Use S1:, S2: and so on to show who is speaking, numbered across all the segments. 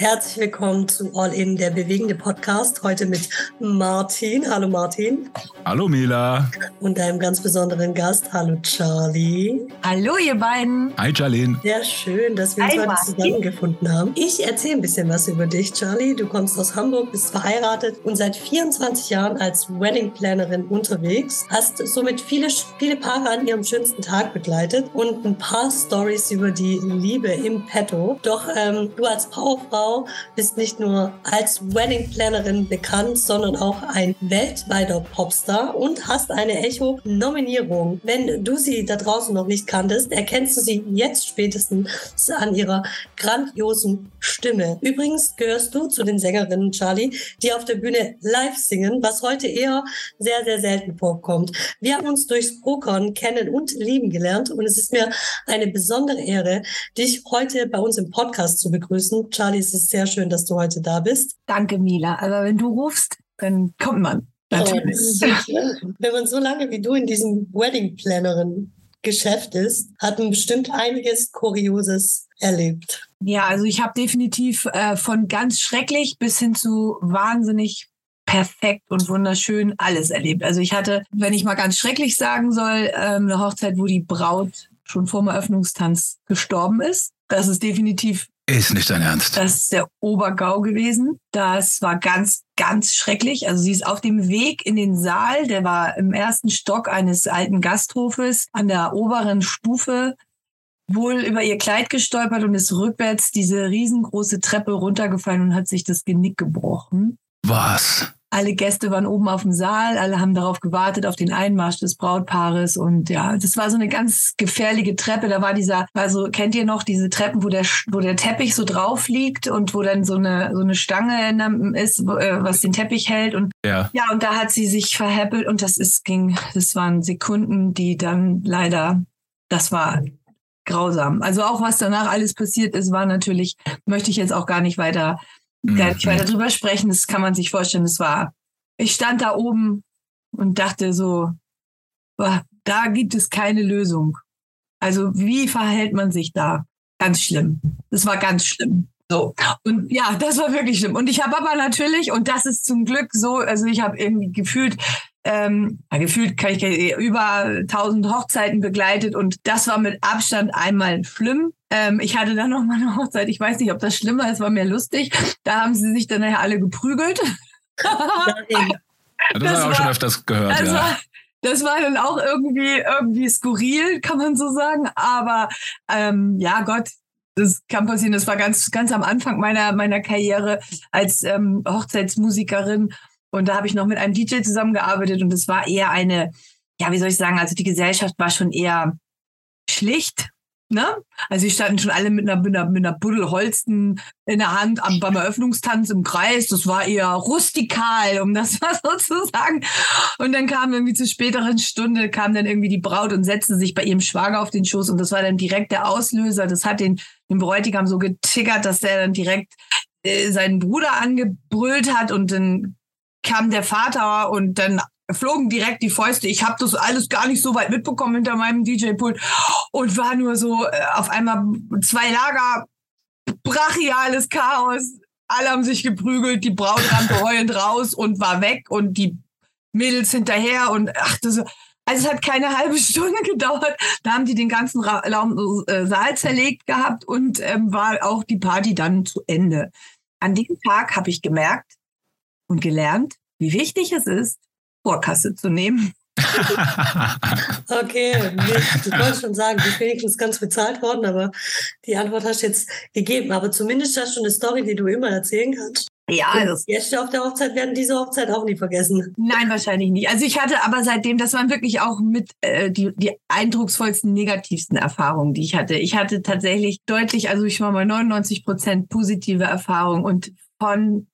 S1: Herzlich willkommen zu All In, der bewegende Podcast. Heute mit Martin. Hallo Martin.
S2: Hallo Mila.
S1: Und einem ganz besonderen Gast. Hallo Charlie.
S3: Hallo ihr beiden.
S2: Hi Charlene.
S1: Sehr schön, dass wir uns
S3: Hi,
S1: heute
S3: Martin.
S1: zusammengefunden haben. Ich erzähle ein bisschen was über dich, Charlie. Du kommst aus Hamburg, bist verheiratet und seit 24 Jahren als Wedding Plannerin unterwegs. Hast somit viele, viele Paare an ihrem schönsten Tag begleitet und ein paar Stories über die Liebe im Petto. Doch ähm, du als Powerfrau bist nicht nur als Wedding Plannerin bekannt, sondern auch ein weltweiter Popstar und hast eine Echo-Nominierung. Wenn du sie da draußen noch nicht kanntest, erkennst du sie jetzt spätestens an ihrer grandiosen Stimme. Übrigens gehörst du zu den Sängerinnen, Charlie, die auf der Bühne live singen, was heute eher sehr, sehr selten vorkommt. Wir haben uns durchs Procon kennen und lieben gelernt und es ist mir eine besondere Ehre, dich heute bei uns im Podcast zu begrüßen. Charlie, es ist sehr schön, dass du heute da bist.
S3: Danke, Mila. Aber wenn du rufst, dann kommt man. Natürlich.
S1: Und wenn man so lange wie du in diesem Wedding Plannerin Geschäft ist, hat man bestimmt einiges Kurioses erlebt.
S3: Ja, also ich habe definitiv äh, von ganz schrecklich bis hin zu wahnsinnig perfekt und wunderschön alles erlebt. Also ich hatte, wenn ich mal ganz schrecklich sagen soll, ähm, eine Hochzeit, wo die Braut schon vor dem Eröffnungstanz gestorben ist. Das ist definitiv
S2: Ist nicht dein Ernst.
S3: Das ist der Obergau gewesen. Das war ganz, ganz schrecklich. Also sie ist auf dem Weg in den Saal, der war im ersten Stock eines alten Gasthofes an der oberen Stufe wohl über ihr Kleid gestolpert und ist rückwärts diese riesengroße Treppe runtergefallen und hat sich das Genick gebrochen.
S2: Was?
S3: Alle Gäste waren oben auf dem Saal, alle haben darauf gewartet, auf den Einmarsch des Brautpaares. Und ja, das war so eine ganz gefährliche Treppe. Da war dieser, also kennt ihr noch diese Treppen, wo der, wo der Teppich so drauf liegt und wo dann so eine, so eine Stange ist, äh, was den Teppich hält. Und
S2: Ja.
S3: ja, und da hat sie sich verheppelt und das ist, ging, das waren Sekunden, die dann leider, das war grausam. Also auch was danach alles passiert ist, war natürlich, möchte ich jetzt auch gar nicht weiter gar nicht
S2: Mhm.
S3: weiter drüber sprechen. Das kann man sich vorstellen. Es war, ich stand da oben und dachte so, boah, da gibt es keine Lösung. Also wie verhält man sich da? Ganz schlimm. Das war ganz schlimm. So. Und ja, das war wirklich schlimm. Und ich habe aber natürlich, und das ist zum Glück so, also ich habe irgendwie gefühlt, ähm, gefühlt kann ich über 1000 Hochzeiten begleitet und das war mit Abstand einmal schlimm. Ähm, ich hatte dann noch mal eine Hochzeit. Ich weiß nicht, ob das schlimmer ist, war mir lustig. Da haben sie sich dann nachher alle geprügelt.
S2: Das,
S3: Das
S2: habe ich auch
S3: war-
S2: schon öfters gehört,
S3: Das,
S2: ja.
S3: war, das war dann auch irgendwie, irgendwie skurril, kann man so sagen. Aber ähm, ja, Gott, das kann passieren. Das war ganz, ganz am Anfang meiner, meiner Karriere als ähm, Hochzeitsmusikerin. Und da habe ich noch mit einem DJ zusammengearbeitet und es war eher eine, ja, wie soll ich sagen, also die Gesellschaft war schon eher schlicht. Ne? Also die standen schon alle mit einer, mit einer, mit einer Buddel Holsten in der Hand am, beim Eröffnungstanz im Kreis. Das war eher rustikal, um das mal so zu sagen. Und dann kam irgendwie zur späteren Stunde, kam dann irgendwie die Braut und setzte sich bei ihrem Schwager auf den Schoß. Und das war dann direkt der Auslöser. Das hat den, den Bräutigam so getickert, dass der dann direkt äh, seinen Bruder angebrüllt hat. Und dann kam der Vater und dann flogen direkt die Fäuste. Ich habe das alles gar nicht so weit mitbekommen hinter meinem DJ-Pult und war nur so äh, auf einmal zwei Lager, brachiales Chaos. Alle haben sich geprügelt, die Braut rannte heulend raus und war weg und die Mädels hinterher und ach, das, also es hat keine halbe Stunde gedauert. Da haben die den ganzen Ra Raum, äh, Saal zerlegt gehabt und ähm, war auch die Party dann zu Ende. An diesem Tag habe ich gemerkt und gelernt, wie wichtig es ist, Vorkasse zu nehmen.
S1: Okay, nicht. ich wollte schon sagen, die ist wenigstens ganz bezahlt worden, aber die Antwort hast du jetzt gegeben. Aber zumindest hast du eine Story, die du immer erzählen kannst.
S3: Ja, das,
S1: Gäste auf der Hochzeit werden diese Hochzeit auch nie vergessen.
S3: nein, wahrscheinlich nicht. Also ich hatte aber seitdem, das waren wirklich auch mit äh, die, die eindrucksvollsten, negativsten Erfahrungen, die ich hatte. Ich hatte tatsächlich deutlich, also ich war mal 99 Prozent positive Erfahrungen und von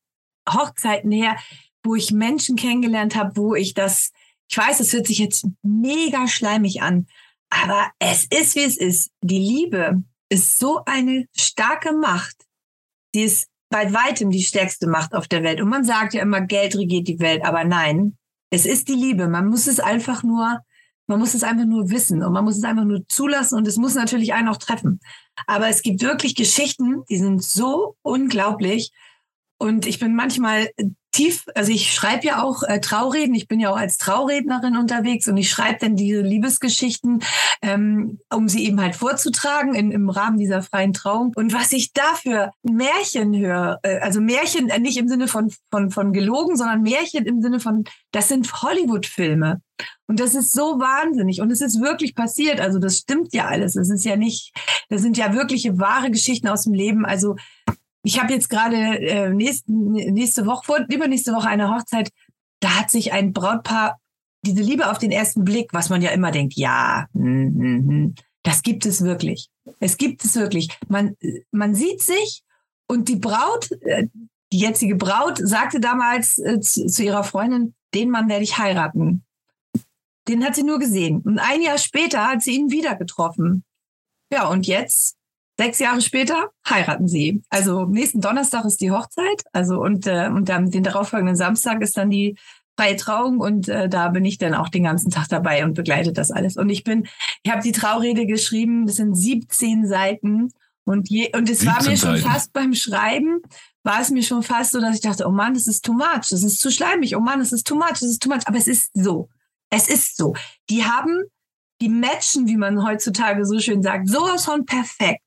S3: Hochzeiten her, wo ich Menschen kennengelernt habe, wo ich das, ich weiß, es hört sich jetzt mega schleimig an, aber es ist, wie es ist. Die Liebe ist so eine starke Macht. Sie ist bei weitem die stärkste Macht auf der Welt. Und man sagt ja immer, Geld regiert die Welt, aber nein, es ist die Liebe. Man muss es einfach nur Man muss es einfach nur wissen und man muss es einfach nur zulassen und es muss natürlich einen auch treffen. Aber es gibt wirklich Geschichten, die sind so unglaublich. Und ich bin manchmal tief, also ich schreibe ja auch äh, Traureden, ich bin ja auch als Traurednerin unterwegs und ich schreibe dann diese Liebesgeschichten, ähm, um sie eben halt vorzutragen in, im Rahmen dieser freien Trauung. Und was ich dafür Märchen höre, äh, also Märchen äh, nicht im Sinne von, von, von gelogen, sondern Märchen im Sinne von, das sind Hollywood-Filme. Und das ist so wahnsinnig. Und es ist wirklich passiert. Also das stimmt ja alles. Es ist ja nicht, das sind ja wirkliche wahre Geschichten aus dem Leben. Also ich habe jetzt gerade äh, nächste, nächste Woche, vor, übernächste Woche eine Hochzeit. Da hat sich ein Brautpaar diese Liebe auf den ersten Blick, was man ja immer denkt, ja, mm, mm, das gibt es wirklich. Es gibt es wirklich. Man, man sieht sich und die Braut, äh, die jetzige Braut, sagte damals äh, zu, zu ihrer Freundin, den Mann werde ich heiraten. Den hat sie nur gesehen. Und ein Jahr später hat sie ihn wieder getroffen. Ja, und jetzt Sechs Jahre später heiraten sie. Also nächsten Donnerstag ist die Hochzeit. Also und, äh, und dann den darauffolgenden Samstag ist dann die freie Trauung und äh, da bin ich dann auch den ganzen Tag dabei und begleite das alles. Und ich bin, ich habe die Traurede geschrieben, das sind 17 Seiten und je, und es war mir schon Seiten. fast beim Schreiben, war es mir schon fast so, dass ich dachte, oh Mann, das ist too much, das ist zu schleimig, oh Mann, das ist too much, das ist too much. Aber es ist so. Es ist so. Die haben, die matchen, wie man heutzutage so schön sagt, sowas von perfekt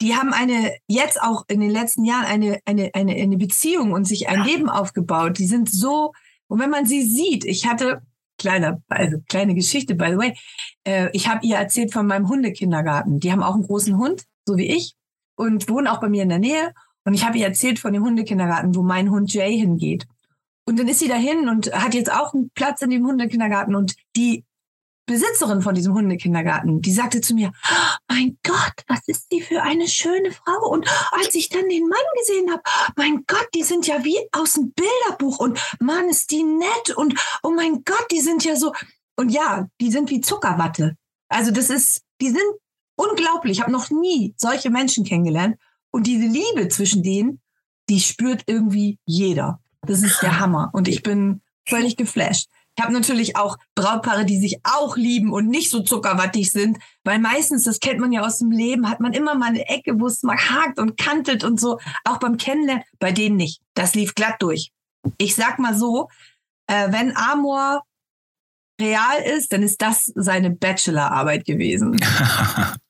S3: die haben eine, jetzt auch in den letzten Jahren eine, eine, eine, eine Beziehung und sich ein Leben aufgebaut. Die sind so, und wenn man sie sieht, ich hatte, kleine, also kleine Geschichte, by the way, äh, ich habe ihr erzählt von meinem Hundekindergarten. Die haben auch einen großen Hund, so wie ich, und wohnen auch bei mir in der Nähe. Und ich habe ihr erzählt von dem Hundekindergarten, wo mein Hund Jay hingeht. Und dann ist sie dahin und hat jetzt auch einen Platz in dem Hundekindergarten. Und die Besitzerin von diesem Hundekindergarten, die sagte zu mir, mein Gott, was ist die für eine schöne Frau? Und als ich dann den Mann gesehen habe, mein Gott, die sind ja wie aus dem Bilderbuch und Mann, ist die nett und oh mein Gott, die sind ja so. Und ja, die sind wie Zuckerwatte. Also das ist, die sind unglaublich. Ich habe noch nie solche Menschen kennengelernt. Und diese Liebe zwischen denen, die spürt irgendwie jeder. Das ist der Hammer. Und ich bin völlig geflasht. Ich habe natürlich auch Brautpaare, die sich auch lieben und nicht so zuckerwattig sind, weil meistens, das kennt man ja aus dem Leben, hat man immer mal eine Ecke, wo es mal hakt und kantet und so, auch beim Kennenlernen, bei denen nicht. Das lief glatt durch. Ich sag mal so, äh, wenn Amor real ist, dann ist das seine Bachelorarbeit gewesen.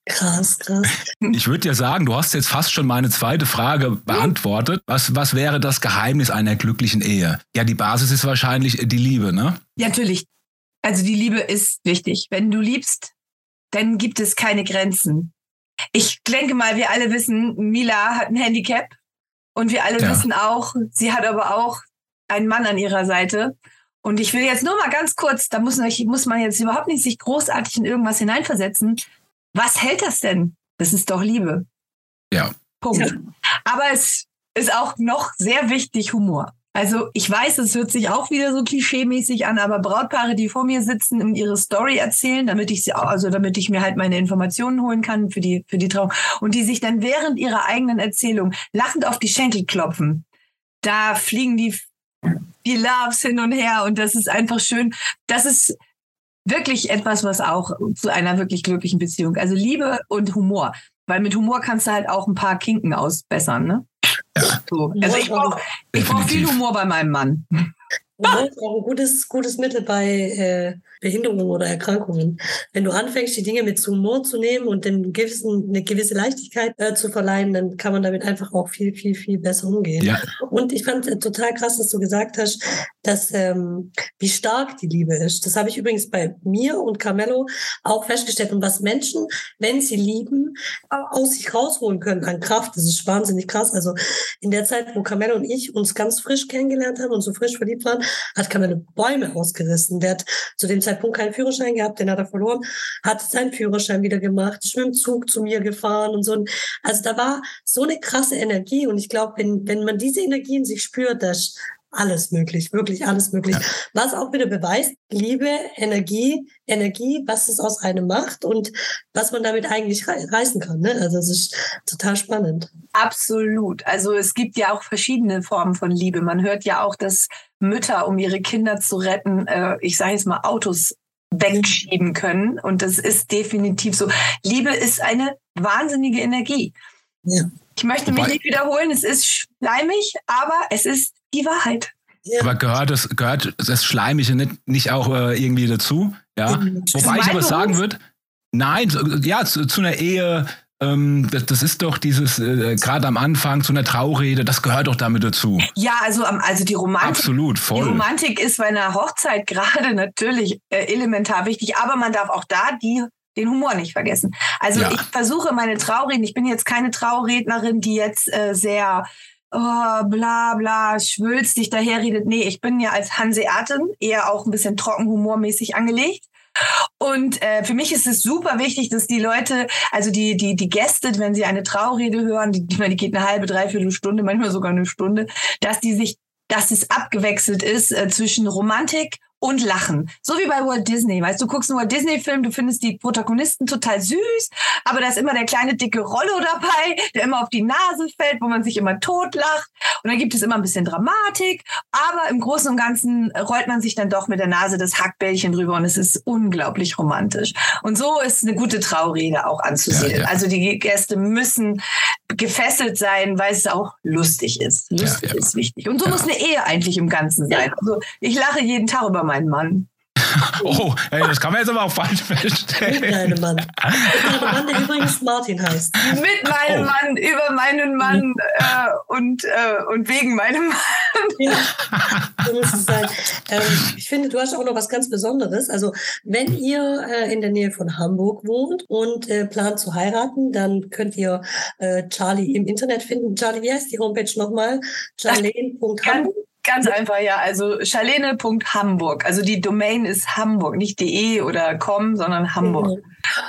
S1: Krass, krass.
S2: Ich würde dir sagen, du hast jetzt fast schon meine zweite Frage beantwortet. Was, was wäre das Geheimnis einer glücklichen Ehe? Ja, die Basis ist wahrscheinlich die Liebe, ne?
S3: Ja, natürlich. Also die Liebe ist wichtig. Wenn du liebst, dann gibt es keine Grenzen. Ich denke mal, wir alle wissen, Mila hat ein Handicap und wir alle ja. wissen auch, sie hat aber auch einen Mann an ihrer Seite. Und ich will jetzt nur mal ganz kurz, da muss, muss man jetzt überhaupt nicht sich großartig in irgendwas hineinversetzen. Was hält das denn? Das ist doch Liebe.
S2: Ja.
S3: Punkt. Aber es ist auch noch sehr wichtig Humor. Also ich weiß, es hört sich auch wieder so klischeemäßig an, aber Brautpaare, die vor mir sitzen und ihre Story erzählen, damit ich sie, also damit ich mir halt meine Informationen holen kann für die für die Trauung und die sich dann während ihrer eigenen Erzählung lachend auf die Schenkel klopfen, da fliegen die die Loves hin und her und das ist einfach schön. Das ist wirklich etwas, was auch zu einer wirklich glücklichen Beziehung, also Liebe und Humor. Weil mit Humor kannst du halt auch ein paar Kinken ausbessern, ne? Ja. So. Also ich brauche ich brauch viel Humor bei meinem Mann.
S1: Humor ist auch ein gutes, gutes Mittel bei äh, Behinderungen oder Erkrankungen. Wenn du anfängst, die Dinge mit Humor zu nehmen und den gewissen, eine gewisse Leichtigkeit äh, zu verleihen, dann kann man damit einfach auch viel, viel, viel besser umgehen. Ja. Und ich fand äh, total krass, dass du gesagt hast, dass ähm, wie stark die Liebe ist. Das habe ich übrigens bei mir und Carmelo auch festgestellt. Und was Menschen, wenn sie lieben, aus sich rausholen können an Kraft, das ist wahnsinnig krass. Also in der Zeit, wo Carmelo und ich uns ganz frisch kennengelernt haben und so frisch verliebt waren, hat Kamelle Bäume ausgerissen. Der hat zu dem Zeitpunkt keinen Führerschein gehabt, den hat er verloren, hat seinen Führerschein wieder gemacht, ist mit dem Zug zu mir gefahren und so. Also da war so eine krasse Energie und ich glaube, wenn, wenn man diese Energie in sich spürt, dass alles möglich, wirklich alles möglich. Ja. Was auch wieder beweist, Liebe, Energie, Energie, was es aus einem macht und was man damit eigentlich reißen kann. Ne? Also es ist total spannend.
S3: Absolut. Also es gibt ja auch verschiedene Formen von Liebe. Man hört ja auch, dass Mütter, um ihre Kinder zu retten, äh, ich sage jetzt mal Autos wegschieben können. Und das ist definitiv so. Liebe ist eine wahnsinnige Energie. Ja. Ich möchte mich nicht wiederholen, es ist schleimig, aber es ist die Wahrheit.
S2: Ja. Aber gehört das, gehört das Schleimige nicht, nicht auch äh, irgendwie dazu? Ja. Wobei ich aber sagen würde, nein, ja, zu, zu einer Ehe, ähm, das, das, ist doch dieses, äh, gerade am Anfang zu einer Traurede, das gehört doch damit dazu.
S3: Ja, also, also die Romantik.
S2: Absolut, voll.
S3: Die Romantik ist bei einer Hochzeit gerade natürlich äh, elementar wichtig, aber man darf auch da die den Humor nicht vergessen. Also ja. ich versuche meine Traureden, ich bin jetzt keine Traurednerin, die jetzt äh, sehr oh, bla bla, schwülstig daherredet. Nee, ich bin ja als Hanseatin eher auch ein bisschen trocken humormäßig angelegt. Und äh, für mich ist es super wichtig, dass die Leute, also die, die, die Gäste, wenn sie eine Traurede hören, die, die geht eine halbe, dreiviertel Stunde, manchmal sogar eine Stunde, dass die sich, dass es abgewechselt ist äh, zwischen Romantik und lachen. So wie bei Walt Disney. Weißt du, guckst einen Walt Disney-Film, du findest die Protagonisten total süß, aber da ist immer der kleine dicke Rollo dabei, der immer auf die Nase fällt, wo man sich immer totlacht. Und dann gibt es immer ein bisschen Dramatik, aber im Großen und Ganzen rollt man sich dann doch mit der Nase das Hackbällchen drüber und es ist unglaublich romantisch. Und so ist eine gute Traurede auch anzusehen. Ja, ja. Also die Gäste müssen gefesselt sein, weil es auch lustig ist. Lustig ja, ist wichtig. Und so muss eine Ehe eigentlich im Ganzen sein. Also ich lache jeden Tag über meinen Mann.
S2: Oh, ey, das kann man jetzt aber auch falsch feststellen.
S1: Mit deinem Mann. Mit deinem Mann, der übrigens Martin heißt.
S3: Mit meinem oh. Mann, über meinen Mann äh, und, äh, und wegen meinem Mann. Ja,
S1: so muss es sein. Ähm, ich finde, du hast auch noch was ganz Besonderes. Also, wenn ihr äh, in der Nähe von Hamburg wohnt und äh, plant zu heiraten, dann könnt ihr äh, Charlie im Internet finden. Charlie, wie heißt die Homepage nochmal? Charlene.hamburg.
S3: Ganz einfach, ja. Also charlene.hamburg. Also die Domain ist Hamburg, nicht de oder com, sondern Hamburg. Mhm.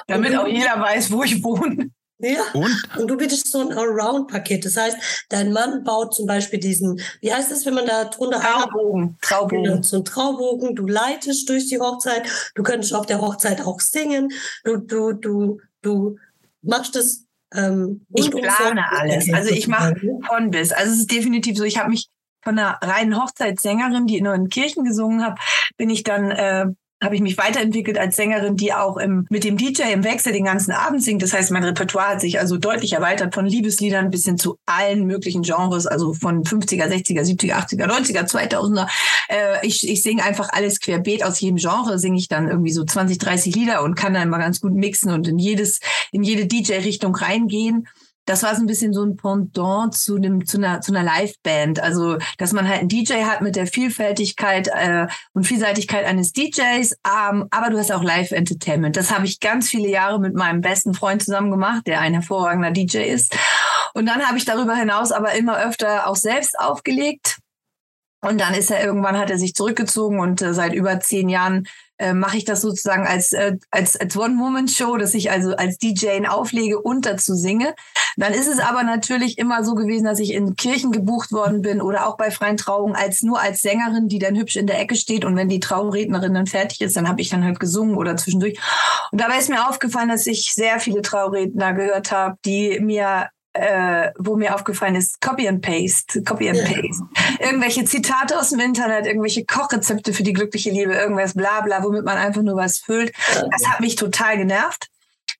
S3: Damit auch jeder weiß, wo ich wohne.
S1: Ja. Und? und du bietest so ein Around-Paket. Das heißt, dein Mann baut zum Beispiel diesen, wie heißt das, wenn man da drunter
S3: Traubogen.
S1: Traubogen. Genau, so ein Traubogen. Du leitest durch die Hochzeit. Du könntest auf der Hochzeit auch singen. Du, du, du, du machst das ähm,
S3: ich plane alles. Also ich mache von bis. Also es ist definitiv so. Ich habe mich von einer reinen Hochzeitssängerin, die in Kirchen gesungen habe, bin ich dann äh, habe ich mich weiterentwickelt als Sängerin, die auch im, mit dem DJ im Wechsel den ganzen Abend singt. Das heißt, mein Repertoire hat sich also deutlich erweitert von Liebesliedern bis hin zu allen möglichen Genres, also von 50er, 60er, 70er, 80er, 90er, 2000er. Äh, ich ich singe einfach alles querbeet aus jedem Genre, singe ich dann irgendwie so 20, 30 Lieder und kann dann mal ganz gut mixen und in jedes, in jede DJ-Richtung reingehen das war so ein bisschen so ein Pendant zu einem zu einer zu einer Liveband, also dass man halt einen DJ hat mit der Vielfältigkeit äh, und Vielseitigkeit eines DJs, ähm, aber du hast auch Live Entertainment. Das habe ich ganz viele Jahre mit meinem besten Freund zusammen gemacht, der ein hervorragender DJ ist. Und dann habe ich darüber hinaus aber immer öfter auch selbst aufgelegt. Und dann ist er irgendwann hat er sich zurückgezogen und äh, seit über zehn Jahren äh, mache ich das sozusagen als, äh, als, als One-Woman-Show, dass ich also als DJ auflege und dazu singe. Dann ist es aber natürlich immer so gewesen, dass ich in Kirchen gebucht worden bin oder auch bei freien Trauungen als nur als Sängerin, die dann hübsch in der Ecke steht und wenn die Traurednerin dann fertig ist, dann habe ich dann halt gesungen oder zwischendurch. Und dabei ist mir aufgefallen, dass ich sehr viele Trauredner gehört habe, die mir äh, wo mir aufgefallen ist, Copy and Paste, Copy and Paste. Irgendwelche Zitate aus dem Internet, irgendwelche Kochrezepte für die glückliche Liebe, irgendwas bla bla, womit man einfach nur was füllt. Das hat mich total genervt.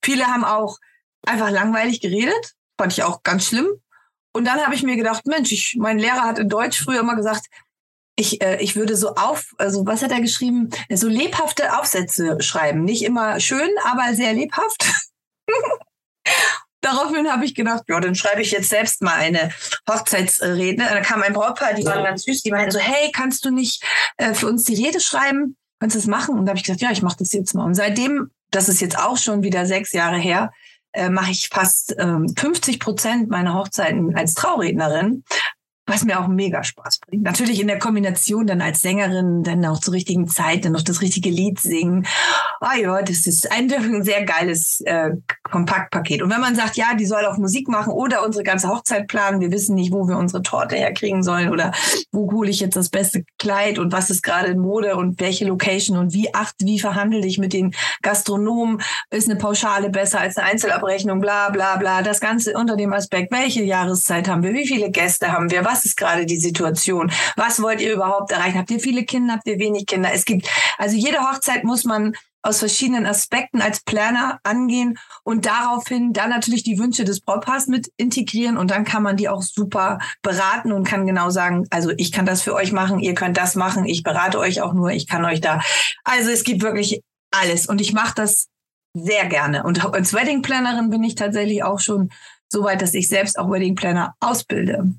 S3: Viele haben auch einfach langweilig geredet, fand ich auch ganz schlimm. Und dann habe ich mir gedacht, Mensch, ich, mein Lehrer hat in Deutsch früher immer gesagt, ich, äh, ich würde so auf, also was hat er geschrieben? So lebhafte Aufsätze schreiben. Nicht immer schön, aber sehr lebhaft. Daraufhin habe ich gedacht, ja, dann schreibe ich jetzt selbst mal eine Hochzeitsrede. Da kam ein Brautpaar, die waren ganz süß, die meinten so, hey, kannst du nicht äh, für uns die Rede schreiben? Kannst du das machen? Und da habe ich gesagt, ja, ich mache das jetzt mal. Und seitdem, das ist jetzt auch schon wieder sechs Jahre her, äh, mache ich fast ähm, 50 Prozent meiner Hochzeiten als Traurednerin, was mir auch mega Spaß bringt. Natürlich in der Kombination dann als Sängerin, dann auch zur richtigen Zeit, dann noch das richtige Lied singen. Ah ja, das ist ein, ein sehr geiles äh, Kompaktpaket. Und wenn man sagt, ja, die soll auch Musik machen oder unsere ganze Hochzeit planen, wir wissen nicht, wo wir unsere Torte herkriegen sollen oder wo hole ich jetzt das beste Kleid und was ist gerade in Mode und welche Location und wie acht, wie verhandle ich mit den Gastronomen, ist eine Pauschale besser als eine Einzelabrechnung, bla bla bla. Das Ganze unter dem Aspekt, welche Jahreszeit haben wir, wie viele Gäste haben wir, was was ist gerade die Situation? Was wollt ihr überhaupt erreichen? Habt ihr viele Kinder? Habt ihr wenig Kinder? Es gibt, also jede Hochzeit muss man aus verschiedenen Aspekten als Planner angehen und daraufhin dann natürlich die Wünsche des Brautpaars mit integrieren und dann kann man die auch super beraten und kann genau sagen, also ich kann das für euch machen, ihr könnt das machen, ich berate euch auch nur, ich kann euch da. Also es gibt wirklich alles und ich mache das sehr gerne. Und als Wedding Plannerin bin ich tatsächlich auch schon so weit, dass ich selbst auch Wedding Planner ausbilde.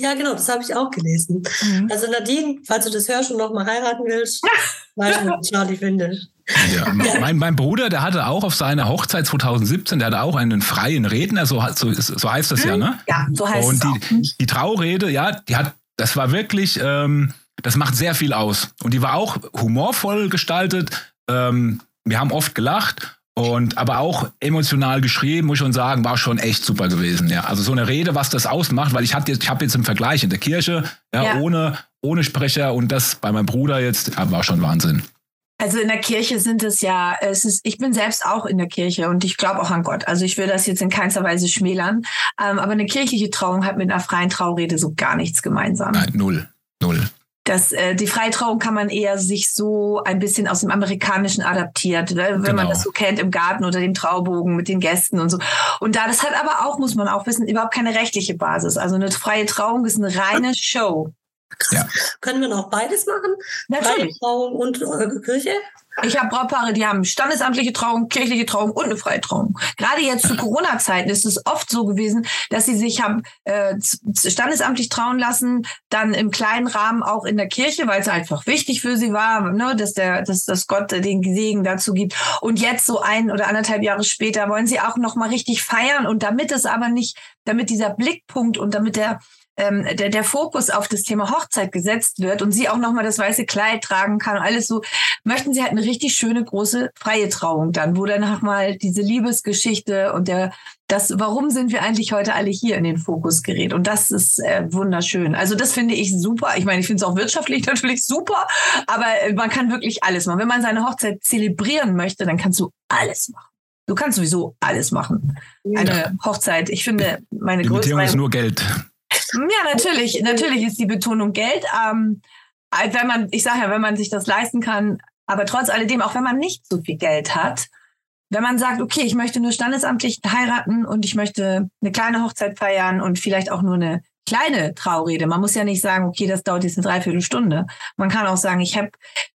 S1: Ja, genau, das habe ich auch gelesen. Mhm. Also Nadine, falls du das hörst und noch mal heiraten willst, weißt du, Charlie findet.
S2: Ja. Mein, mein, Bruder, der hatte auch auf seiner Hochzeit 2017, der hatte auch einen freien Redner, so, so, so heißt das ja, ne?
S3: Ja, so heißt
S2: und
S3: es.
S2: Und die, die Traurede, ja, die hat, das war wirklich, ähm, das macht sehr viel aus. Und die war auch humorvoll gestaltet. Ähm, wir haben oft gelacht und aber auch emotional geschrieben, muss ich schon sagen, war schon echt super gewesen. Ja, also so eine Rede, was das ausmacht, weil ich hatte jetzt, ich habe jetzt im Vergleich in der Kirche, ja, ja, ohne ohne Sprecher und das bei meinem Bruder jetzt war schon Wahnsinn.
S3: Also in der Kirche sind es ja, es ist, ich bin selbst auch in der Kirche und ich glaube auch an Gott. Also ich will das jetzt in keinster Weise schmälern. Ähm, aber eine kirchliche Trauung hat mit einer freien Traurede so gar nichts gemeinsam.
S2: Nein, null. Null
S3: dass äh, die Freitrauung kann man eher sich so ein bisschen aus dem Amerikanischen adaptiert, ne? wenn genau. man das so kennt im Garten oder dem Traubogen mit den Gästen und so. Und da das hat aber auch, muss man auch wissen, überhaupt keine rechtliche Basis. Also eine freie Trauung ist eine reine Show.
S1: Ja. Können wir noch beides machen?
S3: Natürlich.
S1: Freie Trauung und äh, Kirche?
S3: Ich habe Brautpaare, die haben standesamtliche Trauung, kirchliche Trauung und eine freie Trauung. Gerade jetzt zu Corona-Zeiten ist es oft so gewesen, dass sie sich haben äh, standesamtlich trauen lassen, dann im kleinen Rahmen auch in der Kirche, weil es einfach wichtig für sie war, ne, dass der, dass, dass Gott den Segen dazu gibt. Und jetzt so ein oder anderthalb Jahre später wollen sie auch noch mal richtig feiern und damit es aber nicht, damit dieser Blickpunkt und damit der ähm, der, der Fokus auf das Thema Hochzeit gesetzt wird und sie auch nochmal das weiße Kleid tragen kann, alles so, möchten sie halt eine richtig schöne große freie Trauung dann, wo dann nochmal diese Liebesgeschichte und der das, warum sind wir eigentlich heute alle hier in den Fokus gerät? Und das ist äh, wunderschön. Also das finde ich super. Ich meine, ich finde es auch wirtschaftlich natürlich super, aber äh, man kann wirklich alles machen. Wenn man seine Hochzeit zelebrieren möchte, dann kannst du alles machen. Du kannst sowieso alles machen. Eine Hochzeit. Ich finde, meine größte.
S2: ist nur Geld.
S3: Ja, natürlich. Natürlich ist die Betonung Geld. Ähm, wenn man, ich sage ja, wenn man sich das leisten kann, aber trotz alledem, auch wenn man nicht so viel Geld hat, wenn man sagt, okay, ich möchte nur standesamtlich heiraten und ich möchte eine kleine Hochzeit feiern und vielleicht auch nur eine kleine Traurede. Man muss ja nicht sagen, okay, das dauert jetzt eine Dreiviertelstunde. Man kann auch sagen, ich habe,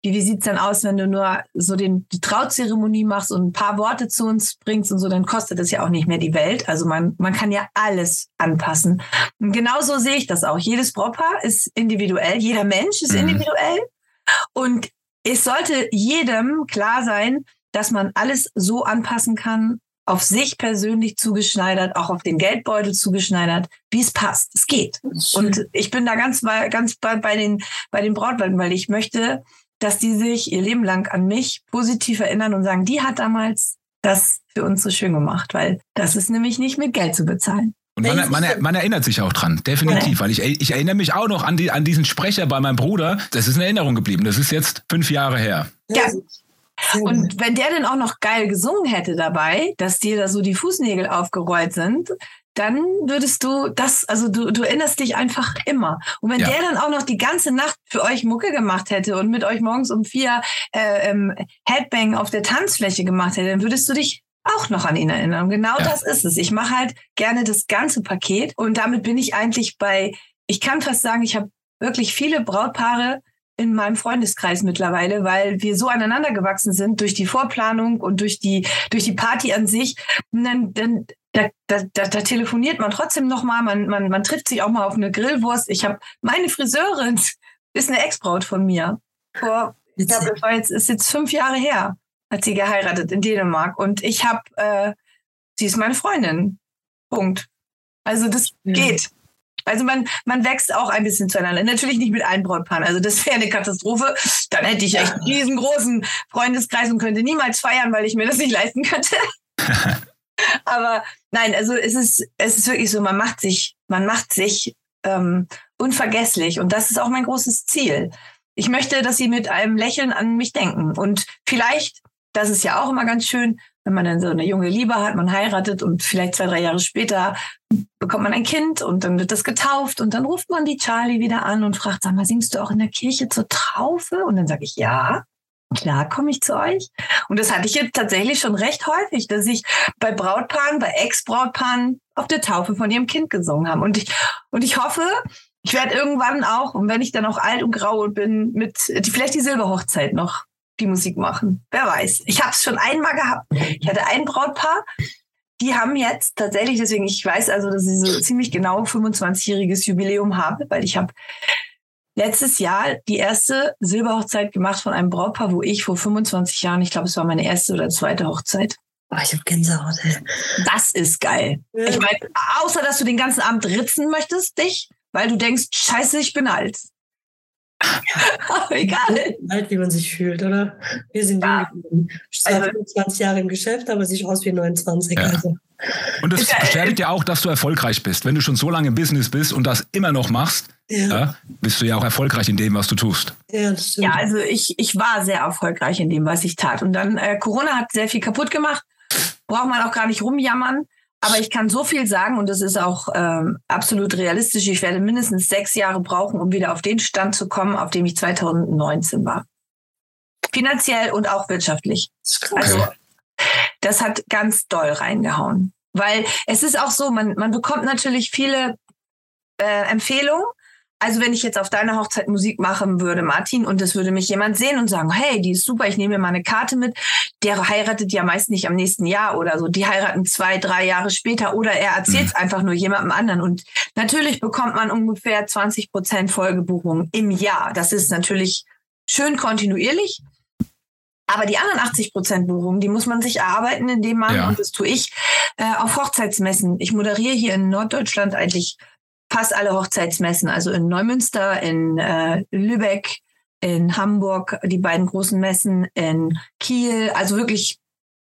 S3: wie, wie sieht's denn aus, wenn du nur so den, die Trauzeremonie machst und ein paar Worte zu uns bringst und so, dann kostet das ja auch nicht mehr die Welt. Also man, man kann ja alles anpassen. Und genauso sehe ich das auch. Jedes Brautpaar ist individuell, jeder Mensch ist mhm. individuell. Und es sollte jedem klar sein, dass man alles so anpassen kann, auf sich persönlich zugeschneidert, auch auf den Geldbeutel zugeschneidert, wie es passt. Es geht. Und ich bin da ganz bei, ganz bei, bei den, bei den Brautleuten, weil ich möchte, dass die sich ihr Leben lang an mich positiv erinnern und sagen, die hat damals das für uns so schön gemacht, weil das ist nämlich nicht mit Geld zu bezahlen.
S2: Und man, man, man, erinnert sich auch dran, definitiv. Weil ich, ich erinnere mich auch noch an, die, an diesen Sprecher bei meinem Bruder. Das ist eine Erinnerung geblieben. Das ist jetzt fünf Jahre her.
S3: Ja, und wenn der denn auch noch geil gesungen hätte dabei, dass dir da so die Fußnägel aufgerollt sind, dann würdest du das, also du, du erinnerst dich einfach immer. Und wenn ja. der dann auch noch die ganze Nacht für euch Mucke gemacht hätte und mit euch morgens um vier äh, ähm, Headbang auf der Tanzfläche gemacht hätte, dann würdest du dich auch noch an ihn erinnern. Und genau ja. das ist es. Ich mache halt gerne das ganze Paket und damit bin ich eigentlich bei, ich kann fast sagen, ich habe wirklich viele Brautpaare, in meinem Freundeskreis mittlerweile, weil wir so aneinander gewachsen sind durch die Vorplanung und durch die, durch die Party an sich. Und dann, dann da, da, da, da telefoniert man trotzdem noch mal, man, man, man trifft sich auch mal auf eine Grillwurst. Ich habe meine Friseurin ist eine Ex-Braut von mir. Vor, ich glaube, das war jetzt ist jetzt fünf Jahre her, hat sie geheiratet in Dänemark und ich habe, äh, sie ist meine Freundin. Punkt. Also das ja. geht. Also man, man wächst auch ein bisschen zueinander. Natürlich nicht mit allen Brautpaaren. Also das wäre eine Katastrophe. Dann hätte ich echt diesen großen Freundeskreis und könnte niemals feiern, weil ich mir das nicht leisten könnte. Aber nein, also es ist, es ist wirklich so, man macht sich, man macht sich ähm, unvergesslich. Und das ist auch mein großes Ziel. Ich möchte, dass sie mit einem Lächeln an mich denken. Und vielleicht, das ist ja auch immer ganz schön, wenn man dann so eine junge Liebe hat, man heiratet und vielleicht zwei, drei Jahre später bekommt man ein Kind und dann wird das getauft und dann ruft man die Charlie wieder an und fragt, sag mal, singst du auch in der Kirche zur Taufe? Und dann sage ich, ja. Klar komme ich zu euch. Und das hatte ich jetzt tatsächlich schon recht häufig, dass ich bei Brautpaaren, bei Ex-Brautpaaren auf der Taufe von ihrem Kind gesungen habe. Und ich, und ich hoffe, ich werde irgendwann auch, und wenn ich dann auch alt und grau bin, mit vielleicht die Silberhochzeit noch die Musik machen. Wer weiß. Ich habe es schon einmal gehabt. Ich hatte ein Brautpaar, die haben jetzt tatsächlich, deswegen ich weiß also, dass sie so ziemlich genau 25-jähriges Jubiläum haben, weil ich habe letztes Jahr die erste Silberhochzeit gemacht von einem Brautpaar, wo ich vor 25 Jahren, ich glaube, es war meine erste oder zweite Hochzeit.
S1: Oh, ich habe Gänsehaut. Ey.
S3: Das ist geil. Ja. Ich meine, außer dass du den ganzen Abend ritzen möchtest, dich, weil du denkst, scheiße, ich bin alt.
S1: egal. Alt, wie man sich fühlt, oder? Wir sind ja. jung. Ich bin 25 Jahre im Geschäft, aber sich aus wie 29. Ja. Also.
S2: Und das bestätigt ja auch, dass du erfolgreich bist. Wenn du schon so lange im Business bist und das immer noch machst, ja. Ja, bist du ja auch erfolgreich in dem, was du tust.
S3: Ja, das stimmt. ja also ich, ich war sehr erfolgreich in dem, was ich tat. Und dann äh, Corona hat sehr viel kaputt gemacht. Braucht man auch gar nicht rumjammern. Aber ich kann so viel sagen und das ist auch ähm, absolut realistisch. Ich werde mindestens sechs Jahre brauchen, um wieder auf den Stand zu kommen, auf dem ich 2019 war. Finanziell und auch wirtschaftlich. Also das hat ganz doll reingehauen. Weil es ist auch so, man, man bekommt natürlich viele äh, Empfehlungen, also wenn ich jetzt auf deiner Hochzeit Musik machen würde, Martin, und das würde mich jemand sehen und sagen, hey, die ist super, ich nehme mir mal eine Karte mit, der heiratet ja meist nicht am nächsten Jahr oder so. Die heiraten zwei, drei Jahre später oder er erzählt es mhm. einfach nur jemandem anderen. Und natürlich bekommt man ungefähr 20 Prozent Folgebuchungen im Jahr. Das ist natürlich schön kontinuierlich. Aber die anderen 80 Prozent Buchungen, die muss man sich erarbeiten, indem man, ja. und das tue ich, äh, auf Hochzeitsmessen. Ich moderiere hier in Norddeutschland eigentlich fast alle Hochzeitsmessen, also in Neumünster, in äh, Lübeck, in Hamburg, die beiden großen Messen, in Kiel, also wirklich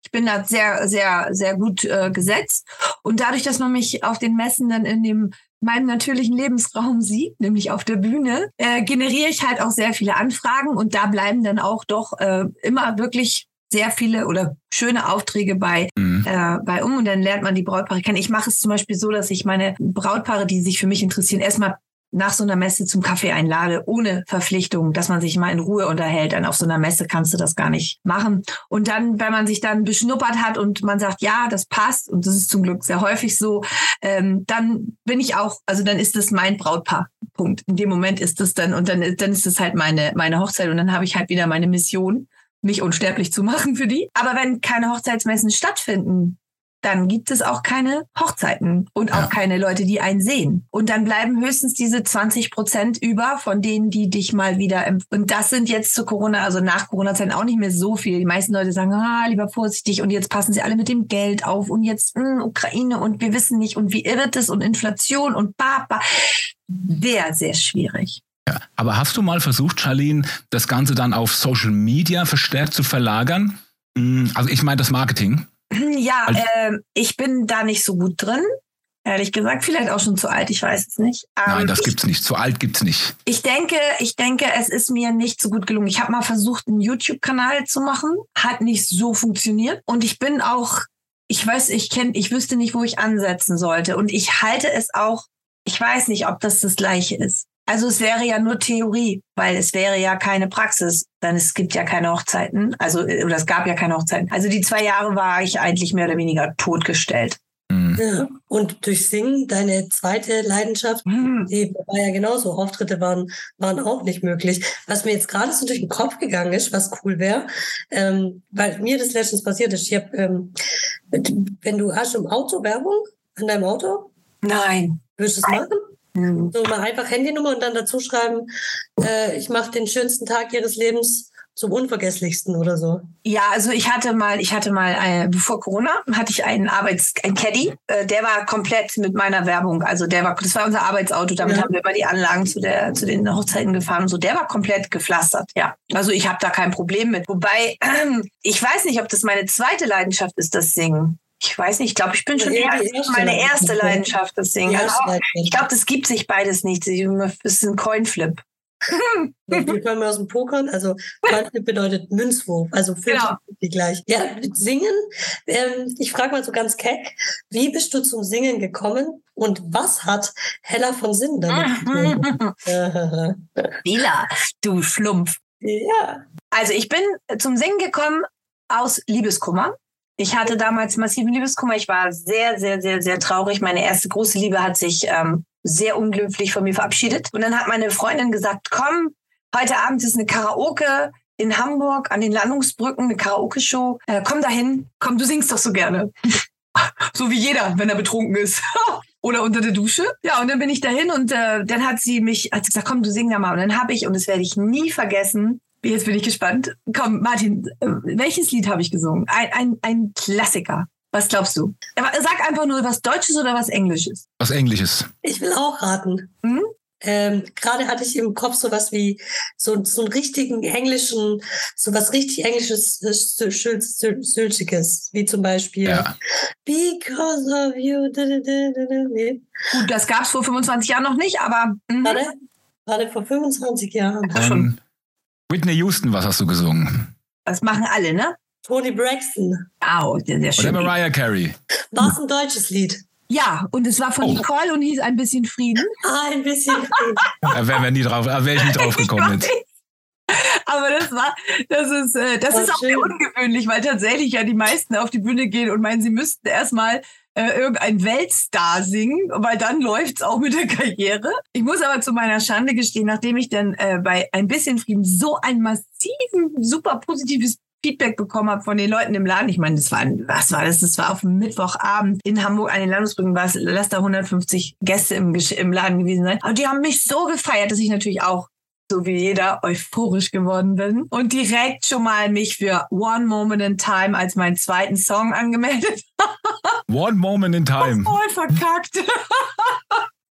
S3: ich bin da sehr, sehr, sehr gut äh, gesetzt. Und dadurch, dass man mich auf den Messen dann in dem meinem natürlichen Lebensraum sieht, nämlich auf der Bühne, äh, generiere ich halt auch sehr viele Anfragen und da bleiben dann auch doch äh, immer wirklich sehr viele oder schöne Aufträge bei, mhm. Äh, bei um und dann lernt man die Brautpaare kennen. Ich mache es zum Beispiel so, dass ich meine Brautpaare, die sich für mich interessieren, erstmal nach so einer Messe zum Kaffee einlade, ohne Verpflichtung, dass man sich mal in Ruhe unterhält. Dann auf so einer Messe kannst du das gar nicht machen. Und dann, wenn man sich dann beschnuppert hat und man sagt, ja, das passt, und das ist zum Glück sehr häufig so, ähm, dann bin ich auch, also dann ist das mein Brautpaar. Punkt. In dem Moment ist das dann, und dann, dann ist das halt meine, meine Hochzeit und dann habe ich halt wieder meine Mission mich unsterblich zu machen für die. Aber wenn keine Hochzeitsmessen stattfinden, dann gibt es auch keine Hochzeiten und auch ja. keine Leute, die einen sehen. Und dann bleiben höchstens diese 20 Prozent über von denen, die dich mal wieder, und das sind jetzt zu Corona, also nach Corona-Zeiten auch nicht mehr so viel. Die meisten Leute sagen, ah, lieber vorsichtig und jetzt passen sie alle mit dem Geld auf und jetzt mh, hm, Ukraine und wir wissen nicht und wie irrt es und Inflation und Baba. Sehr, sehr schwierig.
S2: Ja, aber hast du mal versucht, Charlene, das Ganze dann auf Social Media verstärkt zu verlagern? Hm, also ich meine das Marketing.
S3: Ja, also, äh, ich bin da nicht so gut drin. Ehrlich gesagt, vielleicht auch schon zu alt, ich weiß es nicht.
S2: Ähm, Nein, das ich, gibt's nicht. Zu alt gibt's nicht.
S3: Ich denke, ich denke, es ist mir nicht so gut gelungen. Ich habe mal versucht, einen YouTube-Kanal zu machen, hat nicht so funktioniert. Und ich bin auch, ich weiß, ich kenne, ich wüsste nicht, wo ich ansetzen sollte. Und ich halte es auch, ich weiß nicht, ob das das Gleiche ist. Also es wäre ja nur Theorie, weil es wäre ja keine Praxis, denn es gibt ja keine Hochzeiten, also äh, oder es gab ja keine Hochzeiten. Also die zwei Jahre war ich eigentlich mehr oder weniger totgestellt.
S1: Mhm. Ja, und durch Singen, deine zweite Leidenschaft, mhm. die war ja genauso. Auftritte waren, waren auch nicht möglich. Was mir jetzt gerade so durch den Kopf gegangen ist, was cool wäre, ähm, weil mir das letztens passiert ist. Ich hab, ähm, wenn du hast im Auto Werbung an deinem Auto?
S3: Nein.
S1: Würdest du es machen? Mhm. So mal einfach Handynummer und dann dazu schreiben, äh, ich mache den schönsten Tag ihres Lebens zum unvergesslichsten oder so.
S3: Ja, also ich hatte mal, ich hatte mal, äh, bevor Corona, hatte ich einen Arbeits, ein Caddy, äh, der war komplett mit meiner Werbung, also der war, das war unser Arbeitsauto, damit ja. haben wir immer die Anlagen zu der, zu den Hochzeiten gefahren und so, der war komplett gepflastert, ja. Also ich habe da kein Problem mit. Wobei, äh, ich weiß nicht, ob das meine zweite Leidenschaft ist, das Singen ich weiß nicht, ich glaube, ich bin schon ja, erste meine erste Leidenschaft, das Singen. Also, ich glaube, das gibt sich beides nicht. Es ist ein Coinflip.
S1: Wir kommen aus dem Pokern, also Coinflip bedeutet Münzwurf, also für genau. die gleich. Ja, singen, ähm, ich frage mal so ganz keck, wie bist du zum Singen gekommen und was hat Hella von Sinn damit?
S3: Bila, du Schlumpf.
S1: Ja.
S3: Also ich bin zum Singen gekommen aus Liebeskummer. Ich hatte damals massiven Liebeskummer. Ich war sehr, sehr, sehr, sehr traurig. Meine erste große Liebe hat sich ähm, sehr unglücklich von mir verabschiedet. Und dann hat meine Freundin gesagt, komm, heute Abend ist eine Karaoke in Hamburg an den Landungsbrücken, eine Karaoke-Show. Äh, komm dahin, komm, du singst doch so gerne. so wie jeder, wenn er betrunken ist. Oder unter der Dusche. Ja, und dann bin ich dahin und äh, dann hat sie mich, hat sie gesagt, komm, du sing da mal. Und dann habe ich, und das werde ich nie vergessen, jetzt bin ich gespannt. Komm, Martin, äh, welches Lied habe ich gesungen? Ein, ein, ein Klassiker. Was glaubst du? Sag einfach nur was Deutsches oder was Englisches.
S2: Was Englisches.
S1: Ich will auch raten. Hm? Ähm, Gerade hatte ich im Kopf sowas wie so, so einen richtigen englischen, sowas richtig englisches, Sülziges, wie zum Beispiel ja. Because of you.
S3: Gut, das gab es vor 25 Jahren noch nicht, aber.
S1: Mhm. Warte, warte, vor 25 Jahren.
S2: Ja, schon. Whitney Houston, was hast du gesungen?
S3: Das machen alle, ne?
S1: Tony Braxton.
S3: Au, sehr, sehr schön.
S2: Oder Mariah Carey.
S1: War es ein deutsches Lied?
S3: Ja, und es war von oh. Nicole und hieß ein bisschen Frieden.
S1: Ah, ein bisschen Frieden.
S2: da wäre nie drauf, wär ich nie drauf gekommen jetzt.
S3: Aber das war, das ist, äh, das ist auch schön. sehr ungewöhnlich, weil tatsächlich ja die meisten auf die Bühne gehen und meinen, sie müssten erstmal äh, irgendein Weltstar singen, weil dann läuft's auch mit der Karriere. Ich muss aber zu meiner Schande gestehen, nachdem ich dann äh, bei ein bisschen Frieden so ein massiven, super positives Feedback bekommen habe von den Leuten im Laden. Ich meine, das war, was war das? Das war auf dem Mittwochabend in Hamburg an den Landesbrücken, war es, lass da 150 Gäste im, im Laden gewesen sein. Aber die haben mich so gefeiert, dass ich natürlich auch so wie jeder euphorisch geworden bin und direkt schon mal mich für One Moment in Time als meinen zweiten Song angemeldet.
S2: One Moment in Time.
S3: Voll verkackt.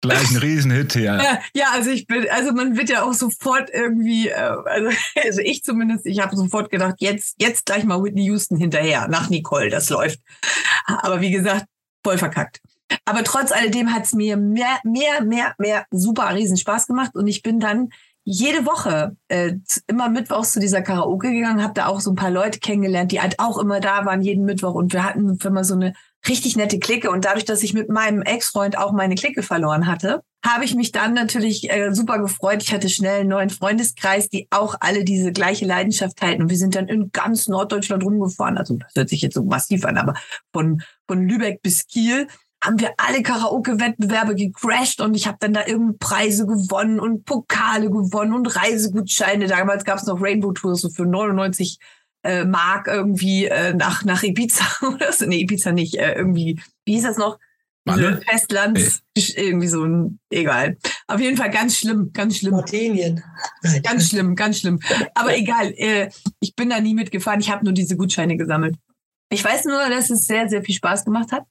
S2: Gleich ein Riesenhit hier.
S3: Ja, also ich bin, also man wird ja auch sofort irgendwie, äh, also, also ich zumindest, ich habe sofort gedacht, jetzt, jetzt gleich mal Whitney Houston hinterher, nach Nicole, das läuft. Aber wie gesagt, voll verkackt. Aber trotz alledem hat es mir mehr, mehr, mehr, mehr super riesen Spaß gemacht und ich bin dann jede Woche äh, immer mittwochs zu dieser Karaoke gegangen, habe da auch so ein paar Leute kennengelernt, die halt auch immer da waren jeden Mittwoch und wir hatten immer so eine richtig nette Clique und dadurch, dass ich mit meinem Ex-Freund auch meine Clique verloren hatte, habe ich mich dann natürlich äh, super gefreut. Ich hatte schnell einen neuen Freundeskreis, die auch alle diese gleiche Leidenschaft halten und wir sind dann in ganz Norddeutschland rumgefahren. Also das hört sich jetzt so massiv an, aber von von Lübeck bis Kiel haben wir alle Karaoke-Wettbewerbe gecrashed und ich habe dann da irgendwie Preise gewonnen und Pokale gewonnen und Reisegutscheine. Damals gab es noch Rainbow Tours so für 99 äh, Mark irgendwie äh, nach, nach Ibiza oder so. Nee, Ibiza nicht. Äh, irgendwie, wie hieß das noch? Diese Festlands, hey. irgendwie so ein, egal. Auf jeden Fall ganz schlimm, ganz schlimm.
S1: Martinien.
S3: Ganz schlimm, ganz schlimm. Aber egal, äh, ich bin da nie mitgefahren, ich habe nur diese Gutscheine gesammelt. Ich weiß nur, dass es sehr, sehr viel Spaß gemacht hat.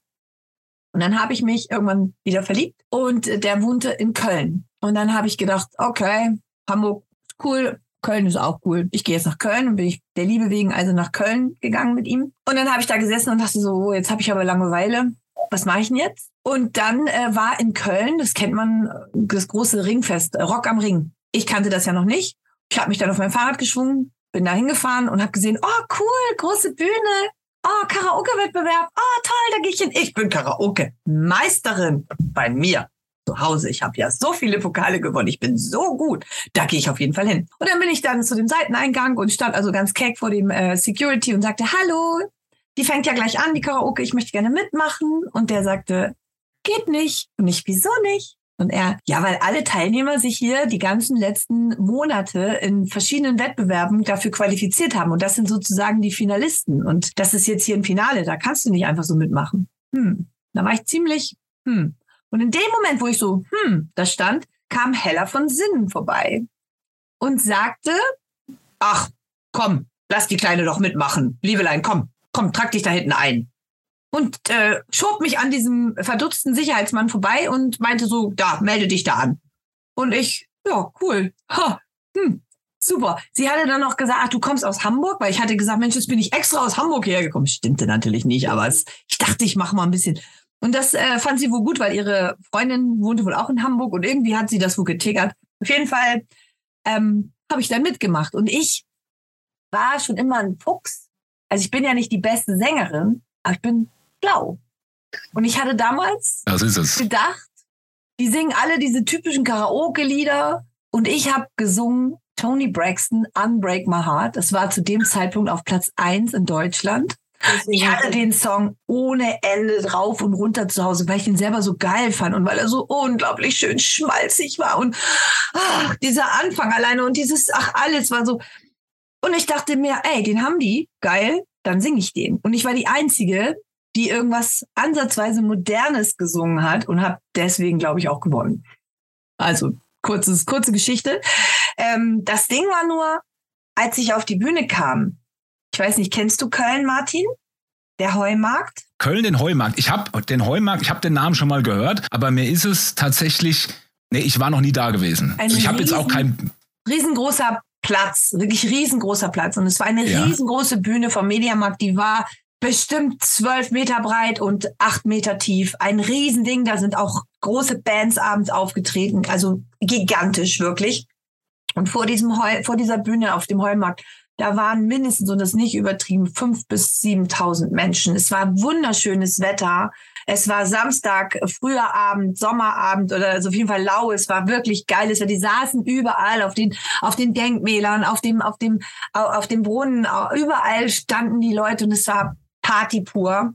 S3: Und dann habe ich mich irgendwann wieder verliebt und der wohnte in Köln. Und dann habe ich gedacht, okay, Hamburg ist cool, Köln ist auch cool. Ich gehe jetzt nach Köln und bin ich der Liebe wegen also nach Köln gegangen mit ihm. Und dann habe ich da gesessen und dachte so, oh, jetzt habe ich aber Langeweile. Was mache ich denn jetzt? Und dann äh, war in Köln, das kennt man, das große Ringfest, Rock am Ring. Ich kannte das ja noch nicht. Ich habe mich dann auf mein Fahrrad geschwungen, bin da hingefahren und habe gesehen, oh cool, große Bühne, Oh, Karaoke-Wettbewerb. Oh, toll, da gehe ich hin. Ich bin Karaoke-Meisterin bei mir zu Hause. Ich habe ja so viele Pokale gewonnen. Ich bin so gut. Da gehe ich auf jeden Fall hin. Und dann bin ich dann zu dem Seiteneingang und stand also ganz keck vor dem äh, Security und sagte, hallo, die fängt ja gleich an, die Karaoke, ich möchte gerne mitmachen. Und der sagte, geht nicht. Und ich, wieso nicht? Und er, ja, weil alle Teilnehmer sich hier die ganzen letzten Monate in verschiedenen Wettbewerben dafür qualifiziert haben. Und das sind sozusagen die Finalisten. Und das ist jetzt hier ein Finale. Da kannst du nicht einfach so mitmachen. Hm. Da war ich ziemlich, hm. Und in dem Moment, wo ich so, hm, da stand, kam Hella von Sinnen vorbei und sagte, ach, komm, lass die Kleine doch mitmachen. Liebelein, komm, komm, trag dich da hinten ein und äh, schob mich an diesem verdutzten Sicherheitsmann vorbei und meinte so, da, melde dich da an. Und ich, ja, cool. Ha, hm, super. Sie hatte dann noch gesagt, ach, du kommst aus Hamburg, weil ich hatte gesagt, Mensch, jetzt bin ich extra aus Hamburg hergekommen. Stimmte natürlich nicht, aber es, ich dachte, ich mache mal ein bisschen. Und das äh, fand sie wohl gut, weil ihre Freundin wohnte wohl auch in Hamburg und irgendwie hat sie das wohl getickert. Auf jeden Fall ähm, habe ich dann mitgemacht und ich war schon immer ein Fuchs. Also ich bin ja nicht die beste Sängerin, aber ich bin blau. Und ich hatte damals gedacht, die singen alle diese typischen Karaoke-Lieder und ich habe gesungen Tony Braxton, Unbreak My Heart. Das war zu dem Zeitpunkt auf Platz eins in Deutschland. Ich hatte den Song ohne Ende drauf und runter zu Hause, weil ich ihn selber so geil fand und weil er so unglaublich schön schmalzig war und ach, dieser Anfang alleine und dieses, ach, alles war so. Und ich dachte mir, ey, den haben die, geil, dann singe ich den. Und ich war die Einzige, die irgendwas ansatzweise Modernes gesungen hat und habe deswegen, glaube ich, auch gewonnen. Also kurzes, kurze Geschichte. Ähm, das Ding war nur, als ich auf die Bühne kam, ich weiß nicht, kennst du Köln, Martin? Der Heumarkt?
S2: Köln, den Heumarkt. Ich habe den Heumarkt, ich habe den Namen schon mal gehört, aber mir ist es tatsächlich, nee, ich war noch nie da gewesen.
S3: Ein
S2: ich habe jetzt auch kein
S3: riesengroßer Platz, wirklich riesengroßer Platz. Und es war eine ja. riesengroße Bühne vom Mediamarkt, die war bestimmt zwölf Meter breit und acht Meter tief. Ein Riesending, da sind auch große Bands abends aufgetreten, also gigantisch wirklich. Und vor diesem Heu, vor dieser Bühne auf dem Heumarkt da waren mindestens, und das nicht übertrieben, fünf bis siebentausend Menschen. Es war wunderschönes Wetter. Es war Samstag, früher Abend, Sommerabend oder also auf jeden Fall lau. Es war wirklich geil. Die saßen überall auf den, auf den Denkmälern, auf dem, auf dem, auf dem Brunnen. Überall standen die Leute und es war Party pur.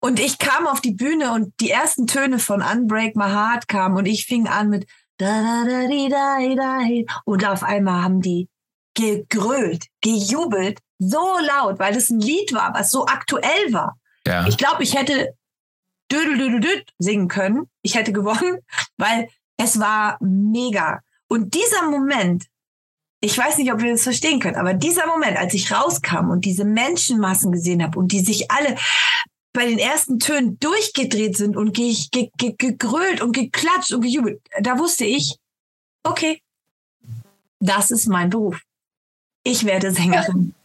S3: Und ich kam auf die Bühne und die ersten Töne von Unbreak My Heart kamen und ich fing an mit da da da da da da und auf einmal haben die gegrölt, gejubelt, so laut, weil es ein Lied war, was so aktuell war. Ja. Ich glaube, ich hätte Dödel singen können. Ich hätte gewonnen, weil es war mega. Und dieser Moment, ich weiß nicht, ob wir das verstehen können, aber dieser Moment, als ich rauskam und diese Menschenmassen gesehen habe und die sich alle bei den ersten Tönen durchgedreht sind und ge ge ge gegrölt und geklatscht und gejubelt, da wusste ich, okay, das ist mein Beruf ich werde Sängerin.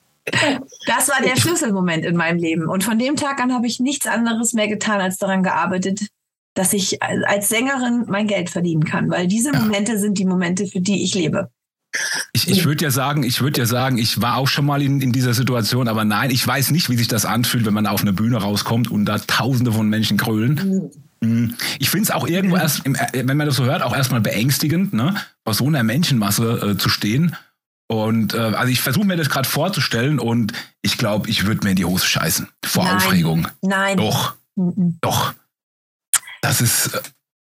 S3: Das war der Schlüsselmoment in meinem Leben. Und von dem Tag an habe ich nichts anderes mehr getan, als daran gearbeitet, dass ich als Sängerin mein Geld verdienen kann. Weil diese Momente sind die Momente, für die ich lebe.
S2: Ich, ich würde ja sagen, ich würde ja sagen, ich war auch schon mal in, in dieser Situation, aber nein, ich weiß nicht, wie sich das anfühlt, wenn man auf eine Bühne rauskommt und da tausende von Menschen grölen. Mhm. Ich finde es auch irgendwo erst, wenn man das so hört, auch erstmal beängstigend, ne, vor so einer Menschenmasse äh, zu stehen und äh, also ich versuche mir das gerade vorzustellen und ich glaube, ich würde mir in die Hose scheißen vor Nein. Aufregung.
S3: Nein.
S2: Doch. Mhm. Doch. Das ist,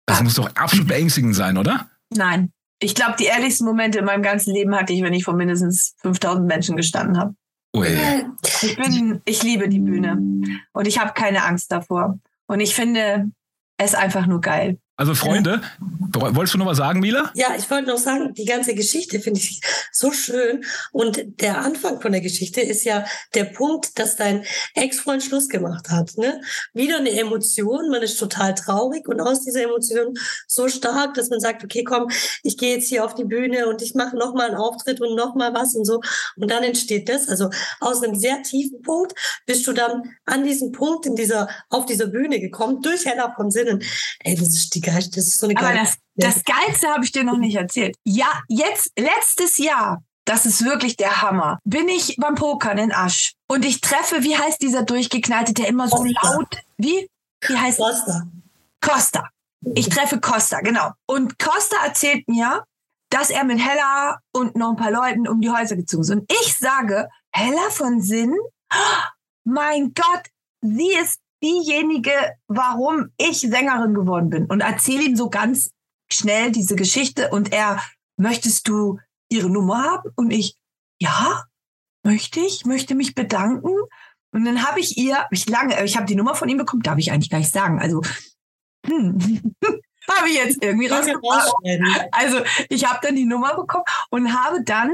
S2: das ah. muss doch absolut beängstigend sein, oder?
S3: Nein. Ich glaube, die ehrlichsten Momente in meinem ganzen Leben hatte ich, wenn ich vor mindestens 5000 Menschen gestanden habe. Ich bin, ich liebe die Bühne und ich habe keine Angst davor. Und ich finde es einfach nur geil.
S2: Also Freunde, ja. wolltest du noch was sagen, Mila?
S1: Ja, ich wollte noch sagen, die ganze Geschichte finde ich so schön. Und der Anfang von der Geschichte ist ja der Punkt, dass dein Ex-Freund Schluss gemacht hat. Ne? Wieder eine Emotion, man ist total traurig und aus dieser Emotion so stark, dass man sagt, okay, komm, ich gehe jetzt hier auf die Bühne und ich mache nochmal einen Auftritt und nochmal was und so. Und dann entsteht das. Also aus einem sehr tiefen Punkt bist du dann an diesem Punkt in dieser, auf dieser Bühne gekommen, durch Heller von Sinnen. Ey, das ist die geil, das ist so eine
S3: geile. Aber das, das Geilste habe ich dir noch nicht erzählt. Ja, jetzt, letztes Jahr, das ist wirklich der Hammer. Bin ich beim Pokern in Asch und ich treffe, wie heißt dieser durchgeknallte, der immer so Costa. laut, wie? Wie heißt
S1: Costa.
S3: Costa. Ich treffe Costa, genau. Und Costa erzählt mir, dass er mit Hella und noch ein paar Leuten um die Häuser gezogen ist. Und ich sage, Hella von Sinn, mein Gott, sie ist diejenige, warum ich Sängerin geworden bin und erzähle ihm so ganz schnell diese Geschichte und er, möchtest du ihre Nummer haben? Und ich, ja, möchte ich, möchte mich bedanken. Und dann habe ich ihr, ich lange, ich habe die Nummer von ihm bekommen, darf ich eigentlich gar nicht sagen. Also, hm, habe ich jetzt irgendwie rausgebracht. Also, ich habe dann die Nummer bekommen und habe dann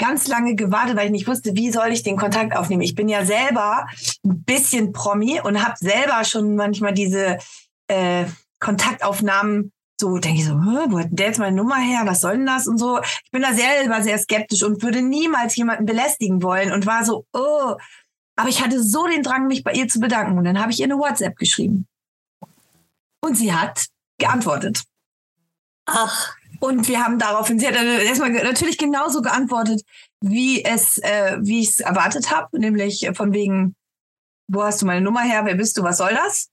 S3: ganz lange gewartet, weil ich nicht wusste, wie soll ich den Kontakt aufnehmen. Ich bin ja selber ein bisschen Promi und habe selber schon manchmal diese äh, Kontaktaufnahmen so, denke ich so, wo hat der jetzt meine Nummer her? Was soll denn das? Und so. Ich bin da selber sehr skeptisch und würde niemals jemanden belästigen wollen und war so, oh. Aber ich hatte so den Drang, mich bei ihr zu bedanken. Und dann habe ich ihr eine WhatsApp geschrieben. Und sie hat geantwortet. Ach, und wir haben daraufhin, sie hat erstmal natürlich genauso geantwortet, wie es, äh, wie ich es erwartet habe, nämlich von wegen, wo hast du meine Nummer her, wer bist du, was soll das?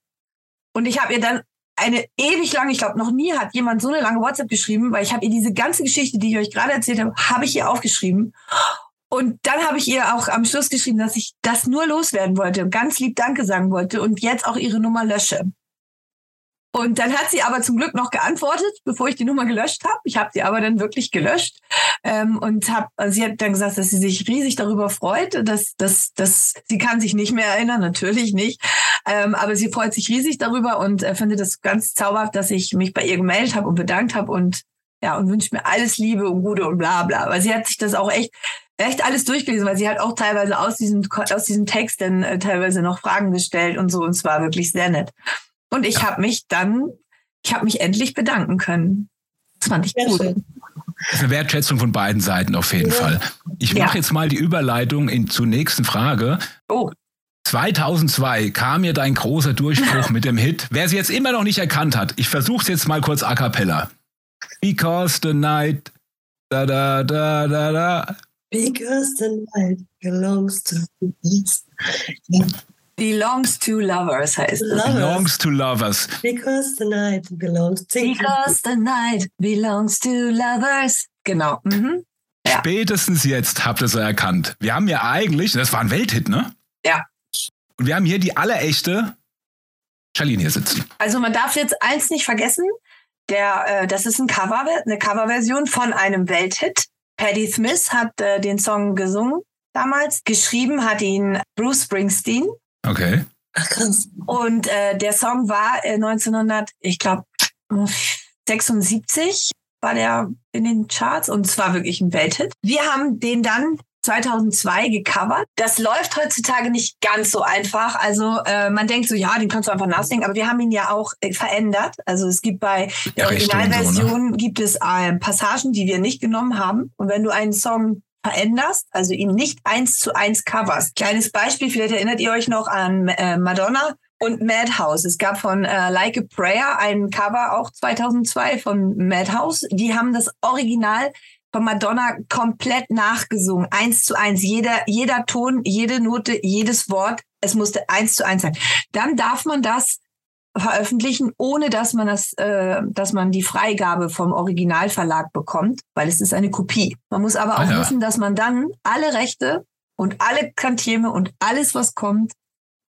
S3: Und ich habe ihr dann eine ewig lange, ich glaube, noch nie hat jemand so eine lange WhatsApp geschrieben, weil ich habe ihr diese ganze Geschichte, die ich euch gerade erzählt habe, habe ich ihr aufgeschrieben. Und dann habe ich ihr auch am Schluss geschrieben, dass ich das nur loswerden wollte und ganz lieb Danke sagen wollte und jetzt auch ihre Nummer lösche. Und dann hat sie aber zum Glück noch geantwortet, bevor ich die Nummer gelöscht habe. Ich habe sie aber dann wirklich gelöscht ähm, und hab, also sie hat dann gesagt, dass sie sich riesig darüber freut, dass, dass, dass sie kann sich nicht mehr erinnern, natürlich nicht, ähm, aber sie freut sich riesig darüber und äh, findet das ganz zauberhaft, dass ich mich bei ihr gemeldet habe und bedankt habe und ja und wünscht mir alles Liebe und Gute und bla bla. Weil sie hat sich das auch echt echt alles durchgelesen, weil sie hat auch teilweise aus diesem aus diesem Text dann äh, teilweise noch Fragen gestellt und so und es war wirklich sehr nett. Und ich habe mich dann, ich habe mich endlich bedanken können. Das fand ich Sehr gut. Schön.
S2: Das ist eine Wertschätzung von beiden Seiten auf jeden ja. Fall. Ich mache ja. jetzt mal die Überleitung in, zur nächsten Frage. Oh. 2002 kam mir dein großer Durchbruch mit dem Hit. Wer sie jetzt immer noch nicht erkannt hat, ich versuche es jetzt mal kurz a cappella. Because the night, da da da da da.
S1: Because the night belongs to us.
S3: Belongs to lovers heißt es.
S2: Belongs to lovers.
S1: Because the night belongs to
S3: Because the night belongs to lovers. Genau. Mhm.
S2: Ja. Spätestens jetzt habt ihr es erkannt. Wir haben ja eigentlich, das war ein Welthit, ne?
S3: Ja.
S2: Und wir haben hier die allerechte Charlene hier sitzen.
S3: Also man darf jetzt eins nicht vergessen, der, äh, das ist ein Cover, eine Coverversion von einem Welthit. Patti Smith hat äh, den Song gesungen damals. Geschrieben hat ihn Bruce Springsteen.
S2: Okay.
S1: Ach, krass.
S3: Und äh, der Song war äh, 1900, ich glaube, 76 war der in den Charts und es war wirklich ein Welthit. Wir haben den dann 2002 gecovert. Das läuft heutzutage nicht ganz so einfach. Also äh, man denkt so, ja, den kannst du einfach nachdenken, aber wir haben ihn ja auch äh, verändert. Also es gibt bei der Originalversion so, ne? gibt es äh, Passagen, die wir nicht genommen haben. Und wenn du einen Song veränderst, also ihn nicht eins zu eins coverst. Kleines Beispiel, vielleicht erinnert ihr euch noch an äh, Madonna und Madhouse. Es gab von äh, Like a Prayer ein Cover auch 2002 von Madhouse. Die haben das Original von Madonna komplett nachgesungen, eins zu eins. Jeder, jeder Ton, jede Note, jedes Wort, es musste eins zu eins sein. Dann darf man das veröffentlichen, ohne dass man das, äh, dass man die Freigabe vom Originalverlag bekommt, weil es ist eine Kopie. Man muss aber auch ah, ja. wissen, dass man dann alle Rechte und alle Kantieme und alles, was kommt,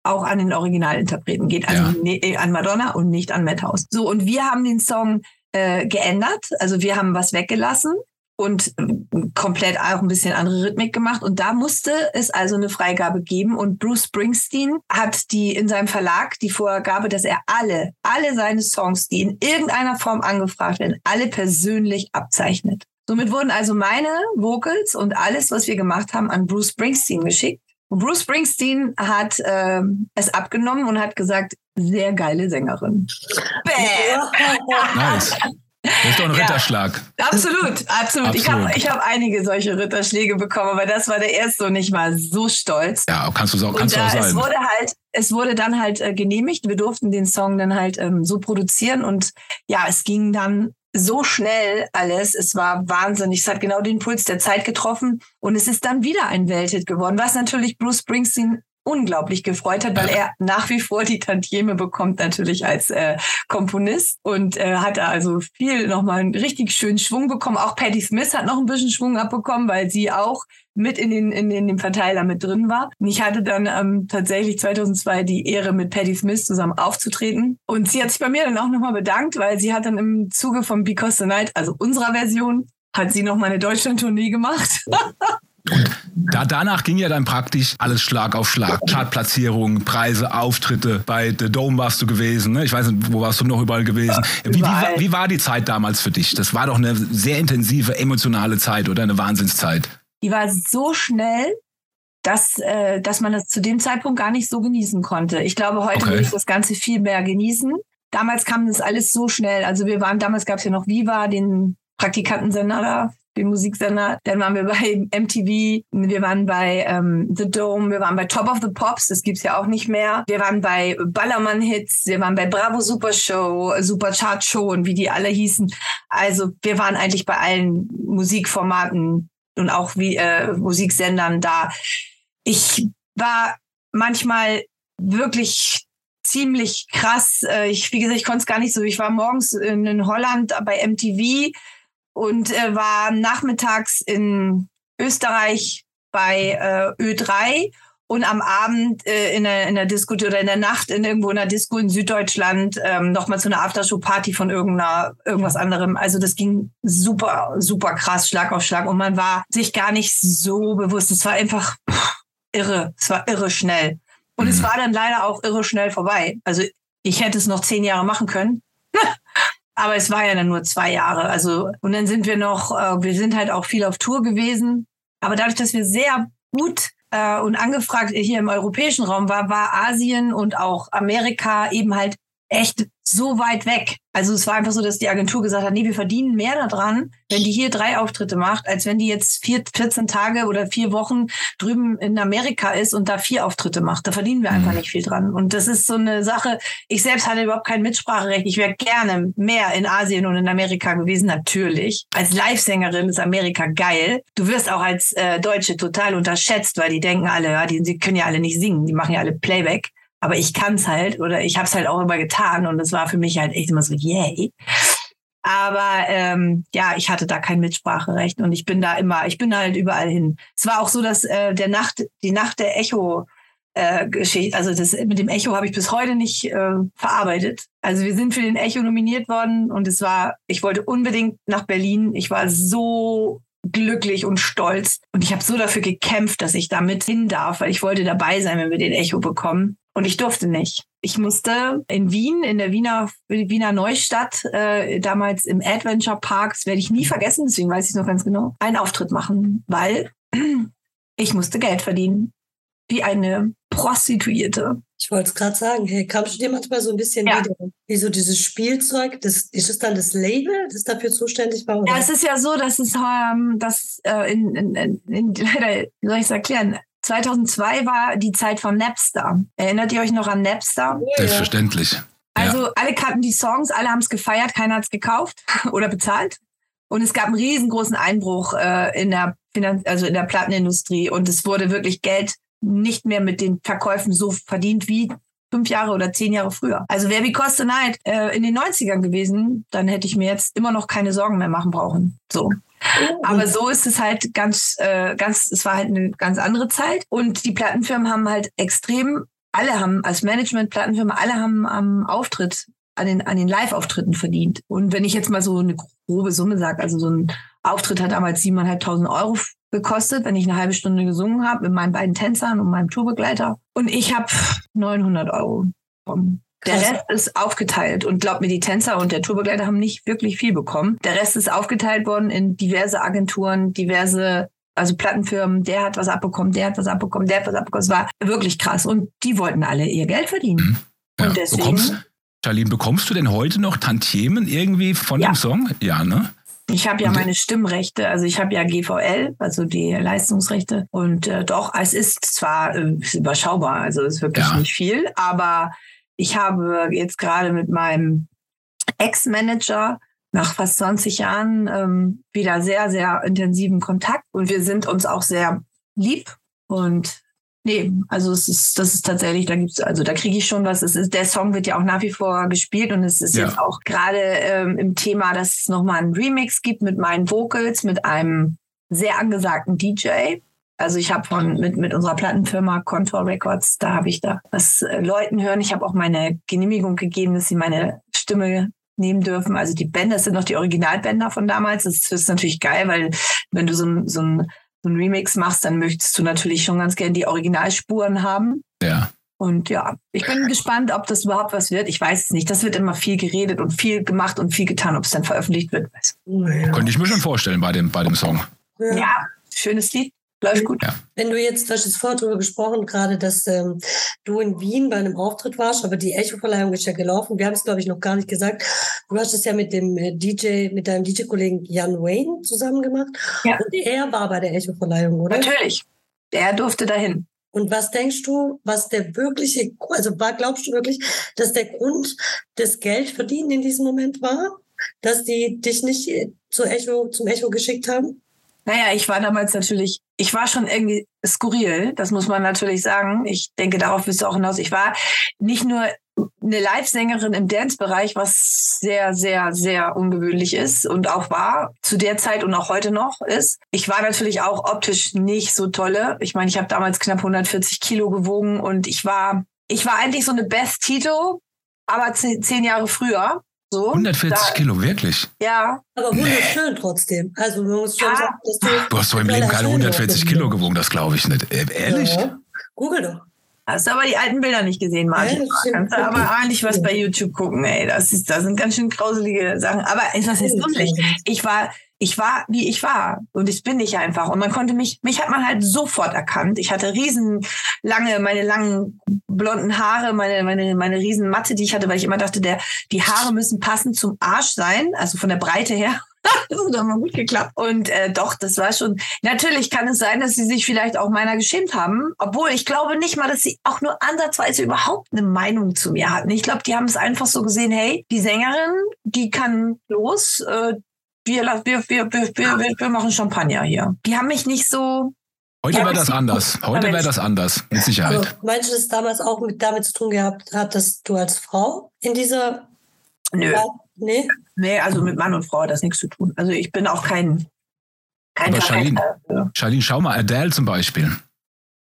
S3: auch an den Originalinterpreten geht, ja. an, ne, an Madonna und nicht an Madhouse. So, und wir haben den Song äh, geändert, also wir haben was weggelassen und ähm, komplett auch ein bisschen andere Rhythmik gemacht. Und da musste es also eine Freigabe geben. Und Bruce Springsteen hat die in seinem Verlag die Vorgabe, dass er alle, alle seine Songs, die in irgendeiner Form angefragt werden, alle persönlich abzeichnet. Somit wurden also meine Vocals und alles, was wir gemacht haben, an Bruce Springsteen geschickt. Und Bruce Springsteen hat äh, es abgenommen und hat gesagt, sehr geile Sängerin. Bäh.
S2: Nice. Das ist doch ein Ritterschlag.
S3: Ja, absolut, absolut, absolut. Ich habe ich hab einige solche Ritterschläge bekommen, aber das war der erste und ich war so stolz.
S2: Ja, kannst kannst und,
S3: du
S2: auch sein.
S3: Es wurde halt, es wurde dann halt äh, genehmigt. Wir durften den Song dann halt ähm, so produzieren und ja, es ging dann so schnell alles. Es war wahnsinnig. Es hat genau den Puls der Zeit getroffen und es ist dann wieder ein Welthit geworden, was natürlich Bruce Springsteen unglaublich gefreut hat, weil er nach wie vor die Tantieme bekommt natürlich als äh, Komponist und äh, hat also viel nochmal einen richtig schönen Schwung bekommen. Auch Patti Smith hat noch ein bisschen Schwung abbekommen, weil sie auch mit in den in, in dem Verteiler mit drin war. Und ich hatte dann ähm, tatsächlich 2002 die Ehre, mit Patti Smith zusammen aufzutreten. Und sie hat sich bei mir dann auch nochmal bedankt, weil sie hat dann im Zuge von Because the Night, also unserer Version, hat sie noch mal eine Deutschland-Tournee gemacht.
S2: Und da, danach ging ja dann praktisch alles Schlag auf Schlag. Chartplatzierungen, Preise, Auftritte. Bei The Dome warst du gewesen. Ne? Ich weiß nicht, wo warst du noch überall gewesen? Wie, wie, wie, war die Zeit damals für dich? Das war doch eine sehr intensive, emotionale Zeit oder eine Wahnsinnszeit.
S3: Die war so schnell, dass, äh, dass man das zu dem Zeitpunkt gar nicht so genießen konnte. Ich glaube, heute okay. würde ich das Ganze viel mehr genießen. Damals kam das alles so schnell. Also wir waren, damals gab es ja noch Viva, den Praktikantensender da den Musiksender. Dann waren wir bei MTV, wir waren bei ähm, The Dome, wir waren bei Top of the Pops, das gibt's ja auch nicht mehr. Wir waren bei Ballermann Hits, wir waren bei Bravo Super Show, Super Chart Show und wie die alle hießen. Also wir waren eigentlich bei allen Musikformaten und auch wie äh, Musiksendern da. Ich war manchmal wirklich ziemlich krass. Äh, ich, wie gesagt, ich konnte es gar nicht so. Ich war morgens in, in Holland bei MTV und äh, war nachmittags in Österreich bei äh, Ö3 und am Abend äh, in, der, in der Disco oder in der Nacht in irgendwo in der Disco in Süddeutschland ähm, nochmal zu einer Aftershow-Party von irgendeiner, irgendwas anderem. Also das ging super, super krass, Schlag auf Schlag. Und man war sich gar nicht so bewusst. Es war einfach irre. Es war irre schnell. Und mhm. es war dann leider auch irre schnell vorbei. Also ich hätte es noch zehn Jahre machen können. Aber es war ja dann nur zwei Jahre. Also, und dann sind wir noch, äh, wir sind halt auch viel auf Tour gewesen. Aber dadurch, dass wir sehr gut äh, und angefragt hier im europäischen Raum war, war Asien und auch Amerika eben halt echt so weit weg. Also es war einfach so, dass die Agentur gesagt hat, nee, wir verdienen mehr daran, wenn die hier drei Auftritte macht, als wenn die jetzt vier, 14 Tage oder vier Wochen drüben in Amerika ist und da vier Auftritte macht. Da verdienen wir einfach mhm. nicht viel dran. Und das ist so eine Sache, ich selbst hatte überhaupt kein Mitspracherecht. Ich wäre gerne mehr in Asien und in Amerika gewesen, natürlich. Als Live-Sängerin ist Amerika geil. Du wirst auch als äh, Deutsche total unterschätzt, weil die denken alle, ja, die, die können ja alle nicht singen, die machen ja alle Playback aber ich kann es halt oder ich habe es halt auch immer getan und es war für mich halt echt immer so, yay. Aber ähm, ja, ich hatte da kein Mitspracherecht und ich bin da immer, ich bin halt überall hin. Es war auch so, dass äh, der Nacht, die Nacht der Echo äh, Geschichte, also das mit dem Echo habe ich bis heute nicht äh, verarbeitet. Also wir sind für den Echo nominiert worden und es war, ich wollte unbedingt nach Berlin. Ich war so glücklich und stolz und ich habe so dafür gekämpft, dass ich da mit hin darf, weil ich wollte dabei sein, wenn wir den Echo bekommen. Und ich durfte nicht. Ich musste in Wien, in der Wiener, Wiener Neustadt, äh, damals im Adventure Park, das werde ich nie vergessen, deswegen weiß ich es noch ganz genau, einen Auftritt machen, weil ich musste Geld verdienen. Wie eine Prostituierte.
S1: Ich wollte es gerade sagen, hey, kamst du dir manchmal so ein bisschen ja. wieder, wie so dieses Spielzeug, das, ist es dann das Label, das dafür zuständig war?
S3: Oder? Ja, es ist ja so, dass es, ähm, dass, äh, in, in, in, in, leider, wie soll ich es erklären, 2002 war die Zeit von Napster. Erinnert ihr euch noch an Napster?
S2: Selbstverständlich.
S3: Also ja. alle kannten die Songs, alle haben es gefeiert, keiner hat es gekauft oder bezahlt. Und es gab einen riesengroßen Einbruch äh, in der Finanz also in der Plattenindustrie und es wurde wirklich Geld nicht mehr mit den Verkäufen so verdient wie fünf Jahre oder zehn Jahre früher. Also wäre Because the Night äh, in den 90ern gewesen, dann hätte ich mir jetzt immer noch keine Sorgen mehr machen brauchen. So. Aber so ist es halt ganz, äh, ganz, es war halt eine ganz andere Zeit. Und die Plattenfirmen haben halt extrem, alle haben als Management-Plattenfirma, alle haben am Auftritt, an den, an den Live-Auftritten verdient. Und wenn ich jetzt mal so eine grobe Summe sage, also so ein Auftritt hat damals 7.500 Euro gekostet, wenn ich eine halbe Stunde gesungen habe mit meinen beiden Tänzern und meinem Tourbegleiter. Und ich habe 900 Euro bekommen. Der Rest ist aufgeteilt und glaubt mir, die Tänzer und der Tourbegleiter haben nicht wirklich viel bekommen. Der Rest ist aufgeteilt worden in diverse Agenturen, diverse also Plattenfirmen, der hat was abbekommen, der hat was abbekommen, der hat was abbekommen. Es war wirklich krass. Und die wollten alle ihr Geld verdienen. Mhm.
S2: Ja. Und deswegen. Bekommst, Charlene, bekommst du denn heute noch Tantiemen irgendwie von ja. dem Song? Ja, ne?
S3: Ich habe ja meine Stimmrechte, also ich habe ja GVL, also die Leistungsrechte. Und äh, doch, es ist zwar äh, überschaubar, also es ist wirklich ja. nicht viel, aber ich habe jetzt gerade mit meinem Ex-Manager nach fast 20 Jahren ähm, wieder sehr, sehr intensiven Kontakt und wir sind uns auch sehr lieb und nee, also es ist, das ist tatsächlich, da gibt's, also da kriege ich schon was. Es ist, der Song wird ja auch nach wie vor gespielt und es ist ja. jetzt auch gerade ähm, im Thema, dass es nochmal einen Remix gibt mit meinen Vocals, mit einem sehr angesagten DJ. Also ich habe von mit, mit unserer Plattenfirma Contour Records, da habe ich da was äh, Leuten hören. Ich habe auch meine Genehmigung gegeben, dass sie meine Stimme nehmen dürfen. Also die Bänder sind noch die Originalbänder von damals. Das ist natürlich geil, weil wenn du so ein, so ein, so ein Remix machst, dann möchtest du natürlich schon ganz gerne die Originalspuren haben.
S2: Ja.
S3: Und ja, ich bin gespannt, ob das überhaupt was wird. Ich weiß es nicht. Das wird immer viel geredet und viel gemacht und viel getan, ob es dann veröffentlicht wird.
S2: Ja. Könnte ich mir schon vorstellen bei dem, bei dem Song.
S3: Ja, ja schönes Lied. Läuft gut. Ja.
S1: Wenn du jetzt, du hast jetzt vorher darüber gesprochen, gerade, dass ähm, du in Wien bei einem Auftritt warst, aber die Echo-Verleihung ist ja gelaufen. Wir haben es, glaube ich, noch gar nicht gesagt. Du hast es ja mit dem äh, DJ, mit deinem DJ-Kollegen Jan Wayne zusammen gemacht. Ja. Und er war bei der Echo-Verleihung, oder?
S3: Natürlich. Er durfte dahin.
S1: Und was denkst du, was der wirkliche, also glaubst du wirklich, dass der Grund des Geldverdienen in diesem Moment war? Dass die dich nicht äh, zur Echo, zum Echo geschickt haben?
S3: Naja, ich war damals natürlich, ich war schon irgendwie skurril, das muss man natürlich sagen. Ich denke, darauf bist du auch hinaus. Ich war nicht nur eine Live-Sängerin im Dance-Bereich, was sehr, sehr, sehr ungewöhnlich ist und auch war zu der Zeit und auch heute noch ist. Ich war natürlich auch optisch nicht so tolle. Ich meine, ich habe damals knapp 140 Kilo gewogen und ich war, ich war eigentlich so eine Beth Tito, aber zehn Jahre früher. So,
S2: 140 da, Kilo, wirklich?
S3: Ja.
S1: Aber wunderschön nee. trotzdem. Also man muss schon ja. sagen, dass du.
S2: Du hast doch im Leben keine 140 Kilo gewogen, das glaube ich nicht. Äh, ehrlich? Ja.
S1: Google doch.
S3: Hast du aber die alten Bilder nicht gesehen, Martin. Ja, Kannst du aber eigentlich was bei YouTube gucken, ey. Das ist, da sind ganz schön grauselige Sachen. Aber was ist lustig? Ich war, ich war, wie ich war. Und ich bin nicht einfach. Und man konnte mich, mich hat man halt sofort erkannt. Ich hatte riesen lange, meine langen blonden Haare, meine, meine, meine riesen Matte, die ich hatte, weil ich immer dachte, der, die Haare müssen passend zum Arsch sein, also von der Breite her. das hat doch mal gut geklappt. Und äh, doch, das war schon. Natürlich kann es sein, dass sie sich vielleicht auch meiner geschämt haben, obwohl ich glaube nicht mal, dass sie auch nur ansatzweise überhaupt eine Meinung zu mir hatten. Ich glaube, die haben es einfach so gesehen, hey, die Sängerin, die kann los, äh, wir, wir, wir, wir, wir, wir machen Champagner hier. Die haben mich nicht so
S2: Heute wäre das anders. Heute wäre das anders, mit Sicherheit. Also,
S1: meinst du, dass damals auch mit damit zu tun gehabt hat, dass du als Frau in dieser.
S3: Nö. Nee? Nee, also mit Mann und Frau hat das nichts zu tun. Also ich bin auch kein. kein
S2: Aber Charlene, Charlene, schau mal, Adele zum Beispiel.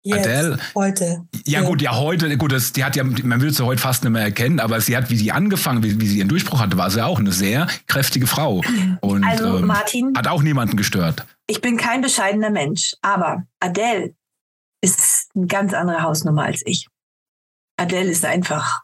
S1: Yes, Adele. Heute.
S2: Ja, ja, gut, ja, heute, gut, das, die hat ja, man würde sie heute fast nicht mehr erkennen, aber sie hat, wie sie angefangen, wie, wie sie ihren Durchbruch hatte, war sie auch eine sehr kräftige Frau. Und
S3: also,
S2: ähm,
S3: Martin,
S2: hat auch niemanden gestört.
S3: Ich bin kein bescheidener Mensch, aber Adele ist eine ganz andere Hausnummer als ich. Adele ist einfach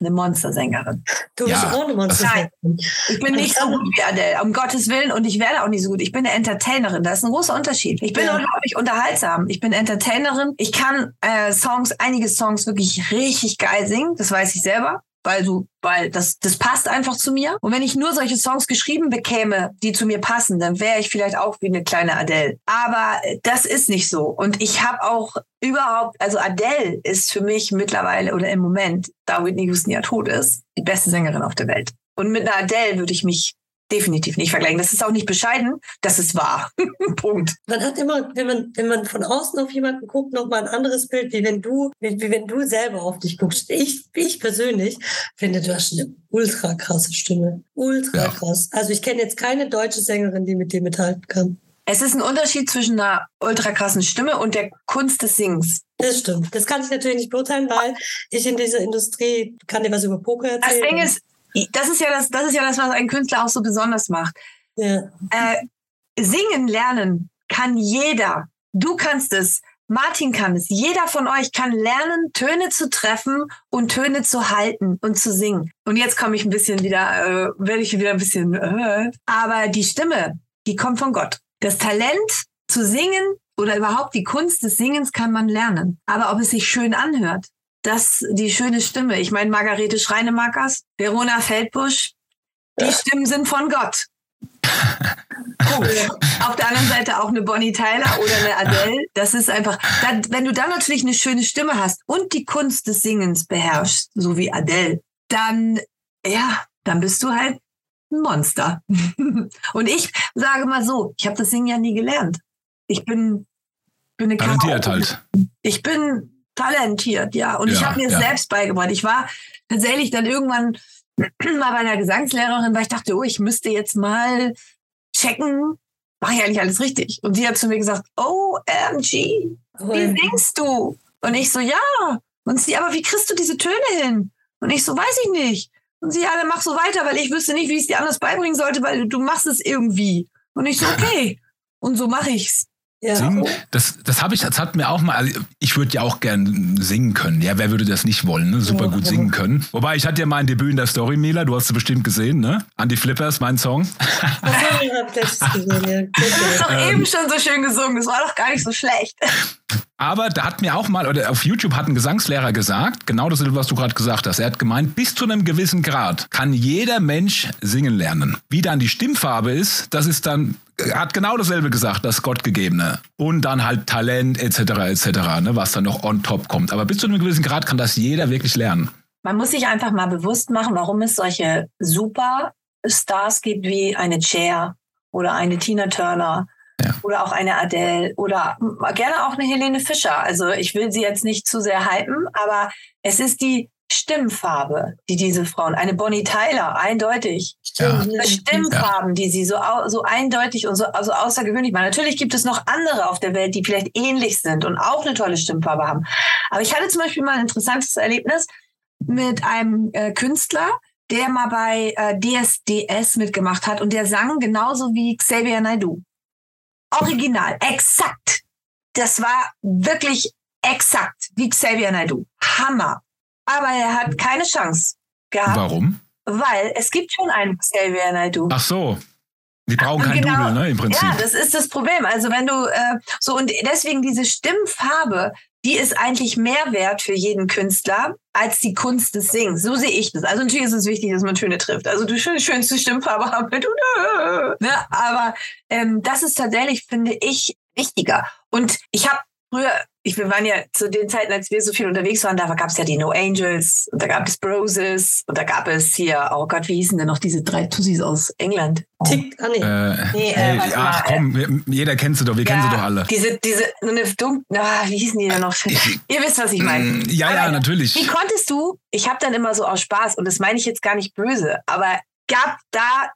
S3: eine Monstersängerin.
S1: Du bist ja. eine Monstersängerin.
S3: Nein, ich bin nicht so gut wie Adele, um Gottes Willen, und ich werde auch nicht so gut. Ich bin eine Entertainerin, das ist ein großer Unterschied. Ich bin ja. unglaublich unterhaltsam. Ich bin Entertainerin. Ich kann äh, Songs, einige Songs wirklich richtig geil singen, das weiß ich selber weil du, weil das, das passt einfach zu mir. Und wenn ich nur solche Songs geschrieben bekäme, die zu mir passen, dann wäre ich vielleicht auch wie eine kleine Adele. Aber das ist nicht so. Und ich habe auch überhaupt, also Adele ist für mich mittlerweile oder im Moment, da Whitney Houston ja tot ist, die beste Sängerin auf der Welt. Und mit einer Adele würde ich mich definitiv nicht vergleichen. Das ist auch nicht bescheiden, das ist wahr. Punkt.
S1: Man hat immer, wenn man, wenn man von außen auf jemanden guckt, noch mal ein anderes Bild, wie wenn du, wie, wie wenn du selber auf dich guckst. Ich, ich persönlich finde, du hast eine ultra krasse Stimme. Ultra ja. krass. Also ich kenne jetzt keine deutsche Sängerin, die mit dir mithalten kann.
S3: Es ist ein Unterschied zwischen einer ultra krassen Stimme und der Kunst des Singens.
S1: Das stimmt. Das kann ich natürlich nicht beurteilen, weil ich in dieser Industrie kann dir was über Poker erzählen.
S3: Das Ding ist, das ist ja das, das ist ja das, was ein Künstler auch so besonders macht. Ja. Äh, singen lernen kann jeder. Du kannst es. Martin kann es. Jeder von euch kann lernen, Töne zu treffen und Töne zu halten und zu singen. Und jetzt komme ich ein bisschen wieder, äh, werde ich wieder ein bisschen, äh, aber die Stimme, die kommt von Gott. Das Talent zu singen oder überhaupt die Kunst des Singens kann man lernen. Aber ob es sich schön anhört, das die schöne Stimme. Ich meine, Margarete Schreinemakers, Verona Feldbusch, die Stimmen sind von Gott. Auf der anderen Seite auch eine Bonnie Tyler oder eine Adele. Das ist einfach, dann, wenn du dann natürlich eine schöne Stimme hast und die Kunst des Singens beherrschst, so wie Adele, dann, ja, dann bist du halt ein Monster. und ich sage mal so, ich habe das Singen ja nie gelernt. Ich bin, bin eine
S2: Talentiert halt.
S3: Ich bin talentiert, ja. Und ja, ich habe mir ja. selbst beigebracht. Ich war tatsächlich dann irgendwann mal bei einer Gesangslehrerin, weil ich dachte, oh, ich müsste jetzt mal checken, mache ich eigentlich alles richtig? Und sie hat zu mir gesagt, OMG, wie singst du? Und ich so, ja. Und sie, aber wie kriegst du diese Töne hin? Und ich so, weiß ich nicht. Und sie, ja, dann mach so weiter, weil ich wüsste nicht, wie ich es dir anders beibringen sollte, weil du machst es irgendwie. Und ich so, okay. Und so mache ich's.
S2: Ja. Singen, das, das habe ich, das hat mir auch mal, also ich würde ja auch gern singen können. Ja, wer würde das nicht wollen, ne? Super ja, gut singen können. Wobei, ich hatte ja mein Debüt in der Story, Mila, du hast es bestimmt gesehen, ne? Andy Flippers, mein Song.
S3: ich hab das gesehen, Du hast doch ähm, eben schon so schön gesungen, das war doch gar nicht so schlecht.
S2: Aber da hat mir auch mal, oder auf YouTube hat ein Gesangslehrer gesagt, genau das, was du gerade gesagt hast. Er hat gemeint, bis zu einem gewissen Grad kann jeder Mensch singen lernen. Wie dann die Stimmfarbe ist, das ist dann hat genau dasselbe gesagt, das Gottgegebene. Und dann halt Talent etc. etc., ne, was dann noch on top kommt. Aber bis zu einem gewissen Grad kann das jeder wirklich lernen.
S3: Man muss sich einfach mal bewusst machen, warum es solche Superstars gibt wie eine Cher oder eine Tina Turner ja. oder auch eine Adele oder gerne auch eine Helene Fischer. Also ich will sie jetzt nicht zu sehr hypen, aber es ist die Stimmfarbe, die diese Frauen, eine Bonnie Tyler, eindeutig. Ja. Stimmfarben, die sie so, so eindeutig und so also außergewöhnlich machen. Natürlich gibt es noch andere auf der Welt, die vielleicht ähnlich sind und auch eine tolle Stimmfarbe haben. Aber ich hatte zum Beispiel mal ein interessantes Erlebnis mit einem äh, Künstler, der mal bei äh, DSDS mitgemacht hat und der sang genauso wie Xavier Naidoo. Original, exakt. Das war wirklich exakt wie Xavier Naidoo. Hammer. Aber er hat keine Chance gehabt.
S2: Warum?
S3: Weil es gibt schon einen Xavier Naidoo.
S2: Ach so. Die brauchen keinen genau, Double, ne, im Prinzip.
S3: Ja, das ist das Problem. Also wenn du äh, so und deswegen diese Stimmfarbe, die ist eigentlich mehr wert für jeden Künstler als die Kunst des Sings. So sehe ich das. Also natürlich ist es wichtig, dass man Töne trifft. Also du schön, schönste Stimmfarbe haben mit, ne? aber ähm, das ist tatsächlich, finde ich, wichtiger. Und ich habe früher ich, wir waren ja zu den Zeiten, als wir so viel unterwegs waren, da gab es ja die No Angels und da gab es Broses und da gab es hier, oh Gott, wie hießen denn noch diese drei Tussis aus England?
S1: Oh. Tick, ah, nee. Äh,
S2: nee äh, ach komm, äh, jeder kennt sie doch, wir ja, kennen sie doch alle.
S3: Diese, diese, eine dunkel, ah, wie hießen die denn noch? Ihr wisst, was ich meine.
S2: Mm, ja, aber ja, natürlich.
S3: Wie konntest du, ich habe dann immer so aus Spaß und das meine ich jetzt gar nicht böse, aber gab da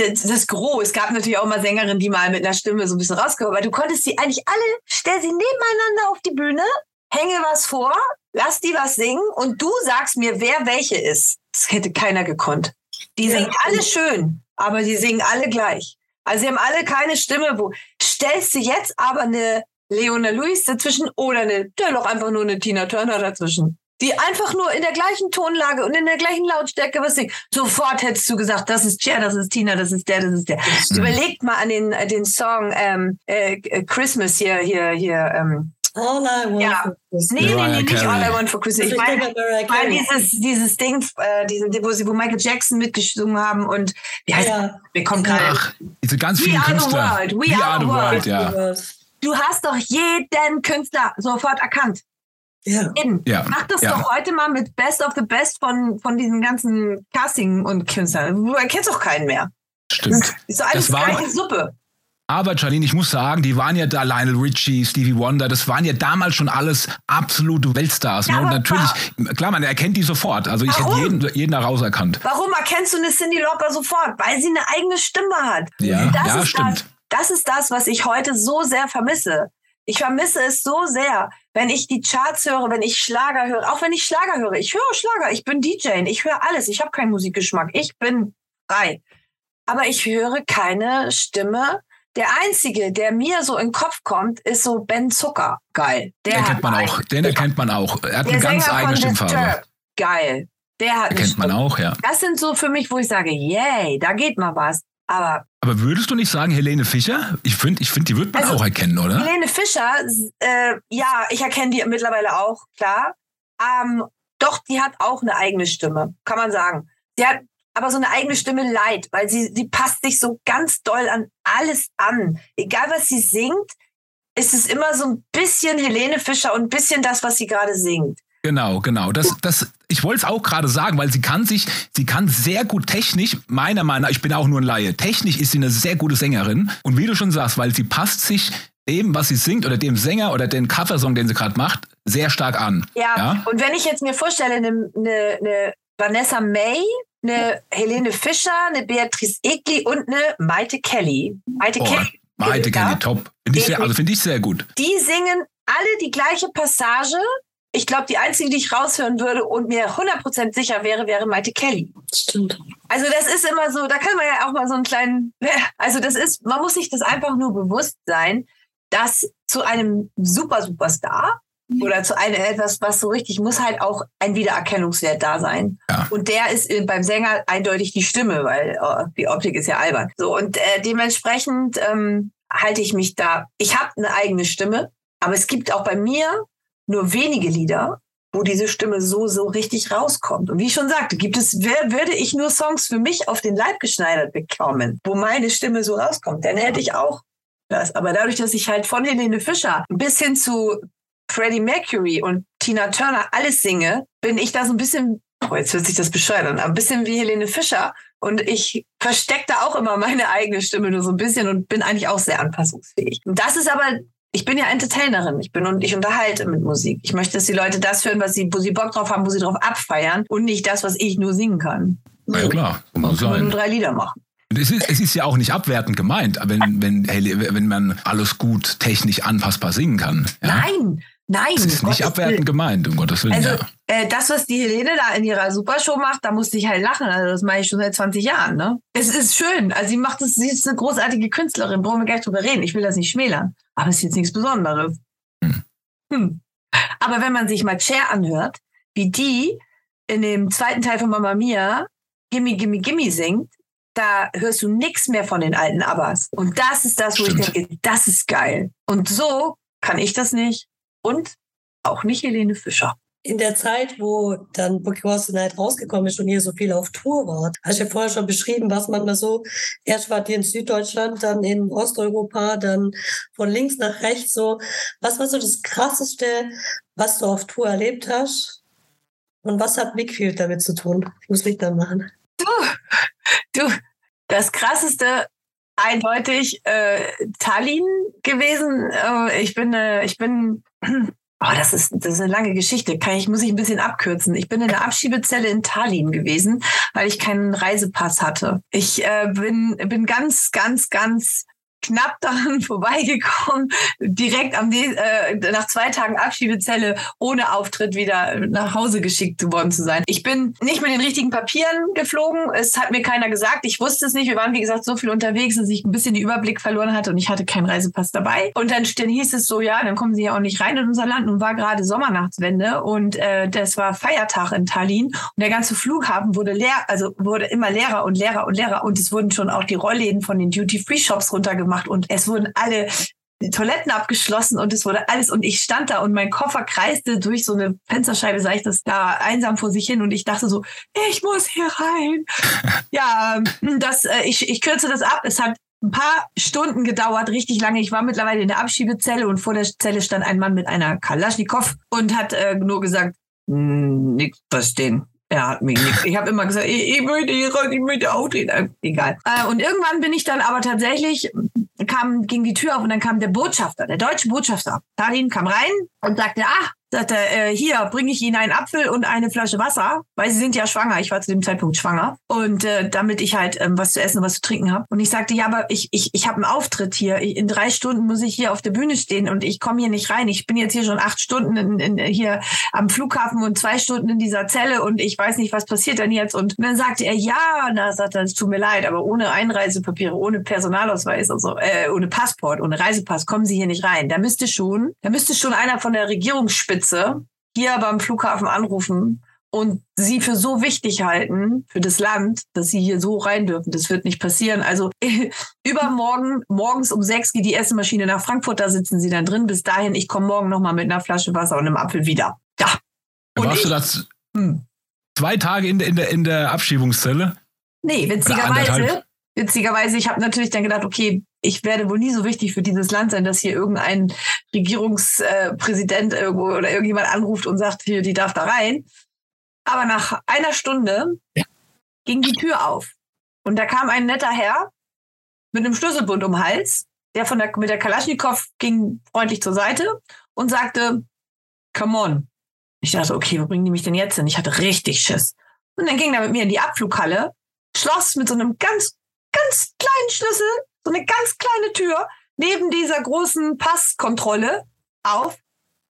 S3: das, das Gros. Es gab natürlich auch mal Sängerinnen, die mal mit einer Stimme so ein bisschen rauskommen, aber du konntest sie eigentlich alle, stell sie nebeneinander auf die Bühne, hänge was vor, lass die was singen und du sagst mir, wer welche ist. Das hätte keiner gekonnt. Die ja. singen alle schön, aber die singen alle gleich. Also sie haben alle keine Stimme, wo stellst du jetzt aber eine Leona Lewis dazwischen oder eine, stell doch einfach nur eine Tina Turner dazwischen die einfach nur in der gleichen Tonlage und in der gleichen Lautstärke was singt. Sofort hättest du gesagt, das ist Cher, das ist Tina, das ist der, das ist der. Mhm. Überlegt mal an den, äh, den Song ähm, äh, Christmas hier, hier, hier. Ähm,
S1: All I want
S3: ja. for Christmas. Nee, nee, nee, nicht All I Want for Christmas. Ich meine, mein, dieses, dieses Ding, äh, diesen, wo, sie, wo Michael Jackson mitgesungen haben und wie heißt ja. wir kommen gerade. Ach,
S2: diese ganz vielen Künstler.
S3: The world. We, We are, are the world. world. Ja. Du hast doch jeden Künstler sofort erkannt. Ja. ja. Mach das ja. doch heute mal mit Best of the Best von, von diesen ganzen Casting und Künstlern. Du erkennst doch keinen mehr.
S2: Stimmt.
S3: Das ist so alles das war, Suppe.
S2: Aber Charlene, ich muss sagen, die waren ja da Lionel Richie, Stevie Wonder, das waren ja damals schon alles absolute Weltstars. Ja, ne? Und natürlich, klar, man erkennt die sofort. Also ich hätte jeden, jeden da rauserkannt.
S3: Warum erkennst du eine Cindy Lauper sofort? Weil sie eine eigene Stimme hat.
S2: Ja, ja stimmt.
S3: Das, das ist das, was ich heute so sehr vermisse. Ich vermisse es so sehr, wenn ich die Charts höre, wenn ich Schlager höre, auch wenn ich Schlager höre. Ich höre Schlager, ich bin DJ, ich höre alles, ich habe keinen Musikgeschmack, ich bin frei. Aber ich höre keine Stimme. Der einzige, der mir so in den Kopf kommt, ist so Ben Zucker. Geil.
S2: Der den kennt man auch. Den erkennt man auch. Er hat eine ganz Sänger eigene Stimmfarbe.
S3: Geil. Der hat
S2: kennt man auch, ja.
S3: Das sind so für mich, wo ich sage, yay, da geht mal was. Aber,
S2: Aber würdest du nicht sagen, Helene Fischer? Ich finde, ich find, die wird man also, auch erkennen, oder?
S3: Helene Fischer, äh, ja, ich erkenne die mittlerweile auch, klar. Ähm, doch, die hat auch eine eigene Stimme, kann man sagen. Sie hat aber so eine eigene Stimme leid, weil sie, sie passt sich so ganz doll an alles an. Egal, was sie singt, ist es immer so ein bisschen Helene Fischer und ein bisschen das, was sie gerade singt.
S2: Genau, genau. Das, das, ich wollte es auch gerade sagen, weil sie kann sich, sie kann sehr gut technisch, meiner Meinung nach, ich bin auch nur ein Laie, technisch ist sie eine sehr gute Sängerin. Und wie du schon sagst, weil sie passt sich dem, was sie singt oder dem Sänger oder den Coversong, den sie gerade macht, sehr stark an.
S3: Ja, ja, und wenn ich jetzt mir vorstelle, eine, eine, eine Vanessa May, eine Helene Fischer, eine Beatrice Egli und eine Maite Kelly.
S2: Maite oh, Kelly. Maite Kelly, top. Finde ich, sehr, also find ich sehr gut.
S3: Die singen alle die gleiche Passage, ich glaube, die einzige, die ich raushören würde und mir 100% sicher wäre, wäre Maite Kelly.
S1: Stimmt.
S3: Also das ist immer so, da kann man ja auch mal so einen kleinen, also das ist, man muss sich das einfach nur bewusst sein, dass zu einem super, super Star oder zu einem etwas, was so richtig, muss halt auch ein Wiedererkennungswert da sein. Ja. Und der ist beim Sänger eindeutig die Stimme, weil oh, die Optik ist ja albern. So, und äh, dementsprechend ähm, halte ich mich da, ich habe eine eigene Stimme, aber es gibt auch bei mir nur wenige Lieder, wo diese Stimme so, so richtig rauskommt. Und wie ich schon sagte, gibt es, wer, würde ich nur Songs für mich auf den Leib geschneidert bekommen, wo meine Stimme so rauskommt, dann hätte ich auch das. Aber dadurch, dass ich halt von Helene Fischer bis hin zu Freddie Mercury und Tina Turner alles singe, bin ich da so ein bisschen, oh, jetzt hört sich das bescheuert an, ein bisschen wie Helene Fischer. Und ich verstecke da auch immer meine eigene Stimme nur so ein bisschen und bin eigentlich auch sehr anpassungsfähig. Und das ist aber ich bin ja Entertainerin. Ich bin und ich unterhalte mit Musik. Ich möchte, dass die Leute das hören, was sie, wo sie Bock drauf haben, wo sie drauf abfeiern und nicht das, was ich nur singen kann.
S2: Ja, klar.
S3: Muss sein. nur drei Lieder machen.
S2: Es ist, es ist ja auch nicht abwertend gemeint, wenn, wenn, wenn man alles gut technisch anpassbar singen kann. Ja?
S3: Nein, Nein.
S2: Das ist nicht abwertend gemeint, um Gottes Willen. Also,
S3: ja. äh, das, was die Helene da in ihrer Supershow macht, da musste ich halt lachen. Also, das mache ich schon seit 20 Jahren, ne? Es ist schön. Also, sie macht das, sie ist eine großartige Künstlerin. Brauchen wir gleich drüber reden. Ich will das nicht schmälern. Aber es ist jetzt nichts Besonderes. Hm. Hm. Aber wenn man sich mal Cher anhört, wie die in dem zweiten Teil von Mama Mia Gimme, Gimme, Gimme singt, da hörst du nichts mehr von den alten Abbas. Und das ist das, wo Stimmt. ich denke, das ist geil. Und so kann ich das nicht und auch nicht Helene Fischer.
S1: In der Zeit, wo dann Bookie Horse Night rausgekommen ist und ihr so viel auf Tour wart, hast du ja vorher schon beschrieben, was man da so, erst wart ihr in Süddeutschland, dann in Osteuropa, dann von links nach rechts so. Was war so das Krasseste, was du auf Tour erlebt hast? Und was hat Wickfield damit zu tun? Ich muss Licht dann machen.
S3: Du, du, das Krasseste eindeutig äh, Tallinn gewesen. Äh, ich bin, äh, ich bin Oh, das ist, das ist eine lange Geschichte. Kann ich, muss ich ein bisschen abkürzen. Ich bin in der Abschiebezelle in Tallinn gewesen, weil ich keinen Reisepass hatte. Ich äh, bin, bin ganz, ganz, ganz knapp daran vorbeigekommen, direkt am äh, nach zwei Tagen Abschiebezelle ohne Auftritt wieder nach Hause geschickt worden zu sein. Ich bin nicht mit den richtigen Papieren geflogen. Es hat mir keiner gesagt. Ich wusste es nicht. Wir waren wie gesagt so viel unterwegs, dass ich ein bisschen den Überblick verloren hatte und ich hatte keinen Reisepass dabei. Und dann, dann hieß es so, ja, dann kommen Sie ja auch nicht rein in unser Land. Und war gerade Sommernachtswende und äh, das war Feiertag in Tallinn und der ganze Flughafen wurde leer, also wurde immer leerer und leerer und leerer und es wurden schon auch die Rollläden von den Duty-Free-Shops runtergemacht gemacht und es wurden alle Toiletten abgeschlossen und es wurde alles und ich stand da und mein Koffer kreiste durch so eine Fensterscheibe, sah ich das da einsam vor sich hin und ich dachte so, ich muss hier rein. ja, das, äh, ich, ich kürze das ab. Es hat ein paar Stunden gedauert, richtig lange. Ich war mittlerweile in der Abschiebezelle und vor der Zelle stand ein Mann mit einer Kalaschnikow und hat äh, nur gesagt, hm, nichts verstehen. Er hat mich nicht. Ich habe immer gesagt, ich, ich möchte hier raus, ich möchte auch drehen. Egal. Äh, und irgendwann bin ich dann aber tatsächlich, kam, ging die Tür auf und dann kam der Botschafter, der deutsche Botschafter. Tallinn kam rein und sagte, ah, sagte, äh, hier bringe ich Ihnen einen Apfel und eine Flasche Wasser, weil Sie sind ja schwanger. Ich war zu dem Zeitpunkt schwanger. Und äh, damit ich halt ähm, was zu essen und was zu trinken habe. Und ich sagte, ja, aber ich, ich, ich habe einen Auftritt hier. in drei Stunden muss ich hier auf der Bühne stehen und ich komme hier nicht rein. Ich bin jetzt hier schon acht Stunden in, in, hier am Flughafen und zwei Stunden in dieser Zelle und ich weiß nicht, was passiert dann jetzt. Und dann sagte er, ja, na, sagt er, es tut mir leid, aber ohne Einreisepapiere, ohne Personalausweis, also äh, ohne Passport, ohne Reisepass kommen Sie hier nicht rein. Da müsste schon, da müsste schon einer von der Regierungsspitze Spitze hier beim Flughafen anrufen und sie für so wichtig halten für das Land, dass sie hier so rein dürfen. Das wird nicht passieren. Also übermorgen, morgens um sechs geht die Essenmaschine nach Frankfurt, da sitzen sie dann drin. Bis dahin, ich komme morgen nochmal mit einer Flasche Wasser und einem Apfel wieder. Ja.
S2: Und Warst ich, du das hm. zwei Tage in der, in der, in der Abschiebungszelle?
S3: Nee, witzigerweise, witzigerweise, ich habe natürlich dann gedacht, okay, ich werde wohl nie so wichtig für dieses Land sein, dass hier irgendein Regierungspräsident irgendwo oder irgendjemand anruft und sagt, hier, die darf da rein. Aber nach einer Stunde ging die Tür auf. Und da kam ein netter Herr mit einem Schlüsselbund um den Hals, der von der, mit der Kalaschnikow ging freundlich zur Seite und sagte, come on. Ich dachte, okay, wo bringen die mich denn jetzt hin? Ich hatte richtig Schiss. Und dann ging er mit mir in die Abflughalle, schloss mit so einem ganz, ganz kleinen Schlüssel so eine ganz kleine Tür neben dieser großen Passkontrolle auf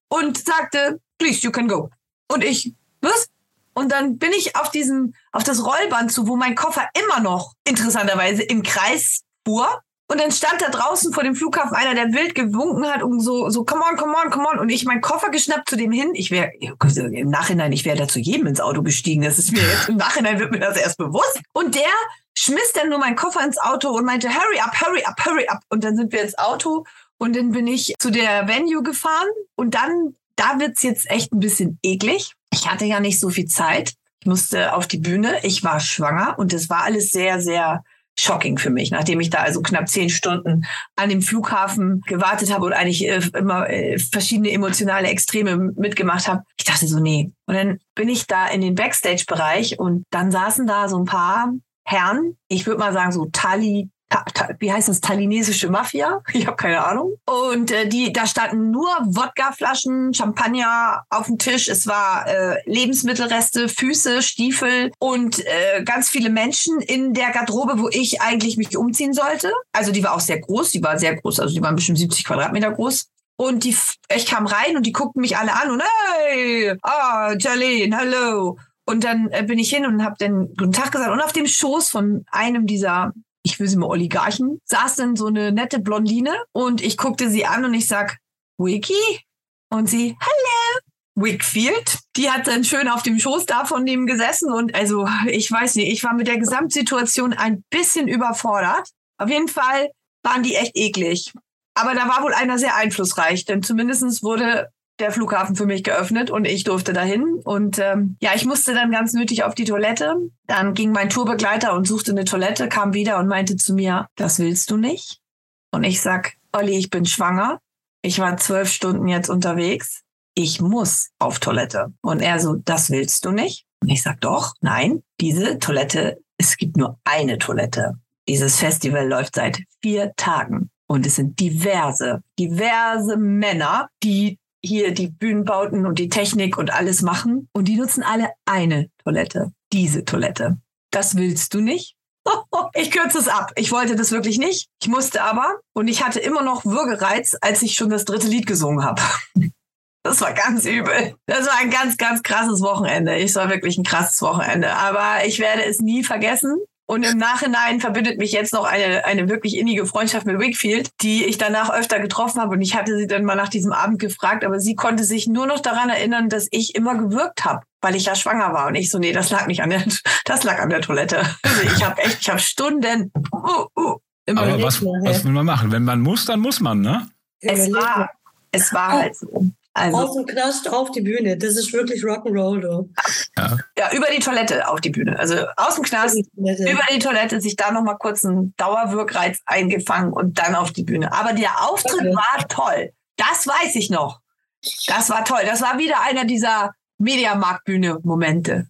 S3: und sagte, please, you can go. Und ich, was? Und dann bin ich auf diesen, auf das Rollband zu, wo mein Koffer immer noch interessanterweise im Kreis fuhr. Und dann stand da draußen vor dem Flughafen einer, der wild gewunken hat und so, so, come on, come on, come on. Und ich meinen Koffer geschnappt zu dem hin. Ich wäre, im Nachhinein, ich wäre da zu jedem ins Auto gestiegen. Das ist mir jetzt, im Nachhinein wird mir das erst bewusst. Und der schmiss dann nur meinen Koffer ins Auto und meinte, hurry up, hurry up, hurry up. Und dann sind wir ins Auto und dann bin ich zu der Venue gefahren und dann, da wird's jetzt echt ein bisschen eklig. Ich hatte ja nicht so viel Zeit. Ich musste auf die Bühne. Ich war schwanger und das war alles sehr, sehr shocking für mich, nachdem ich da also knapp zehn Stunden an dem Flughafen gewartet habe und eigentlich äh, immer äh, verschiedene emotionale Extreme mitgemacht habe. Ich dachte so, nee. Und dann bin ich da in den Backstage-Bereich und dann saßen da so ein paar Herren, ich würde mal sagen so Tali, wie heißt das, thailändische Mafia? Ich habe keine Ahnung. Und äh, die, da standen nur Wodkaflaschen, Champagner auf dem Tisch. Es war äh, Lebensmittelreste, Füße, Stiefel und äh, ganz viele Menschen in der Garderobe, wo ich eigentlich mich umziehen sollte. Also die war auch sehr groß, die war sehr groß, also die waren bestimmt 70 Quadratmeter groß. Und die, ich kam rein und die guckten mich alle an und hey, ah, Charlene, hallo. Und dann äh, bin ich hin und habe den guten Tag gesagt. Und auf dem Schoß von einem dieser ich will sie mal Oligarchen, saß dann so eine nette Blondine und ich guckte sie an und ich sag, Wiki? Und sie, hallo. Wickfield, die hat dann schön auf dem Schoß da von dem gesessen und also ich weiß nicht, ich war mit der Gesamtsituation ein bisschen überfordert. Auf jeden Fall waren die echt eklig. Aber da war wohl einer sehr einflussreich, denn zumindest wurde der Flughafen für mich geöffnet und ich durfte dahin. Und ähm, ja, ich musste dann ganz nötig auf die Toilette. Dann ging mein Tourbegleiter und suchte eine Toilette, kam wieder und meinte zu mir, das willst du nicht? Und ich sag, Olli, ich bin schwanger. Ich war zwölf Stunden jetzt unterwegs. Ich muss auf Toilette. Und er so, das willst du nicht? Und ich sag, doch, nein, diese Toilette, es gibt nur eine Toilette. Dieses Festival läuft seit vier Tagen. Und es sind diverse, diverse Männer, die hier die Bühnenbauten und die Technik und alles machen. Und die nutzen alle eine Toilette. Diese Toilette. Das willst du nicht? Ich kürze es ab. Ich wollte das wirklich nicht. Ich musste aber. Und ich hatte immer noch Würgereiz, als ich schon das dritte Lied gesungen habe. Das war ganz übel. Das war ein ganz, ganz krasses Wochenende. Ich war wirklich ein krasses Wochenende. Aber ich werde es nie vergessen. Und im Nachhinein verbindet mich jetzt noch eine, eine wirklich innige Freundschaft mit Wickfield, die ich danach öfter getroffen habe. Und ich hatte sie dann mal nach diesem Abend gefragt, aber sie konnte sich nur noch daran erinnern, dass ich immer gewirkt habe, weil ich ja schwanger war. Und ich so, nee, das lag nicht an der, das lag an der Toilette. Also ich habe echt, ich habe Stunden. Uh,
S2: uh, immer aber was, was will man machen? Wenn man muss, dann muss man, ne?
S3: Es war, es war halt so.
S1: Also, Aus dem Knast auf die Bühne. Das ist wirklich Rock'n'Roll. Du.
S3: Ja. ja, über die Toilette auf die Bühne. Also aus dem Knast, die über die Toilette, sich da nochmal kurz einen Dauerwirkreiz eingefangen und dann auf die Bühne. Aber der Auftritt okay. war toll. Das weiß ich noch. Das war toll. Das war wieder einer dieser Mediamarktbühne-Momente.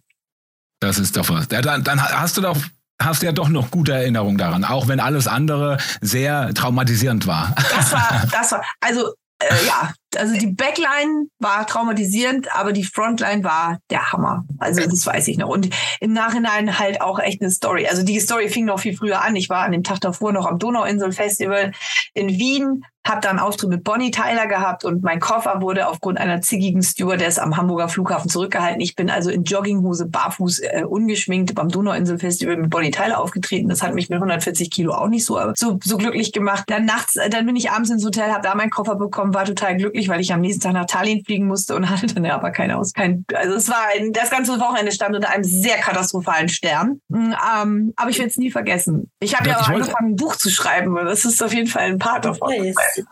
S2: Das ist doch was. Ja, dann, dann hast du doch hast ja doch noch gute Erinnerungen daran, auch wenn alles andere sehr traumatisierend war.
S3: Das war, das war, also äh, ja, also die Backline war traumatisierend, aber die Frontline war der Hammer. Also das weiß ich noch. Und im Nachhinein halt auch echt eine Story. Also die Story fing noch viel früher an. Ich war an dem Tag davor noch am Donauinsel Festival in Wien, habe dann Auftritt mit Bonnie Tyler gehabt und mein Koffer wurde aufgrund einer zickigen Stewardess am Hamburger Flughafen zurückgehalten. Ich bin also in Jogginghose, barfuß, äh, ungeschminkt beim Donauinsel Festival mit Bonnie Tyler aufgetreten. Das hat mich mit 140 Kilo auch nicht so, so, so glücklich gemacht. Dann nachts, äh, dann bin ich abends ins Hotel, habe da meinen Koffer bekommen, war total glücklich, weil ich am nächsten Tag nach Tallinn fliegen musste und hatte dann aber keine aus. Kein, also es war ein, das ganze Wochenende stand unter einem sehr katastrophalen Stern. Mm, ähm, aber ich werde es nie vergessen. Ich habe ja auch angefangen, ein Buch zu schreiben. Das ist auf jeden Fall ein Part davon. Yes.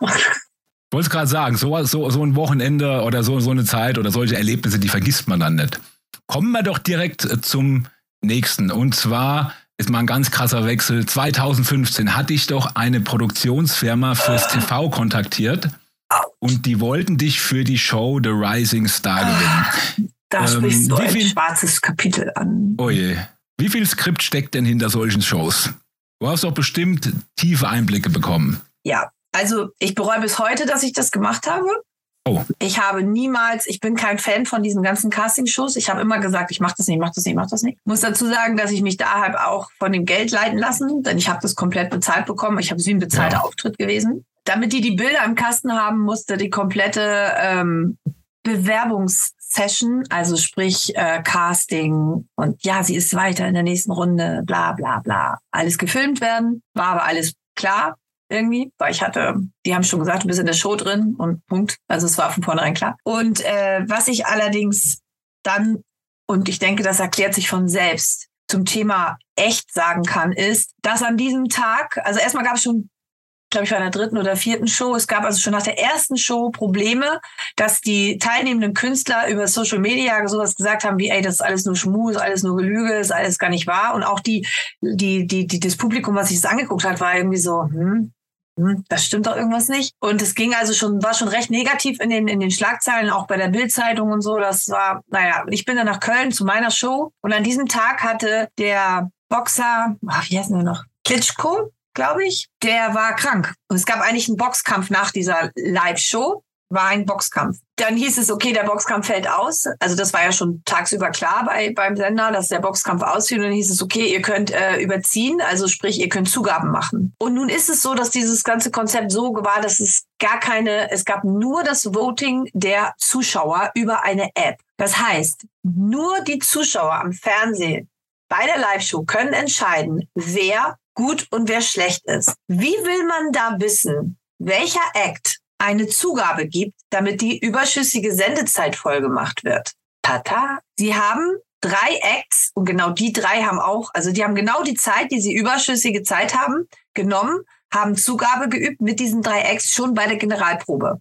S2: Ich wollte es gerade sagen, so, so, so ein Wochenende oder so, so eine Zeit oder solche Erlebnisse, die vergisst man dann nicht. Kommen wir doch direkt äh, zum nächsten. Und zwar ist mal ein ganz krasser Wechsel. 2015 hatte ich doch eine Produktionsfirma fürs TV kontaktiert und die wollten dich für die Show The Rising Star gewinnen.
S3: Da ähm, sprichst du ein viel, schwarzes Kapitel an.
S2: Oh je. Wie viel Skript steckt denn hinter solchen Shows? Du hast doch bestimmt tiefe Einblicke bekommen.
S3: Ja, also ich bereue bis heute, dass ich das gemacht habe. Oh. Ich habe niemals, ich bin kein Fan von diesen ganzen Casting-Shows. Ich habe immer gesagt, ich mache das nicht, mach das nicht, mach das nicht. Muss dazu sagen, dass ich mich da halt auch von dem Geld leiten lassen, denn ich habe das komplett bezahlt bekommen. Ich habe wie ein bezahlter ja. Auftritt gewesen. Damit die die Bilder im Kasten haben, musste die komplette ähm, Bewerbungssession, also sprich äh, Casting und ja, sie ist weiter in der nächsten Runde, bla bla bla, alles gefilmt werden. War aber alles klar irgendwie, weil ich hatte, die haben schon gesagt, du bist in der Show drin und Punkt. Also es war von vornherein klar. Und äh, was ich allerdings dann, und ich denke, das erklärt sich von selbst, zum Thema echt sagen kann, ist, dass an diesem Tag, also erstmal gab es schon glaube ich, in der dritten oder vierten Show. Es gab also schon nach der ersten Show Probleme, dass die teilnehmenden Künstler über Social Media sowas gesagt haben wie, ey, das ist alles nur Schmu, ist alles nur Gelüge, ist alles gar nicht wahr. Und auch die, die, die, die das Publikum, was sich das angeguckt hat, war irgendwie so, hm, hm, das stimmt doch irgendwas nicht. Und es ging also schon, war schon recht negativ in den, in den Schlagzeilen, auch bei der Bildzeitung und so. Das war, naja, ich bin dann nach Köln zu meiner Show und an diesem Tag hatte der Boxer, ach, wie heißt der noch? Klitschko, glaube ich, der war krank. Und es gab eigentlich einen Boxkampf nach dieser Live-Show war ein Boxkampf. Dann hieß es, okay, der Boxkampf fällt aus. Also das war ja schon tagsüber klar bei, beim Sender, dass der Boxkampf ausfiel. Und dann hieß es, okay, ihr könnt äh, überziehen, also sprich, ihr könnt Zugaben machen. Und nun ist es so, dass dieses ganze Konzept so war, dass es gar keine, es gab nur das Voting der Zuschauer über eine App. Das heißt, nur die Zuschauer am Fernsehen bei der Live-Show können entscheiden, wer gut und wer schlecht ist. Wie will man da wissen, welcher Act eine Zugabe gibt, damit die überschüssige Sendezeit vollgemacht wird. Tata. Sie haben drei Acts und genau die drei haben auch, also die haben genau die Zeit, die sie überschüssige Zeit haben, genommen, haben Zugabe geübt mit diesen drei Acts schon bei der Generalprobe.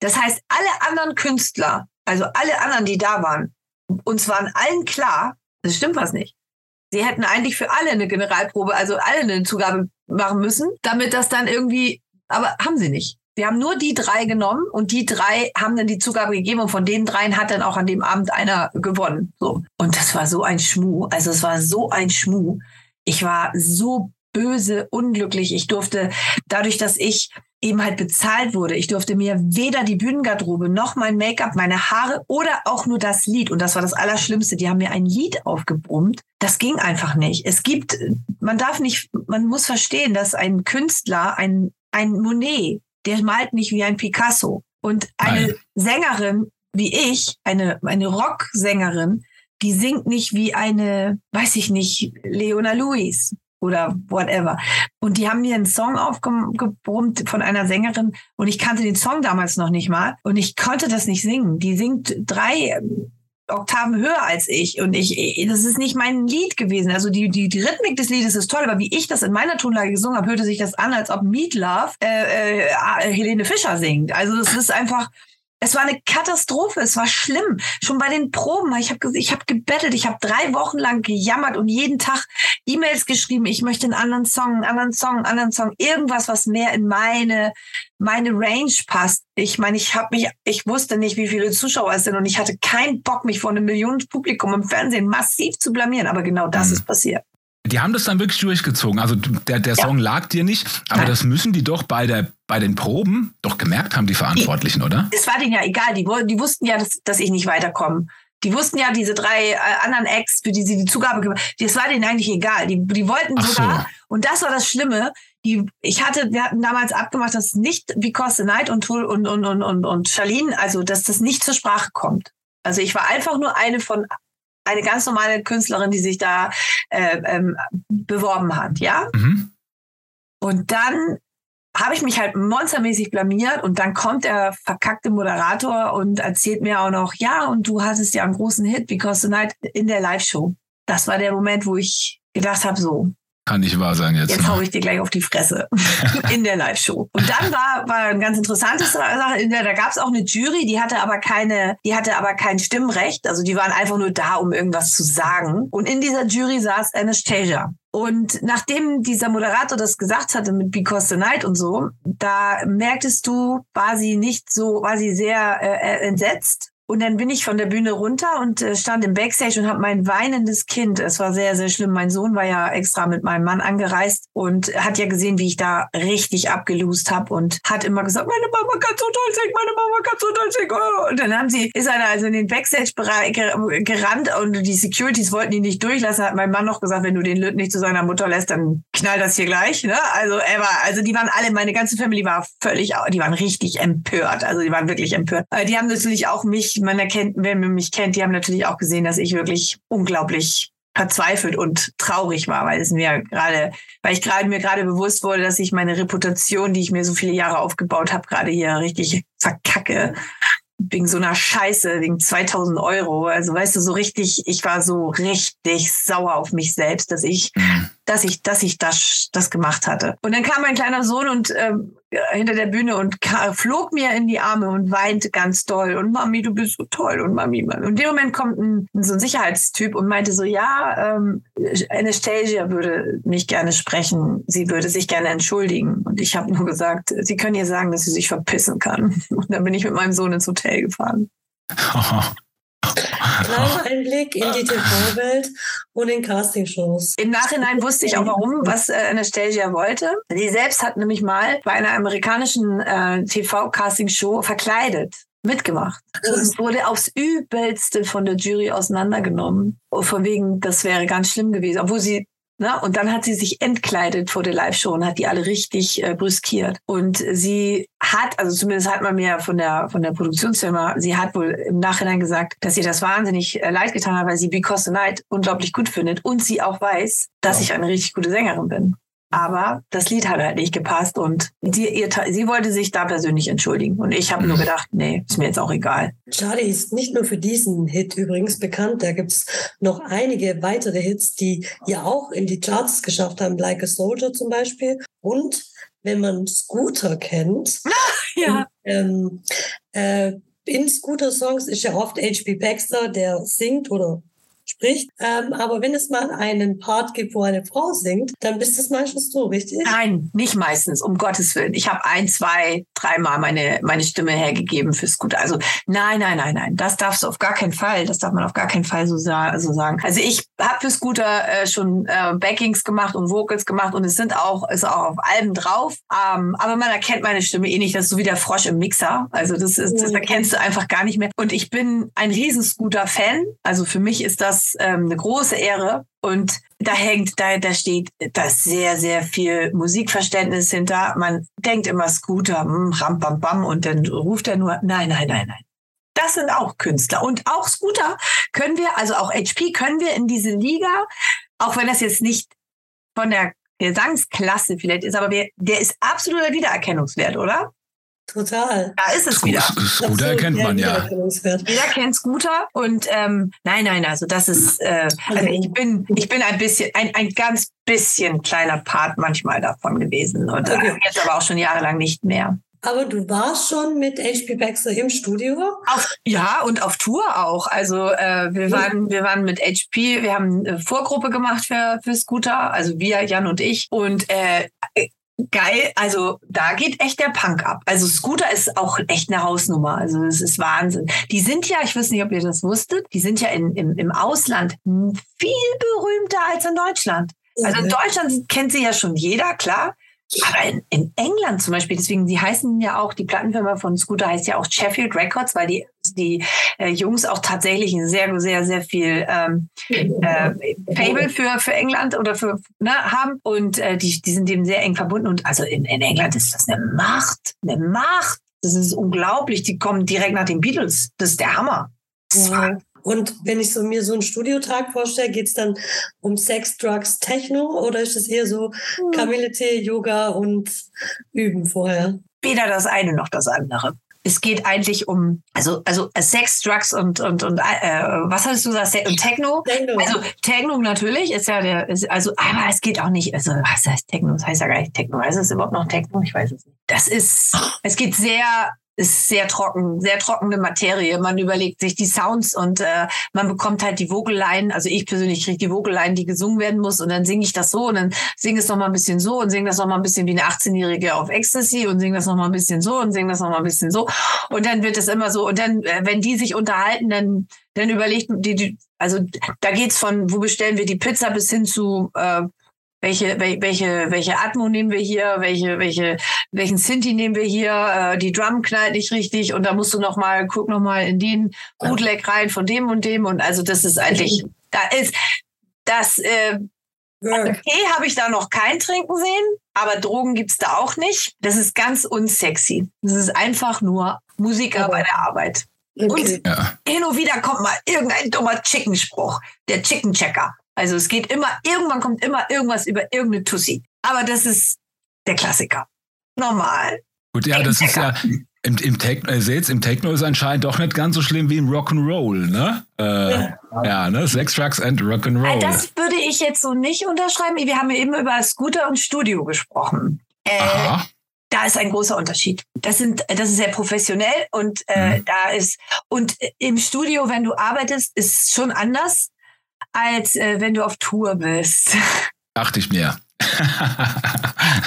S3: Das heißt, alle anderen Künstler, also alle anderen, die da waren, uns waren allen klar, das stimmt was nicht. Sie hätten eigentlich für alle eine Generalprobe, also alle eine Zugabe machen müssen, damit das dann irgendwie, aber haben sie nicht. Wir haben nur die drei genommen und die drei haben dann die Zugabe gegeben und von den dreien hat dann auch an dem Abend einer gewonnen. So. Und das war so ein Schmuh. Also es war so ein Schmuh. Ich war so böse, unglücklich. Ich durfte, dadurch, dass ich eben halt bezahlt wurde, ich durfte mir weder die Bühnengarderobe noch mein Make-up, meine Haare oder auch nur das Lied. Und das war das Allerschlimmste. Die haben mir ein Lied aufgebrummt. Das ging einfach nicht. Es gibt, man darf nicht, man muss verstehen, dass ein Künstler, ein, ein Monet, der malt nicht wie ein Picasso. Und eine Nein. Sängerin wie ich, eine, eine Rocksängerin, die singt nicht wie eine, weiß ich nicht, Leona Lewis oder whatever. Und die haben mir einen Song aufgebrummt von einer Sängerin und ich kannte den Song damals noch nicht mal und ich konnte das nicht singen. Die singt drei Oktaven höher als ich und ich, das ist nicht mein Lied gewesen. Also die, die, die Rhythmik des Liedes ist toll, aber wie ich das in meiner Tonlage gesungen habe, hörte sich das an, als ob Meat Love äh, äh, Helene Fischer singt. Also das ist einfach, es war eine Katastrophe, es war schlimm. Schon bei den Proben, ich habe ich hab gebettelt, ich habe drei Wochen lang gejammert und jeden Tag E-Mails geschrieben, ich möchte einen anderen Song, einen anderen Song, einen anderen Song, irgendwas, was mehr in meine meine Range passt. Ich meine, ich habe mich, ich wusste nicht, wie viele Zuschauer es sind und ich hatte keinen Bock, mich vor einem Millionenpublikum im Fernsehen massiv zu blamieren. Aber genau das mhm. ist passiert.
S2: Die haben das dann wirklich durchgezogen. Also der, der Song ja. lag dir nicht, aber Nein. das müssen die doch bei, der, bei den Proben doch gemerkt haben, die Verantwortlichen,
S3: die,
S2: oder?
S3: Es war denen ja egal. Die, die wussten ja, dass, dass ich nicht weiterkomme. Die wussten ja, diese drei äh, anderen Acts, für die sie die Zugabe gemacht das war denen eigentlich egal. Die, die wollten Ach sogar, so. und das war das Schlimme, die, ich hatte, wir hatten damals abgemacht, dass nicht Because the Night und, und, und, und, und, und Charlene, also dass das nicht zur Sprache kommt. Also ich war einfach nur eine von eine ganz normale Künstlerin, die sich da äh, ähm, beworben hat, ja. Mhm. Und dann habe ich mich halt monstermäßig blamiert und dann kommt der verkackte Moderator und erzählt mir auch noch, ja, und du hattest ja einen großen Hit, Because the Night in der Live-Show. Das war der Moment, wo ich gedacht habe, so,
S2: kann nicht wahr sein jetzt.
S3: Jetzt hau ich dir gleich auf die Fresse in der Live-Show. Und dann war, war ein ganz interessantes Sache. Da gab es auch eine Jury, die hatte aber keine, die hatte aber kein Stimmrecht. Also die waren einfach nur da, um irgendwas zu sagen. Und in dieser Jury saß Anastasia. Und nachdem dieser Moderator das gesagt hatte mit Because the Night und so, da merktest du, war sie nicht so, war sie sehr äh, entsetzt und dann bin ich von der Bühne runter und äh, stand im Backstage und habe mein weinendes Kind, es war sehr, sehr schlimm. Mein Sohn war ja extra mit meinem Mann angereist und hat ja gesehen, wie ich da richtig abgelust habe und hat immer gesagt, meine Mama kann so toll singen, meine Mama kann so toll singen. Oh. Und dann haben sie, ist er da also in den Backstage-Bereich gerannt und die Securities wollten ihn nicht durchlassen. Hat mein Mann noch gesagt, wenn du den Lüt nicht zu seiner Mutter lässt, dann knallt das hier gleich. Ne? Also er war, also die waren alle, meine ganze Family war völlig, die waren richtig empört. Also die waren wirklich empört. Äh, die haben natürlich auch mich man erkennt, wenn man mich kennt, die haben natürlich auch gesehen, dass ich wirklich unglaublich verzweifelt und traurig war, weil es mir gerade, weil ich gerade mir gerade bewusst wurde, dass ich meine Reputation, die ich mir so viele Jahre aufgebaut habe, gerade hier richtig verkacke wegen so einer Scheiße, wegen 2000 Euro. Also weißt du, so richtig, ich war so richtig sauer auf mich selbst, dass ich, mhm. dass ich, dass ich das, das gemacht hatte. Und dann kam mein kleiner Sohn und ähm, hinter der Bühne und flog mir in die Arme und weinte ganz doll und Mami, du bist so toll und Mami, Mami. Und in dem Moment kommt ein, so ein Sicherheitstyp und meinte so, ja, ähm, Anastasia würde mich gerne sprechen, sie würde sich gerne entschuldigen. Und ich habe nur gesagt, sie können ihr sagen, dass sie sich verpissen kann. Und dann bin ich mit meinem Sohn ins Hotel gefahren.
S1: Kleiner Einblick in die TV-Welt und in Castingshows.
S3: Im Nachhinein wusste ich auch warum, was äh, Anastasia wollte. Sie selbst hat nämlich mal bei einer amerikanischen äh, TV-Casting-Show verkleidet mitgemacht und wurde aufs Übelste von der Jury auseinandergenommen. Von wegen, das wäre ganz schlimm gewesen, obwohl sie Ne? Und dann hat sie sich entkleidet vor der Live-Show und hat die alle richtig äh, brüskiert. Und sie hat, also zumindest hat man mir von der, von der Produktionsfirma, sie hat wohl im Nachhinein gesagt, dass ihr das wahnsinnig äh, leid getan hat, weil sie Because the Night unglaublich gut findet und sie auch weiß, dass ich eine richtig gute Sängerin bin. Aber das Lied hat halt nicht gepasst und sie, ihr, sie wollte sich da persönlich entschuldigen. Und ich habe nur gedacht, nee, ist mir jetzt auch egal.
S1: Charlie ist nicht nur für diesen Hit übrigens bekannt. Da gibt es noch einige weitere Hits, die ja auch in die Charts geschafft haben, Like a Soldier zum Beispiel. Und wenn man Scooter kennt,
S3: ja.
S1: ähm, äh, in Scooter-Songs ist ja oft H.P. Baxter, der singt oder spricht. Ähm, aber wenn es mal einen Part gibt, wo eine Frau singt, dann bist es meistens du, richtig?
S3: Nein, nicht meistens, um Gottes Willen. Ich habe ein, zwei, dreimal meine, meine Stimme hergegeben fürs Gute. Also nein, nein, nein, nein, das darfst du auf gar keinen Fall, das darf man auf gar keinen Fall so, sa so sagen. Also ich habe für Scooter äh, schon äh, Backings gemacht und Vocals gemacht und es sind auch, ist auch auf Alben drauf. Ähm, aber man erkennt meine Stimme eh nicht, das ist so wie der Frosch im Mixer. Also das ist, das mhm. erkennst du einfach gar nicht mehr. Und ich bin ein riesen Scooter-Fan. Also für mich ist das das ähm, eine große Ehre. Und da hängt, da, da steht das sehr, sehr viel Musikverständnis hinter. Man denkt immer Scooter, hm, ram, bam, bam, und dann ruft er nur, nein, nein, nein, nein. Das sind auch Künstler. Und auch Scooter können wir, also auch HP können wir in diese Liga, auch wenn das jetzt nicht von der Gesangsklasse vielleicht ist, aber wir, der ist absoluter Wiedererkennungswert, oder?
S1: Total.
S3: Da ist es wieder.
S2: Scooter erkennt man ja.
S3: Jeder kennt Scooter und ähm, nein, nein, also das ist, äh, also ich bin, ich bin ein bisschen, ein, ein ganz bisschen kleiner Part manchmal davon gewesen und äh, okay. jetzt aber auch schon jahrelang nicht mehr.
S1: Aber du warst schon mit HP Baxter im Studio?
S3: Auf, ja, und auf Tour auch. Also äh, wir, waren, wir waren mit HP, wir haben eine Vorgruppe gemacht für, für Scooter, also wir, Jan und ich. Und äh, Geil, also da geht echt der Punk ab. Also Scooter ist auch echt eine Hausnummer. Also es ist Wahnsinn. Die sind ja, ich weiß nicht, ob ihr das wusstet, die sind ja in, im, im Ausland viel berühmter als in Deutschland. Also in Deutschland kennt sie ja schon jeder, klar. Aber in, in, England zum Beispiel, deswegen, die heißen ja auch, die Plattenfirma von Scooter heißt ja auch Sheffield Records, weil die, die äh, Jungs auch tatsächlich sehr, sehr, sehr viel ähm, äh, Fable für, für England oder für ne, haben. Und äh, die, die sind dem sehr eng verbunden. Und also in, in England ist das eine Macht, eine Macht. Das ist unglaublich. Die kommen direkt nach den Beatles. Das ist der Hammer.
S1: Das ja. Und wenn ich so, mir so einen Studiotag vorstelle, geht es dann um Sex, Drugs, Techno oder ist es eher so hm. Kamillete, Yoga und Üben vorher?
S3: Weder das eine noch das andere. Es geht eigentlich um, also, also Sex, Drugs und, und, und äh, was hattest du gesagt? Und Techno? Techno. Also Techno natürlich ist ja der, ist, also, aber es geht auch nicht, also was heißt Techno? Das heißt ja gar nicht Techno. Heißt es überhaupt noch Techno? Ich weiß es nicht. Das ist, es geht sehr ist sehr trocken, sehr trockene Materie. Man überlegt sich die Sounds und äh, man bekommt halt die Vogeleien. Also ich persönlich kriege die Vogeleien, die gesungen werden muss und dann singe ich das so und dann singe es noch mal ein bisschen so und singe das noch mal ein bisschen wie eine 18-Jährige auf Ecstasy und singe das noch mal ein bisschen so und singe das noch mal ein bisschen so und dann wird es immer so und dann, äh, wenn die sich unterhalten, dann dann überlegt die, die also da geht's von wo bestellen wir die Pizza bis hin zu äh, welche, welche, welche Atmo nehmen wir hier, welche, welche, welchen Sinti nehmen wir hier, äh, die Drum knallt nicht richtig und da musst du noch mal, guck noch mal in den Bootleg rein von dem und dem und also das ist eigentlich, da ist, das, äh, okay, habe ich da noch kein Trinken sehen, aber Drogen gibt's da auch nicht. Das ist ganz unsexy. Das ist einfach nur Musiker bei der Arbeit. Okay. Und ja. hin und wieder kommt mal irgendein dummer Chicken-Spruch, der Chicken-Checker. Also es geht immer, irgendwann kommt immer irgendwas über irgendeine Tussi. Aber das ist der Klassiker. Normal.
S2: Gut, ja, das ist ja im, im Techno, ihr seht, im Techno ist anscheinend doch nicht ganz so schlimm wie im Rock'n'Roll, ne? Äh, ja. ja, ne? Sex, Drugs and Rock'n'Roll.
S3: Das würde ich jetzt so nicht unterschreiben. Wir haben ja eben über Scooter und Studio gesprochen. Äh, Aha. Da ist ein großer Unterschied. Das sind, das ist sehr professionell und äh, mhm. da ist und im Studio, wenn du arbeitest, ist schon anders als äh, wenn du auf Tour bist.
S2: Dachte ich mir.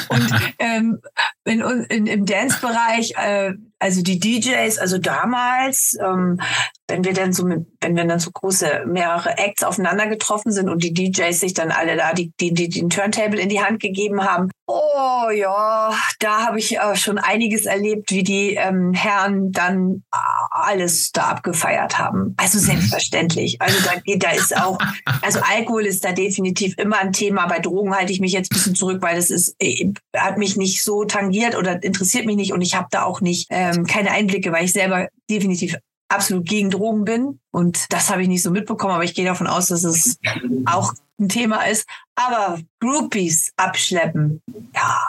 S3: und ähm, in, in, im Dance-Bereich, äh, also die DJs, also damals, ähm, wenn wir dann so mit, wenn wir dann so große mehrere Acts aufeinander getroffen sind und die DJs sich dann alle da die, die, die den Turntable in die Hand gegeben haben. Oh ja, da habe ich äh, schon einiges erlebt, wie die ähm, Herren dann äh, alles da abgefeiert haben. Also selbstverständlich. Also da, da ist auch, also Alkohol ist da definitiv immer ein Thema. Bei Drogen halte ich mich jetzt ein bisschen zurück, weil das ist, äh, hat mich nicht so tangiert oder interessiert mich nicht und ich habe da auch nicht ähm, keine Einblicke, weil ich selber definitiv absolut gegen Drogen bin. Und das habe ich nicht so mitbekommen, aber ich gehe davon aus, dass es auch ein Thema ist. Aber Groupies abschleppen, ja,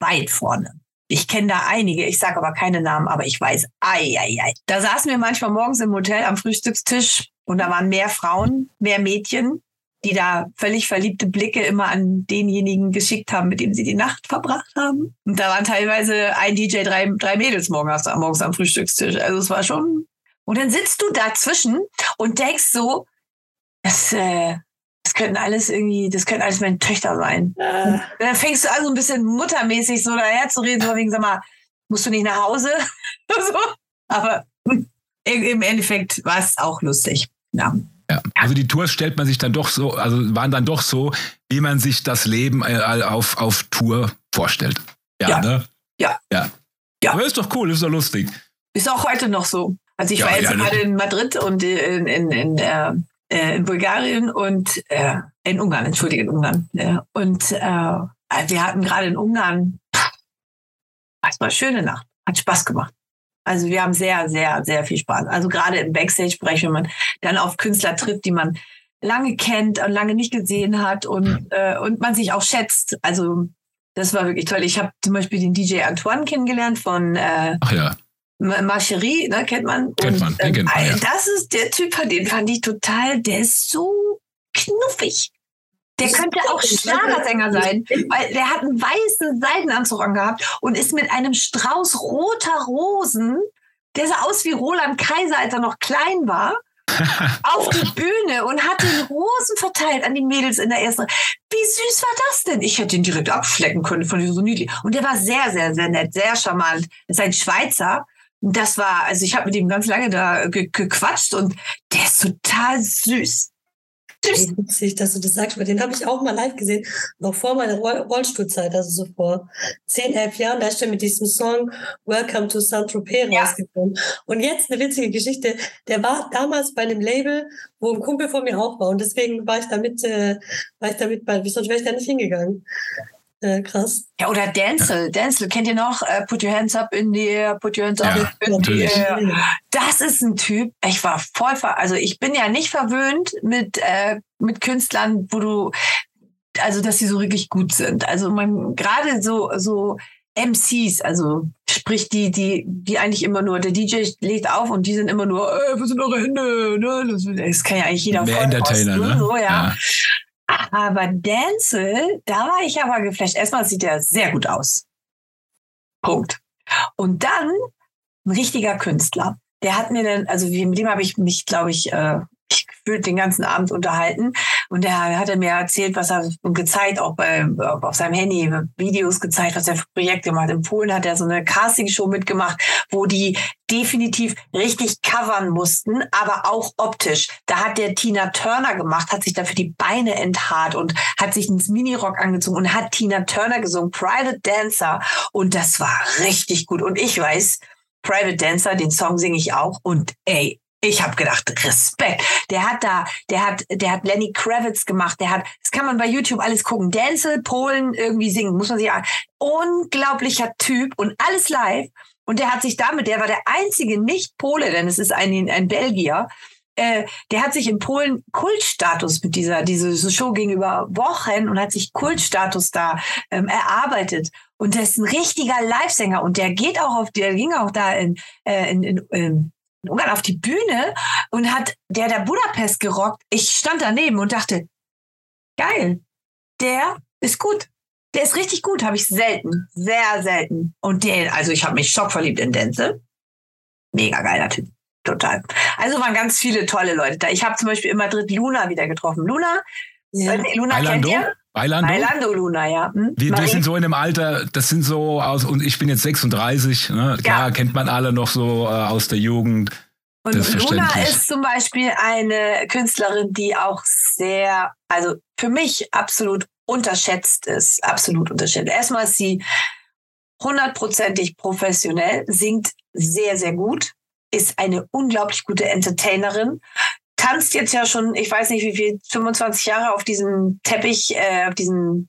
S3: weit vorne. Ich kenne da einige, ich sage aber keine Namen, aber ich weiß, ei, ei, ei. Da saßen wir manchmal morgens im Hotel am Frühstückstisch und da waren mehr Frauen, mehr Mädchen, die da völlig verliebte Blicke immer an denjenigen geschickt haben, mit dem sie die Nacht verbracht haben. Und da waren teilweise ein DJ, drei, drei Mädels morgens, morgens am Frühstückstisch. Also es war schon und dann sitzt du dazwischen und denkst so, das, äh, das könnten alles irgendwie, das könnten alles meine Töchter sein. Äh. Dann fängst du an, so ein bisschen muttermäßig so daher zu reden, so wegen, sag mal, musst du nicht nach Hause? so. Aber im Endeffekt war es auch lustig. Ja.
S2: Ja, also die Tours stellt man sich dann doch so, also waren dann doch so, wie man sich das Leben äh, auf, auf Tour vorstellt. Ja, ja. ne?
S3: Ja.
S2: Ja. ja. Aber ist doch cool, ist doch lustig.
S3: Ist auch heute noch so. Also ich ja, war jetzt gerade in Madrid und in, in, in, äh, äh, in Bulgarien und äh, in Ungarn, entschuldige, in Ungarn. Ja. Und äh, wir hatten gerade in Ungarn, es war eine schöne Nacht, hat Spaß gemacht. Also wir haben sehr, sehr, sehr viel Spaß. Also gerade im Backstage-Bereich, wenn man dann auf Künstler trifft, die man lange kennt und lange nicht gesehen hat und, äh, und man sich auch schätzt. Also das war wirklich toll. Ich habe zum Beispiel den DJ Antoine kennengelernt von äh,
S2: Ach ja.
S3: Marcherie, ne, kennt man.
S2: Kennt man, den kennt man
S3: ja. Das ist der Typ, den fand ich total, der ist so knuffig. Der könnte auch Schlagersänger sein, weil der hat einen weißen Seidenanzug angehabt und ist mit einem Strauß roter Rosen, der sah aus wie Roland Kaiser, als er noch klein war, auf die Bühne und hat den Rosen verteilt an die Mädels in der ersten. Wie süß war das denn? Ich hätte ihn direkt abschlecken können von diesem so niedlich. Und der war sehr, sehr, sehr nett, sehr charmant. Das ist ein Schweizer das war, also ich habe mit ihm ganz lange da ge gequatscht und der ist total süß.
S1: Witzig, dass du das sagst, weil den habe ich auch mal live gesehen, noch vor meiner Rollstuhlzeit, also so vor zehn, elf Jahren, da ist er mit diesem Song Welcome to Saint-Tropez ja. rausgekommen. Und jetzt eine witzige Geschichte, der war damals bei einem Label, wo ein Kumpel von mir auch war und deswegen war ich damit, äh, war ich damit bei, sonst wäre ich da nicht hingegangen. Äh, krass.
S3: Ja, oder Denzel. Denzel, kennt ihr noch? Uh, put your hands up in the air, put your hands up ja, in the air. Das ist ein Typ, ich war voll, ver also ich bin ja nicht verwöhnt mit, äh, mit Künstlern, wo du, also dass sie so wirklich gut sind. Also man, gerade so, so MCs, also sprich die, die, die eigentlich immer nur, der DJ legt auf und die sind immer nur, äh, wo sind eure Hände? Ne? Das, das kann ja eigentlich jeder
S2: Mehr Entertainer, ne?
S3: So, ja. ja. Aber Denzel, da war ich aber geflasht. Erstmal sieht er sehr gut aus. Punkt. Und dann ein richtiger Künstler. Der hat mir dann, also mit dem habe ich mich, glaube ich, äh, ich gefühlt den ganzen Abend unterhalten. Und der hat er mir erzählt, was er gezeigt, auch bei, auf seinem Handy, Videos gezeigt, was er für Projekte macht. In Polen hat er so eine Castingshow mitgemacht, wo die definitiv richtig covern mussten, aber auch optisch. Da hat der Tina Turner gemacht, hat sich dafür die Beine enthaart und hat sich ins Minirock angezogen und hat Tina Turner gesungen, Private Dancer. Und das war richtig gut. Und ich weiß, Private Dancer, den Song singe ich auch. Und ey, ich habe gedacht, Respekt. Der hat da, der hat, der hat Lenny Kravitz gemacht. Der hat, das kann man bei YouTube alles gucken. Denzel, Polen irgendwie singen, muss man sich an. Unglaublicher Typ und alles live. Und der hat sich damit, der war der einzige Nicht-Pole, denn es ist ein, ein Belgier, äh, der hat sich in Polen Kultstatus mit dieser diese Show gegenüber Wochen und hat sich Kultstatus da ähm, erarbeitet. Und der ist ein richtiger Livesänger und der geht auch auf, der ging auch da in, äh, in, in, in in Ungarn auf die Bühne und hat der der Budapest gerockt. Ich stand daneben und dachte, geil, der ist gut. Der ist richtig gut, habe ich selten, sehr selten. Und der, also ich habe mich schockverliebt in Denzel. Mega geiler Typ, total. Also waren ganz viele tolle Leute da. Ich habe zum Beispiel in Madrid Luna wieder getroffen. Luna,
S2: ja. Luna
S3: Bailando? kennt ihr?
S2: Bailando?
S3: Bailando Luna, ja.
S2: Hm? Wir, wir, sind so in dem Alter, das sind so aus, und ich bin jetzt 36, ne? klar ja. kennt man alle noch so äh, aus der Jugend.
S3: Und Luna ist zum Beispiel eine Künstlerin, die auch sehr, also für mich absolut unterschätzt ist, absolut unterschätzt. Erstmal ist sie hundertprozentig professionell, singt sehr, sehr gut, ist eine unglaublich gute Entertainerin, tanzt jetzt ja schon, ich weiß nicht wie viel, 25 Jahre auf diesem Teppich, äh, auf diesem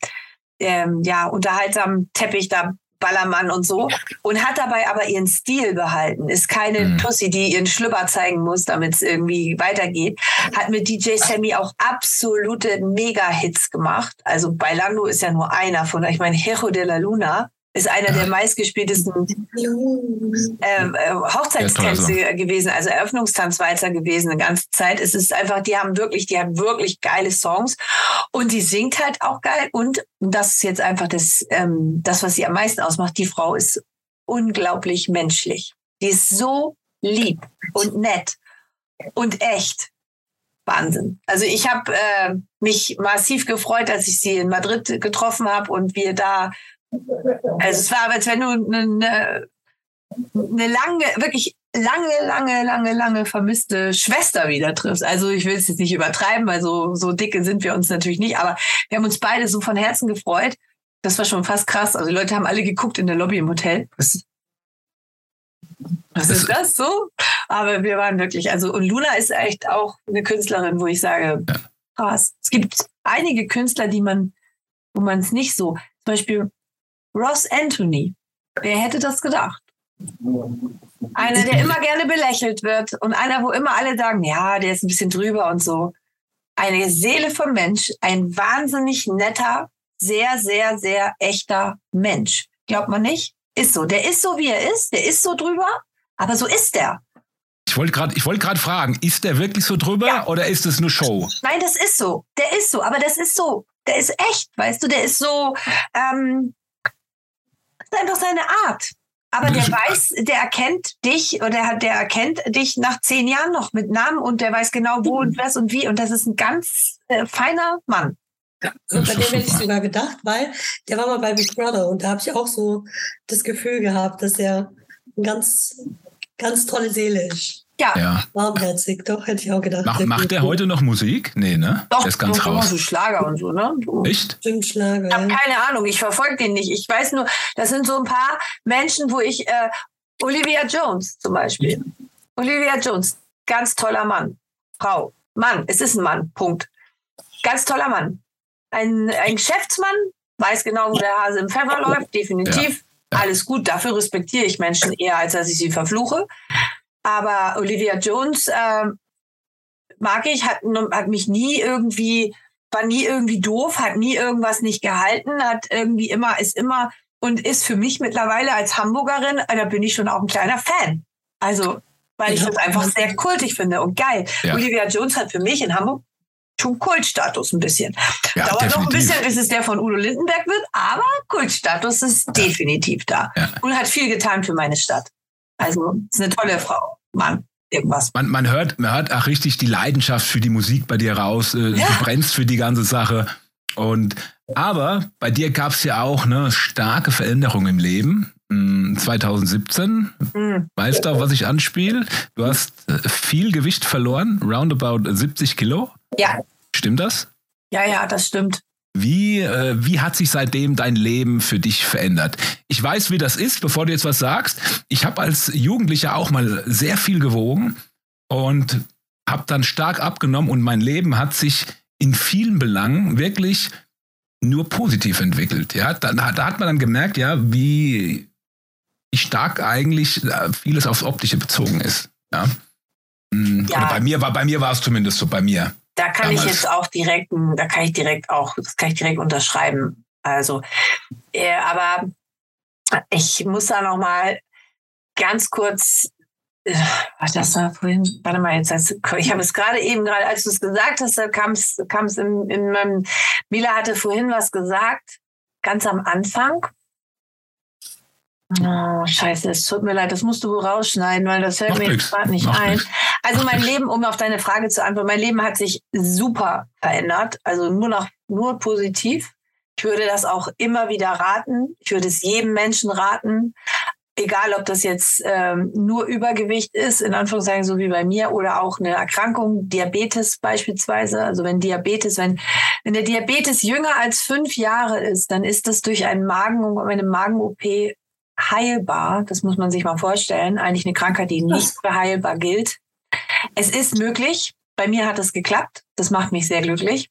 S3: ähm, ja, unterhaltsamen Teppich da Ballermann und so und hat dabei aber ihren Stil behalten. Ist keine mhm. Tussi, die ihren Schlüpper zeigen muss, damit es irgendwie weitergeht. Hat mit DJ Sammy auch absolute Mega-Hits gemacht. Also Bailando ist ja nur einer von, ich meine, Hero de la Luna ist einer der meistgespieltesten ähm, äh, Hochzeitstänze ja, gewesen, also Eröffnungstanzwalzer gewesen eine ganze Zeit. Es ist einfach, die haben wirklich, die haben wirklich geile Songs und die singt halt auch geil und das ist jetzt einfach das, ähm, das, was sie am meisten ausmacht. Die Frau ist unglaublich menschlich. Die ist so lieb und nett und echt. Wahnsinn. Also ich habe äh, mich massiv gefreut, als ich sie in Madrid getroffen habe und wir da also es war, als wenn du eine, eine lange, wirklich lange, lange, lange, lange vermisste Schwester wieder triffst. Also ich will es jetzt nicht übertreiben, weil so, so dicke sind wir uns natürlich nicht, aber wir haben uns beide so von Herzen gefreut. Das war schon fast krass. Also die Leute haben alle geguckt in der Lobby im Hotel. Was, was ist das so? Aber wir waren wirklich, also und Luna ist echt auch eine Künstlerin, wo ich sage, krass. Es gibt einige Künstler, die man, wo man es nicht so, zum Beispiel Ross Anthony. Wer hätte das gedacht? Einer, der immer gerne belächelt wird und einer, wo immer alle sagen, ja, der ist ein bisschen drüber und so. Eine Seele vom Mensch, ein wahnsinnig netter, sehr, sehr, sehr echter Mensch. Glaubt man nicht? Ist so. Der ist so, wie er ist. Der ist so drüber, aber so ist er.
S2: Ich wollte gerade wollt fragen, ist der wirklich so drüber ja. oder ist es nur Show?
S3: Nein, das ist so. Der ist so, aber das ist so. Der ist echt, weißt du, der ist so, ähm, ist einfach seine Art. Aber der weiß, der erkennt dich oder der erkennt dich nach zehn Jahren noch mit Namen und der weiß genau wo und was und wie. Und das ist ein ganz äh, feiner Mann.
S1: Ja, so, bei dem hätte ich sogar gedacht, weil der war mal bei Big Brother und da habe ich auch so das Gefühl gehabt, dass er eine ganz, ganz tolle Seele ist.
S3: Ja. ja.
S1: Warmherzig, doch, hätte ich auch gedacht.
S2: Mach, macht der heute noch Musik? Nee, ne?
S3: Doch, der ist ganz doch, raus. so Schlager und so, ne?
S2: Echt?
S1: Stimmt, Schlager.
S3: Ich habe keine Ahnung, ich verfolge den nicht. Ich weiß nur, das sind so ein paar Menschen, wo ich, äh, Olivia Jones zum Beispiel. Olivia Jones, ganz toller Mann. Frau, Mann, es ist ein Mann, Punkt. Ganz toller Mann. Ein, ein Geschäftsmann, weiß genau, wo der Hase im Pfeffer läuft, definitiv. Ja. Alles gut, dafür respektiere ich Menschen eher, als dass ich sie verfluche. Aber Olivia Jones äh, mag ich, hat, hat mich nie irgendwie, war nie irgendwie doof, hat nie irgendwas nicht gehalten, hat irgendwie immer, ist immer und ist für mich mittlerweile als Hamburgerin, da bin ich schon auch ein kleiner Fan. Also, weil ich das einfach sehr kultig finde und geil. Ja. Olivia Jones hat für mich in Hamburg schon Kultstatus ein bisschen. Ja, Dauert definitiv. noch ein bisschen, bis es der von Udo Lindenberg wird, aber Kultstatus ist definitiv da ja. und hat viel getan für meine Stadt. Also ist eine tolle Frau. Mann. Irgendwas.
S2: Man, man, hört, man hört auch richtig die Leidenschaft für die Musik bei dir raus. Äh, ja. Du brennst für die ganze Sache. Und aber bei dir gab es ja auch eine starke Veränderung im Leben. 2017, mhm. weißt du, auf was ich anspiele? Du hast äh, viel Gewicht verloren, roundabout 70 Kilo.
S3: Ja.
S2: Stimmt das?
S3: Ja, ja, das stimmt.
S2: Wie, äh, wie hat sich seitdem dein Leben für dich verändert? Ich weiß, wie das ist, bevor du jetzt was sagst. Ich habe als Jugendlicher auch mal sehr viel gewogen und habe dann stark abgenommen und mein Leben hat sich in vielen Belangen wirklich nur positiv entwickelt. Ja, da, da hat man dann gemerkt, ja, wie, wie stark eigentlich äh, vieles aufs Optische bezogen ist. Ja. Hm, ja. bei mir war, bei mir war es zumindest so, bei mir.
S3: Da kann Damals. ich jetzt auch direkt, da kann ich direkt auch, das kann ich direkt unterschreiben. Also, äh, aber ich muss da noch mal ganz kurz, äh, das war vorhin, warte mal jetzt, ich habe es gerade eben, gerade als du es gesagt hast, da kam es, kam es in, in meinem, Mila hatte vorhin was gesagt, ganz am Anfang. Oh, scheiße, es tut mir leid, das musst du rausschneiden, weil das Macht mir jetzt gerade nicht Macht ein. Nix. Also mein Leben, um auf deine Frage zu antworten, mein Leben hat sich super verändert, also nur noch nur positiv. Ich würde das auch immer wieder raten. Ich würde es jedem Menschen raten, egal ob das jetzt ähm, nur Übergewicht ist, in Anführungszeichen so wie bei mir, oder auch eine Erkrankung, Diabetes beispielsweise. Also wenn Diabetes, wenn, wenn der Diabetes jünger als fünf Jahre ist, dann ist das durch einen Magen, eine Magen-OP heilbar. Das muss man sich mal vorstellen. Eigentlich eine Krankheit, die nicht für heilbar gilt. Es ist möglich. Bei mir hat es geklappt. Das macht mich sehr glücklich.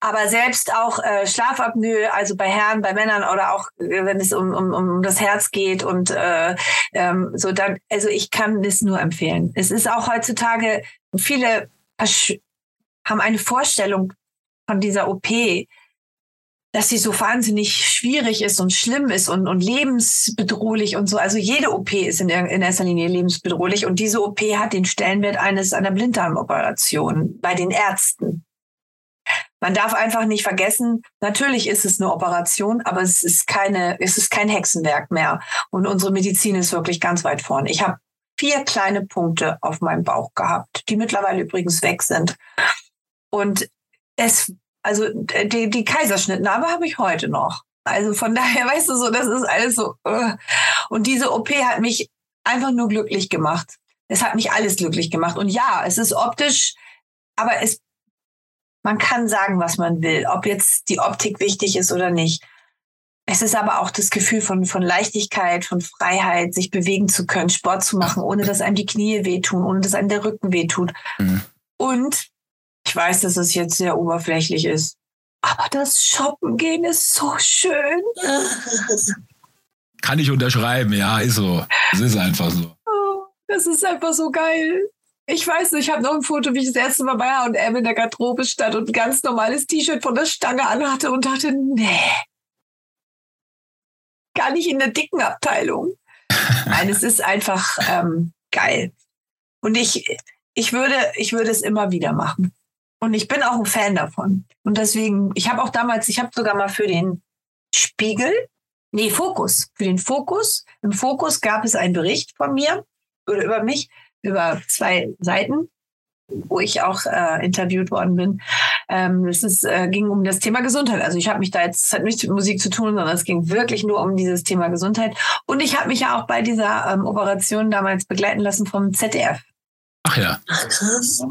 S3: Aber selbst auch äh, Schlafapnoe, also bei Herren, bei Männern oder auch äh, wenn es um, um, um das Herz geht und äh, ähm, so dann, also ich kann das nur empfehlen. Es ist auch heutzutage, viele haben eine Vorstellung von dieser OP, dass sie so wahnsinnig schwierig ist und schlimm ist und, und lebensbedrohlich und so. Also jede OP ist in, in erster Linie lebensbedrohlich und diese OP hat den Stellenwert eines einer Blinddarmoperation bei den Ärzten. Man darf einfach nicht vergessen, natürlich ist es eine Operation, aber es ist keine, es ist kein Hexenwerk mehr. Und unsere Medizin ist wirklich ganz weit vorne. Ich habe vier kleine Punkte auf meinem Bauch gehabt, die mittlerweile übrigens weg sind. Und es, also die, die Kaiserschnittnarbe habe ich heute noch. Also von daher, weißt du so, das ist alles so. Uh. Und diese OP hat mich einfach nur glücklich gemacht. Es hat mich alles glücklich gemacht. Und ja, es ist optisch, aber es man kann sagen, was man will, ob jetzt die Optik wichtig ist oder nicht. Es ist aber auch das Gefühl von, von Leichtigkeit, von Freiheit, sich bewegen zu können, Sport zu machen, ohne dass einem die Knie wehtun, ohne dass einem der Rücken wehtut. Mhm. Und ich weiß, dass es jetzt sehr oberflächlich ist, aber das Shoppen gehen ist so schön.
S2: Kann ich unterschreiben, ja, ist so. Es ist einfach so.
S3: Oh, das ist einfach so geil. Ich weiß nicht, ich habe noch ein Foto, wie ich das erste Mal bei H&M in der Garderobe stand und ein ganz normales T-Shirt von der Stange anhatte und dachte, nee, gar nicht in der dicken Abteilung. Nein, es ist einfach ähm, geil. Und ich, ich, würde, ich würde es immer wieder machen. Und ich bin auch ein Fan davon. Und deswegen, ich habe auch damals, ich habe sogar mal für den Spiegel, nee, Fokus, für den Fokus, im Fokus gab es einen Bericht von mir oder über mich, über zwei Seiten, wo ich auch äh, interviewt worden bin. Ähm, es ist, äh, ging um das Thema Gesundheit. Also ich habe mich da jetzt, es hat nichts mit Musik zu tun, sondern es ging wirklich nur um dieses Thema Gesundheit. Und ich habe mich ja auch bei dieser ähm, Operation damals begleiten lassen vom ZDF.
S2: Ach ja.
S1: Ach, krass.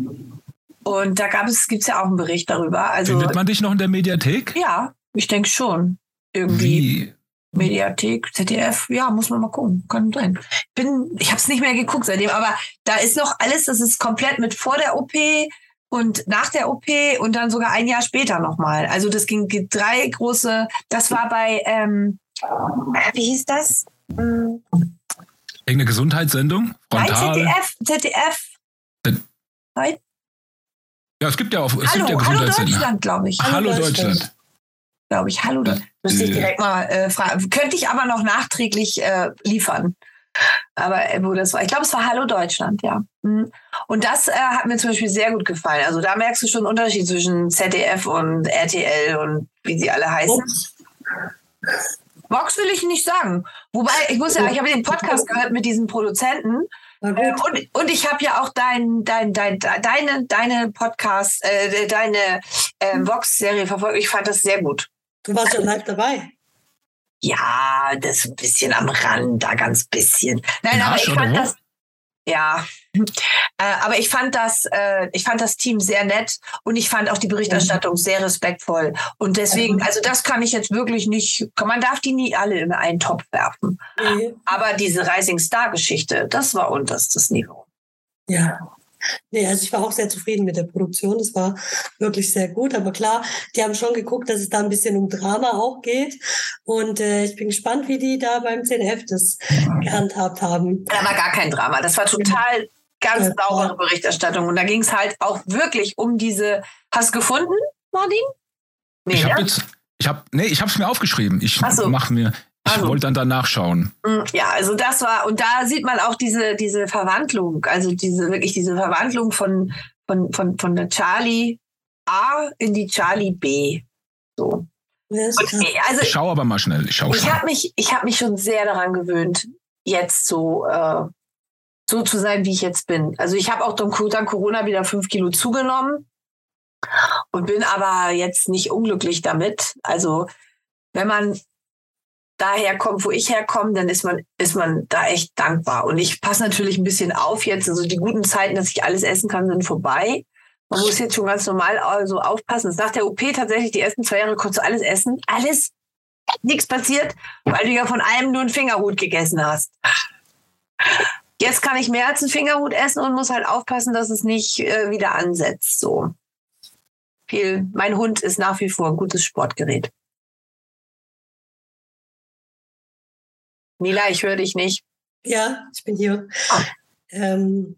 S3: Und da gab es, gibt es ja auch einen Bericht darüber. Also,
S2: Findet man dich noch in der Mediathek?
S3: Ja, ich denke schon. Irgendwie. Wie? Mediathek, ZDF, ja, muss man mal gucken, kann sein. Bin, ich habe es nicht mehr geguckt seitdem, aber da ist noch alles, das ist komplett mit vor der OP und nach der OP und dann sogar ein Jahr später nochmal. Also das ging drei große, das war bei, ähm, wie hieß das?
S2: Hm. Irgendeine Gesundheitssendung?
S3: Frontal? Nein, ZDF, ZDF.
S2: Ja, es gibt ja auch
S3: es Hallo,
S2: gibt
S3: ja Hallo Deutschland, glaube ich.
S2: Hallo, Hallo Deutschland. Deutschland
S3: glaube ich. Hallo, das müsste ich direkt mal äh, fragen. Könnte ich aber noch nachträglich äh, liefern. Aber äh, wo das war, ich glaube, es war Hallo Deutschland, ja. Mhm. Und das äh, hat mir zum Beispiel sehr gut gefallen. Also da merkst du schon einen Unterschied zwischen ZDF und RTL und wie sie alle heißen. Vox will ich nicht sagen. Wobei, ich muss ja, ich habe den Podcast gehört mit diesen Produzenten. Ähm, und, und ich habe ja auch dein, dein, dein, deine, deine Podcast, äh, deine äh, Vox-Serie verfolgt. Ich fand das sehr gut.
S1: Du warst ja live dabei.
S3: Ja, das ein bisschen am Rand, da ganz bisschen. Nein, ja, aber ich fand das. Ja, äh, aber ich fand das, äh, ich fand das Team sehr nett und ich fand auch die Berichterstattung sehr respektvoll. Und deswegen, also das kann ich jetzt wirklich nicht, man darf die nie alle in einen Topf werfen. Aber diese Rising Star Geschichte, das war unterstes Niveau.
S1: Ja, Nee, also ich war auch sehr zufrieden mit der Produktion. Es war wirklich sehr gut. Aber klar, die haben schon geguckt, dass es da ein bisschen um Drama auch geht. Und äh, ich bin gespannt, wie die da beim ZDF das gehandhabt haben.
S3: Da war gar kein Drama. Das war total ganz ja, saubere Berichterstattung. Und da ging es halt auch wirklich um diese. Hast du gefunden, Martin?
S2: Nee, ich habe ne? jetzt, ich habe, nee, ich habe es mir aufgeschrieben. Ich so. mache mir, ich also, wollte dann danach schauen.
S3: Mm, ja, also das war, und da sieht man auch diese, diese Verwandlung, also diese, wirklich diese Verwandlung von, von, von, von der Charlie A in die Charlie B. So.
S2: Und, also, ich schau aber mal schnell. Ich, schau
S3: ich habe mich, ich hab mich schon sehr daran gewöhnt, jetzt so, äh, so zu sein, wie ich jetzt bin. Also ich habe auch dank Corona wieder fünf Kilo zugenommen. und bin aber jetzt nicht unglücklich damit. Also wenn man daher kommt, wo ich herkomme, dann ist man, ist man da echt dankbar. Und ich passe natürlich ein bisschen auf jetzt. Also die guten Zeiten, dass ich alles essen kann, sind vorbei. Man muss jetzt schon ganz normal also aufpassen. Nach der OP tatsächlich die ersten zwei Jahre konntest du alles essen. Alles. Nichts passiert, weil du ja von allem nur einen Fingerhut gegessen hast. Jetzt kann ich mehr als einen Fingerhut essen und muss halt aufpassen, dass es nicht äh, wieder ansetzt. So. Viel. Mein Hund ist nach wie vor ein gutes Sportgerät. Mila, ich höre dich nicht.
S1: Ja, ich bin hier. Oh. Ähm,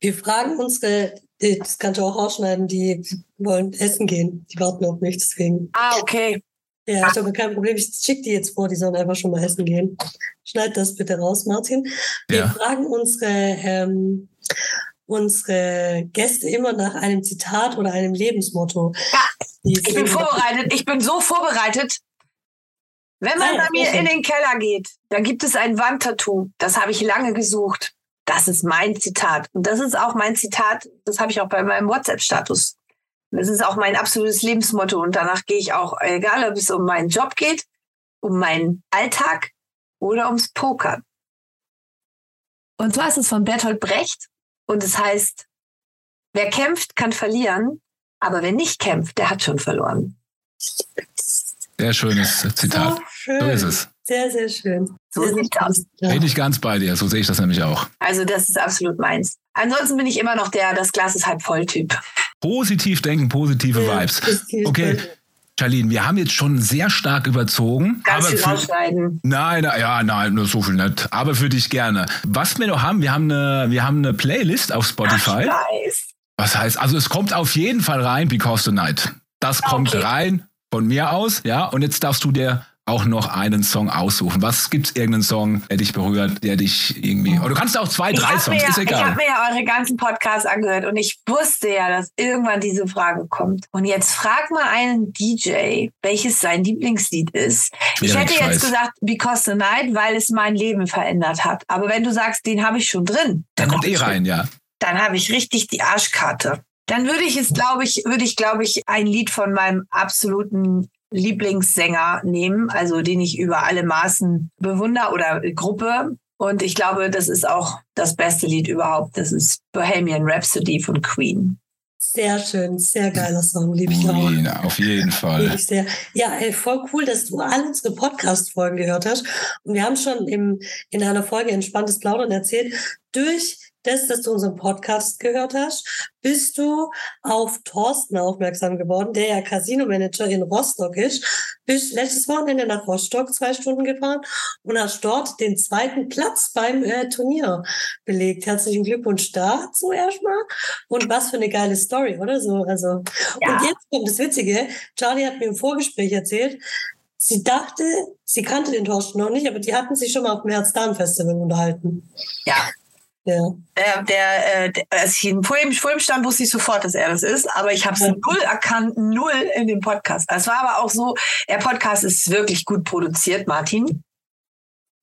S1: wir fragen unsere das kannst du auch ausschneiden, die wollen essen gehen. Die warten auf mich, deswegen.
S3: Ah, okay.
S1: Ja, ich habe kein Problem. Ich schicke die jetzt vor, die sollen einfach schon mal essen gehen. Schneid das bitte raus, Martin. Wir ja. fragen unsere, ähm, unsere Gäste immer nach einem Zitat oder einem Lebensmotto.
S3: Ja, ich bin vorbereitet. Ich bin so vorbereitet. Wenn man Nein, bei mir in den Keller geht, dann gibt es ein Wandtattoo. Das habe ich lange gesucht. Das ist mein Zitat. Und das ist auch mein Zitat, das habe ich auch bei meinem WhatsApp-Status. Das ist auch mein absolutes Lebensmotto. Und danach gehe ich auch, egal ob es um meinen Job geht, um meinen Alltag oder ums Pokern. Und zwar ist es von Bertolt Brecht und es heißt, wer kämpft, kann verlieren, aber wer nicht kämpft, der hat schon verloren.
S2: Sehr schönes Zitat. So, schön. so ist es.
S1: Sehr, sehr schön.
S3: So sieht aus.
S2: Bin ich ganz bei dir. So sehe ich das nämlich auch.
S3: Also das ist absolut meins. Ansonsten bin ich immer noch der, das Glas ist halb voll Typ.
S2: Positiv denken, positive ja, Vibes. Okay. Charlene, wir haben jetzt schon sehr stark überzogen.
S3: Ganz aber viel
S2: rausschneiden. Nein, ja, nein, nur so viel nicht. Aber für dich gerne. Was wir noch haben, wir haben eine, wir haben eine Playlist auf Spotify. Ach, nice. Was heißt, also es kommt auf jeden Fall rein, Because the Night. Das okay. kommt rein von mir aus, ja. Und jetzt darfst du dir auch noch einen Song aussuchen. Was gibt es irgendeinen Song, der dich berührt, der dich irgendwie. Oder du kannst auch zwei, drei Songs,
S3: ja,
S2: ist egal.
S3: Ich habe mir ja eure ganzen Podcasts angehört und ich wusste ja, dass irgendwann diese Frage kommt. Und jetzt frag mal einen DJ, welches sein Lieblingslied ist. Schwierig, ich hätte jetzt weiß. gesagt Because the Night, weil es mein Leben verändert hat. Aber wenn du sagst, den habe ich schon drin.
S2: Dann, dann kommt eh rein, ja.
S3: Dann habe ich richtig die Arschkarte. Dann würde ich es, glaube ich, würde ich, glaube ich, ein Lied von meinem absoluten Lieblingssänger nehmen, also den ich über alle Maßen bewundere oder Gruppe. Und ich glaube, das ist auch das beste Lied überhaupt. Das ist Bohemian Rhapsody von Queen.
S1: Sehr schön, sehr geiler Song, liebe ich auch.
S2: Ja, auf jeden Fall.
S1: Lieb ich sehr. Ja, ey, voll cool, dass du alle unsere Podcast-Folgen gehört hast. Und wir haben schon im, in einer Folge Entspanntes Plaudern erzählt, durch das, dass du unseren Podcast gehört hast, bist du auf Thorsten aufmerksam geworden, der ja Casino-Manager in Rostock ist. Bist letztes Wochenende nach Rostock zwei Stunden gefahren und hast dort den zweiten Platz beim äh, Turnier belegt. Herzlichen Glückwunsch dazu erstmal. Und was für eine geile Story, oder so? Also, ja. und jetzt kommt das Witzige. Charlie hat mir im Vorgespräch erzählt, sie dachte, sie kannte den Thorsten noch nicht, aber die hatten sich schon mal auf dem Herz-Darm-Festival unterhalten.
S3: Ja, ja. Der, der, äh, der, als ich ihn vor ihm, vor ihm stand, wusste ich sofort, dass er das ist, aber ich habe es ja. null erkannt, null in dem Podcast. Es war aber auch so, der Podcast ist wirklich gut produziert, Martin.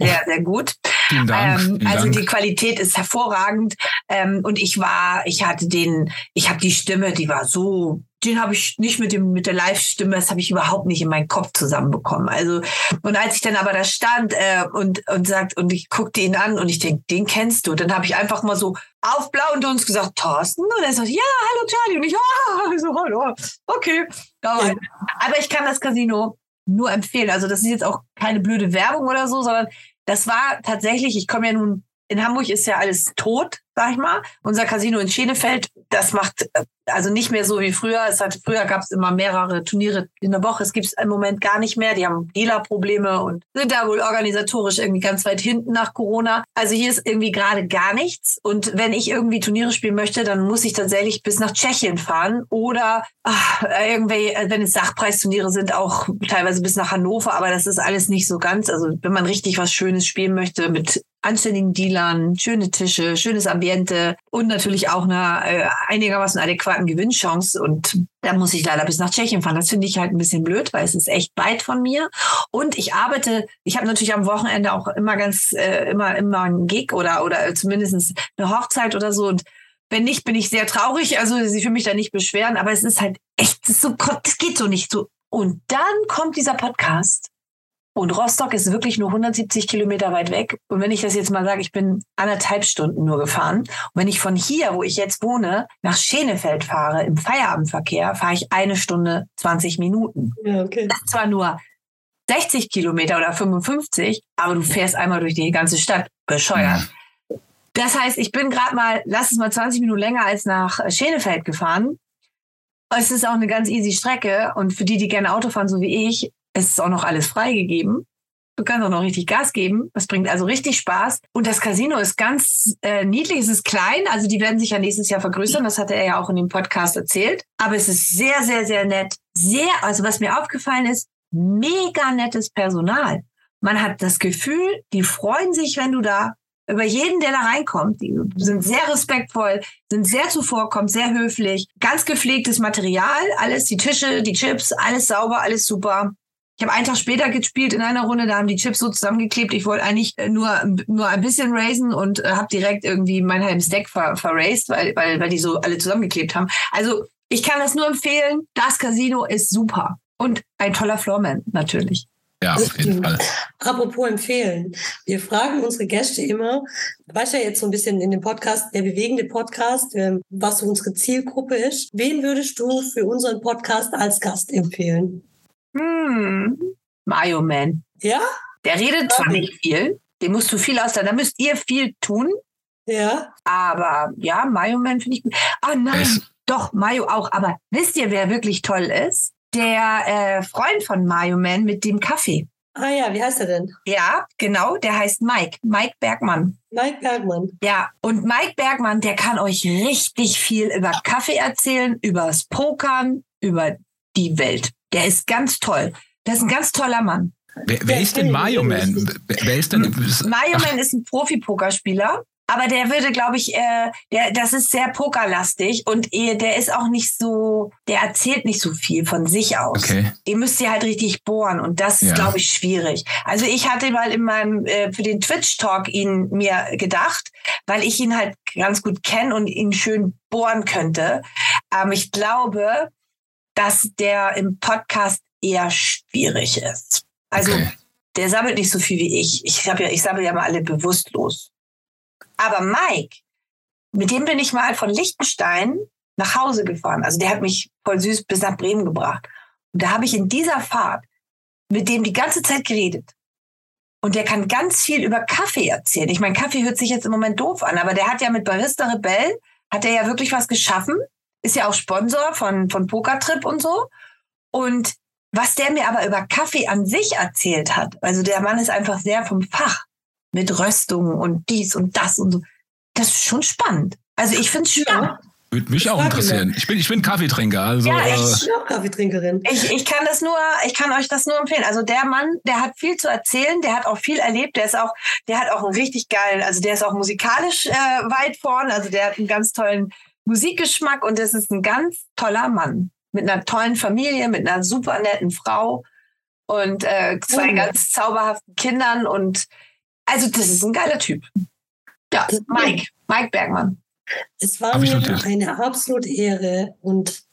S3: Sehr, sehr gut.
S2: Vielen Dank.
S3: Ähm,
S2: Vielen
S3: also
S2: Dank.
S3: die Qualität ist hervorragend. Ähm, und ich war, ich hatte den, ich habe die Stimme, die war so den habe ich nicht mit dem mit der Live-Stimme, das habe ich überhaupt nicht in meinen Kopf zusammenbekommen. Also und als ich dann aber da stand äh, und und sagt und ich guckte ihn an und ich denke, den kennst du, dann habe ich einfach mal so auf blau und uns gesagt, Thorsten und er sagt, ja, hallo Charlie und ich, oh, so hallo, okay. Aber, aber ich kann das Casino nur empfehlen. Also das ist jetzt auch keine blöde Werbung oder so, sondern das war tatsächlich, ich komme ja nun in Hamburg ist ja alles tot, sag ich mal. Unser Casino in Schenefeld, das macht äh, also nicht mehr so wie früher. Es hat, früher gab es immer mehrere Turniere in der Woche. Es gibt es im Moment gar nicht mehr. Die haben Dealer-Probleme und sind da wohl organisatorisch irgendwie ganz weit hinten nach Corona. Also hier ist irgendwie gerade gar nichts. Und wenn ich irgendwie Turniere spielen möchte, dann muss ich tatsächlich bis nach Tschechien fahren oder ach, irgendwie, äh, wenn es Sachpreisturniere sind, auch teilweise bis nach Hannover. Aber das ist alles nicht so ganz. Also wenn man richtig was Schönes spielen möchte mit anständigen Dealern, schöne Tische, schönes Ambiente und natürlich auch eine äh, einigermaßen adäquaten Gewinnchance. Und da muss ich leider bis nach Tschechien fahren. Das finde ich halt ein bisschen blöd, weil es ist echt weit von mir. Und ich arbeite, ich habe natürlich am Wochenende auch immer ganz, äh, immer, immer einen Gig oder, oder zumindest eine Hochzeit oder so. Und Wenn nicht, bin ich sehr traurig. Also sie will mich da nicht beschweren, aber es ist halt echt, das, so, das geht so nicht so. Und dann kommt dieser Podcast. Und Rostock ist wirklich nur 170 Kilometer weit weg. Und wenn ich das jetzt mal sage, ich bin anderthalb Stunden nur gefahren. Und wenn ich von hier, wo ich jetzt wohne, nach Schenefeld fahre, im Feierabendverkehr, fahre ich eine Stunde 20 Minuten. Ja, okay. Das zwar nur 60 Kilometer oder 55, aber du fährst einmal durch die ganze Stadt. Bescheuert. Das heißt, ich bin gerade mal, lass es mal 20 Minuten länger als nach Schenefeld gefahren. Es ist auch eine ganz easy Strecke und für die, die gerne Auto fahren, so wie ich, es ist auch noch alles freigegeben. Du kannst auch noch richtig Gas geben. Das bringt also richtig Spaß. Und das Casino ist ganz äh, niedlich, es ist klein. Also die werden sich ja nächstes Jahr vergrößern. Das hatte er ja auch in dem Podcast erzählt. Aber es ist sehr, sehr, sehr nett. Sehr, also was mir aufgefallen ist, mega nettes Personal. Man hat das Gefühl, die freuen sich, wenn du da über jeden, der da reinkommt. Die sind sehr respektvoll, sind sehr zuvorkommend, sehr höflich, ganz gepflegtes Material, alles, die Tische, die Chips, alles sauber, alles super. Ich habe einen Tag später gespielt in einer Runde, da haben die Chips so zusammengeklebt. Ich wollte eigentlich äh, nur, nur ein bisschen raisen und äh, habe direkt irgendwie meinen halben Stack ver, verraced, weil, weil, weil die so alle zusammengeklebt haben. Also ich kann das nur empfehlen. Das Casino ist super. Und ein toller Floorman natürlich.
S2: Ja, auf jeden Fall.
S1: Apropos empfehlen. Wir fragen unsere Gäste immer, weißt ja jetzt so ein bisschen in dem Podcast, der bewegende Podcast, ähm, was so unsere Zielgruppe ist. Wen würdest du für unseren Podcast als Gast empfehlen?
S3: Hm, Mayo Man.
S1: Ja?
S3: Der redet zwar nicht viel, dem musst du viel aus, da müsst ihr viel tun.
S1: Ja.
S3: Aber ja, Mayo Man finde ich gut. Ah nein, es doch, Mayo auch. Aber wisst ihr, wer wirklich toll ist? Der äh, Freund von Mayo Man mit dem Kaffee.
S1: Ah ja, wie heißt er denn?
S3: Ja, genau, der heißt Mike, Mike Bergmann.
S1: Mike Bergmann.
S3: Ja, und Mike Bergmann, der kann euch richtig viel über Kaffee erzählen, übers Pokern, über die Welt. Der ist ganz toll. Der ist ein ganz toller Mann.
S2: Wer, wer ist denn Mario Man? Wer ist denn?
S3: Mario Man ist ein Profi-Pokerspieler. Aber der würde, glaube ich, äh, der, das ist sehr pokerlastig und der ist auch nicht so, der erzählt nicht so viel von sich aus. Okay. Den müsst ihr halt richtig bohren und das ist, glaube ich, schwierig. Also ich hatte mal in meinem, äh, für den Twitch-Talk ihn mir gedacht, weil ich ihn halt ganz gut kenne und ihn schön bohren könnte. Aber ich glaube, dass der im Podcast eher schwierig ist. Also okay. der sammelt nicht so viel wie ich. Ich habe ja, ich sammle ja mal alle bewusstlos. Aber Mike, mit dem bin ich mal von Liechtenstein nach Hause gefahren. Also der hat mich voll süß bis nach Bremen gebracht. Und da habe ich in dieser Fahrt mit dem die ganze Zeit geredet. Und der kann ganz viel über Kaffee erzählen. Ich meine, Kaffee hört sich jetzt im Moment doof an, aber der hat ja mit Barista Rebell, hat er ja wirklich was geschaffen ist ja auch Sponsor von, von Pokertrip und so. Und was der mir aber über Kaffee an sich erzählt hat, also der Mann ist einfach sehr vom Fach mit Röstungen und dies und das und so. Das ist schon spannend. Also ich finde es spannend. Ja.
S2: Würde mich auch interessieren. Ich bin, ich bin Kaffeetrinker. Also,
S1: ja, ich bin auch Kaffeetrinkerin.
S3: Ich, ich kann das nur, ich kann euch das nur empfehlen. Also der Mann, der hat viel zu erzählen, der hat auch viel erlebt, der ist auch, der hat auch einen richtig geilen, also der ist auch musikalisch äh, weit vorn, also der hat einen ganz tollen Musikgeschmack und es ist ein ganz toller Mann mit einer tollen Familie, mit einer super netten Frau und äh, zwei oh. ganz zauberhaften Kindern und also das ist ein geiler Typ. Ja, Mike, Mike Bergmann.
S1: Es war mir eine absolute Ehre und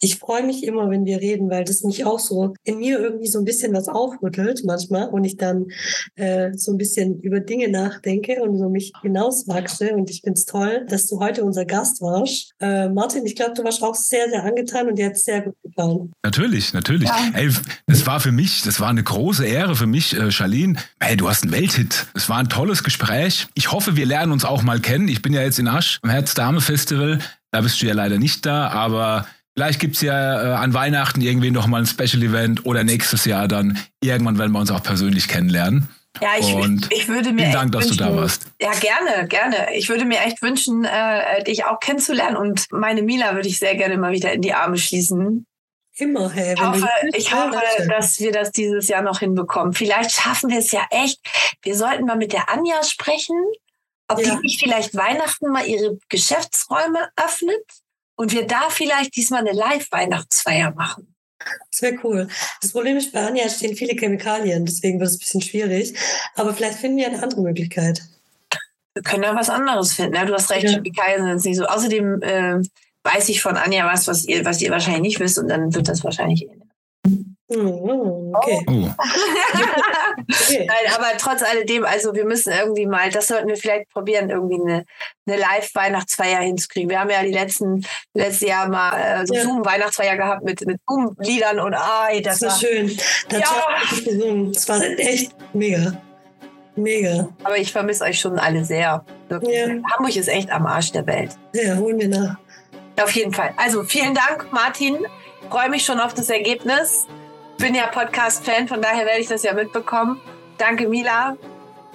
S1: ich freue mich immer, wenn wir reden, weil das mich auch so in mir irgendwie so ein bisschen was aufrüttelt manchmal und ich dann äh, so ein bisschen über Dinge nachdenke und so mich hinauswachse. Und ich finde es toll, dass du heute unser Gast warst. Äh, Martin, ich glaube, du warst auch sehr, sehr angetan und dir hat es sehr gut gefallen.
S2: Natürlich, natürlich. Ja. Ey, das war für mich, das war eine große Ehre für mich, äh, Charlene. Hey, du hast einen Welthit. Es war ein tolles Gespräch. Ich hoffe, wir lernen uns auch mal kennen. Ich bin ja jetzt in Asch am Herz-Dame-Festival. Da bist du ja leider nicht da, aber Vielleicht gibt es ja äh, an Weihnachten irgendwie nochmal ein Special-Event oder nächstes Jahr dann irgendwann werden wir uns auch persönlich kennenlernen.
S3: Ja, ich, und ich würde mir.
S2: Vielen Dank, dass
S3: wünschen,
S2: du da warst.
S3: Ja, gerne, gerne. Ich würde mir echt wünschen, äh, dich auch kennenzulernen und meine Mila würde ich sehr gerne mal wieder in die Arme schließen.
S1: Immer, hey.
S3: Ich hoffe, ich hoffe dass wir das dieses Jahr noch hinbekommen. Vielleicht schaffen wir es ja echt. Wir sollten mal mit der Anja sprechen, ob ja. die nicht vielleicht Weihnachten mal ihre Geschäftsräume öffnet und wir da vielleicht diesmal eine Live-Weihnachtsfeier machen.
S1: Das wäre cool. Das Problem ist, bei Anja stehen viele Chemikalien, deswegen wird es ein bisschen schwierig. Aber vielleicht finden wir eine andere Möglichkeit.
S3: wir können ja was anderes finden. Ja, du hast recht, ja. Chemikalien sind nicht so. Außerdem äh, weiß ich von Anja was, was ihr, was ihr wahrschähnlich nicht wisst und dann wird das wahrscheinlich Oh, okay. Oh. okay. Nein, aber trotz alledem, also wir müssen irgendwie mal, das sollten wir vielleicht probieren, irgendwie eine, eine Live-Weihnachtsfeier hinzukriegen. Wir haben ja die letzten, letztes Jahr mal äh, so ja. Zoom-Weihnachtsfeier gehabt mit, mit Zoom-Liedern und ah,
S1: das, das war schön. Das, ja. war, das war echt mega. Mega.
S3: Aber ich vermisse euch schon alle sehr. Ja. Hamburg ist echt am Arsch der Welt.
S1: Ja, holen wir nach.
S3: Auf jeden Fall. Also vielen Dank, Martin. Freue mich schon auf das Ergebnis bin ja Podcast-Fan, von daher werde ich das ja mitbekommen. Danke, Mila.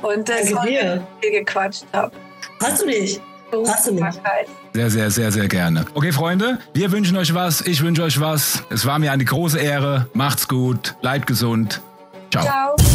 S3: Und äh, Danke dir. viel gequatscht habe.
S1: Hast du nicht? Hast du nicht?
S2: Sehr, sehr, sehr, sehr gerne. Okay, Freunde, wir wünschen euch was. Ich wünsche euch was. Es war mir eine große Ehre. Macht's gut. Bleibt gesund. Ciao. Ciao.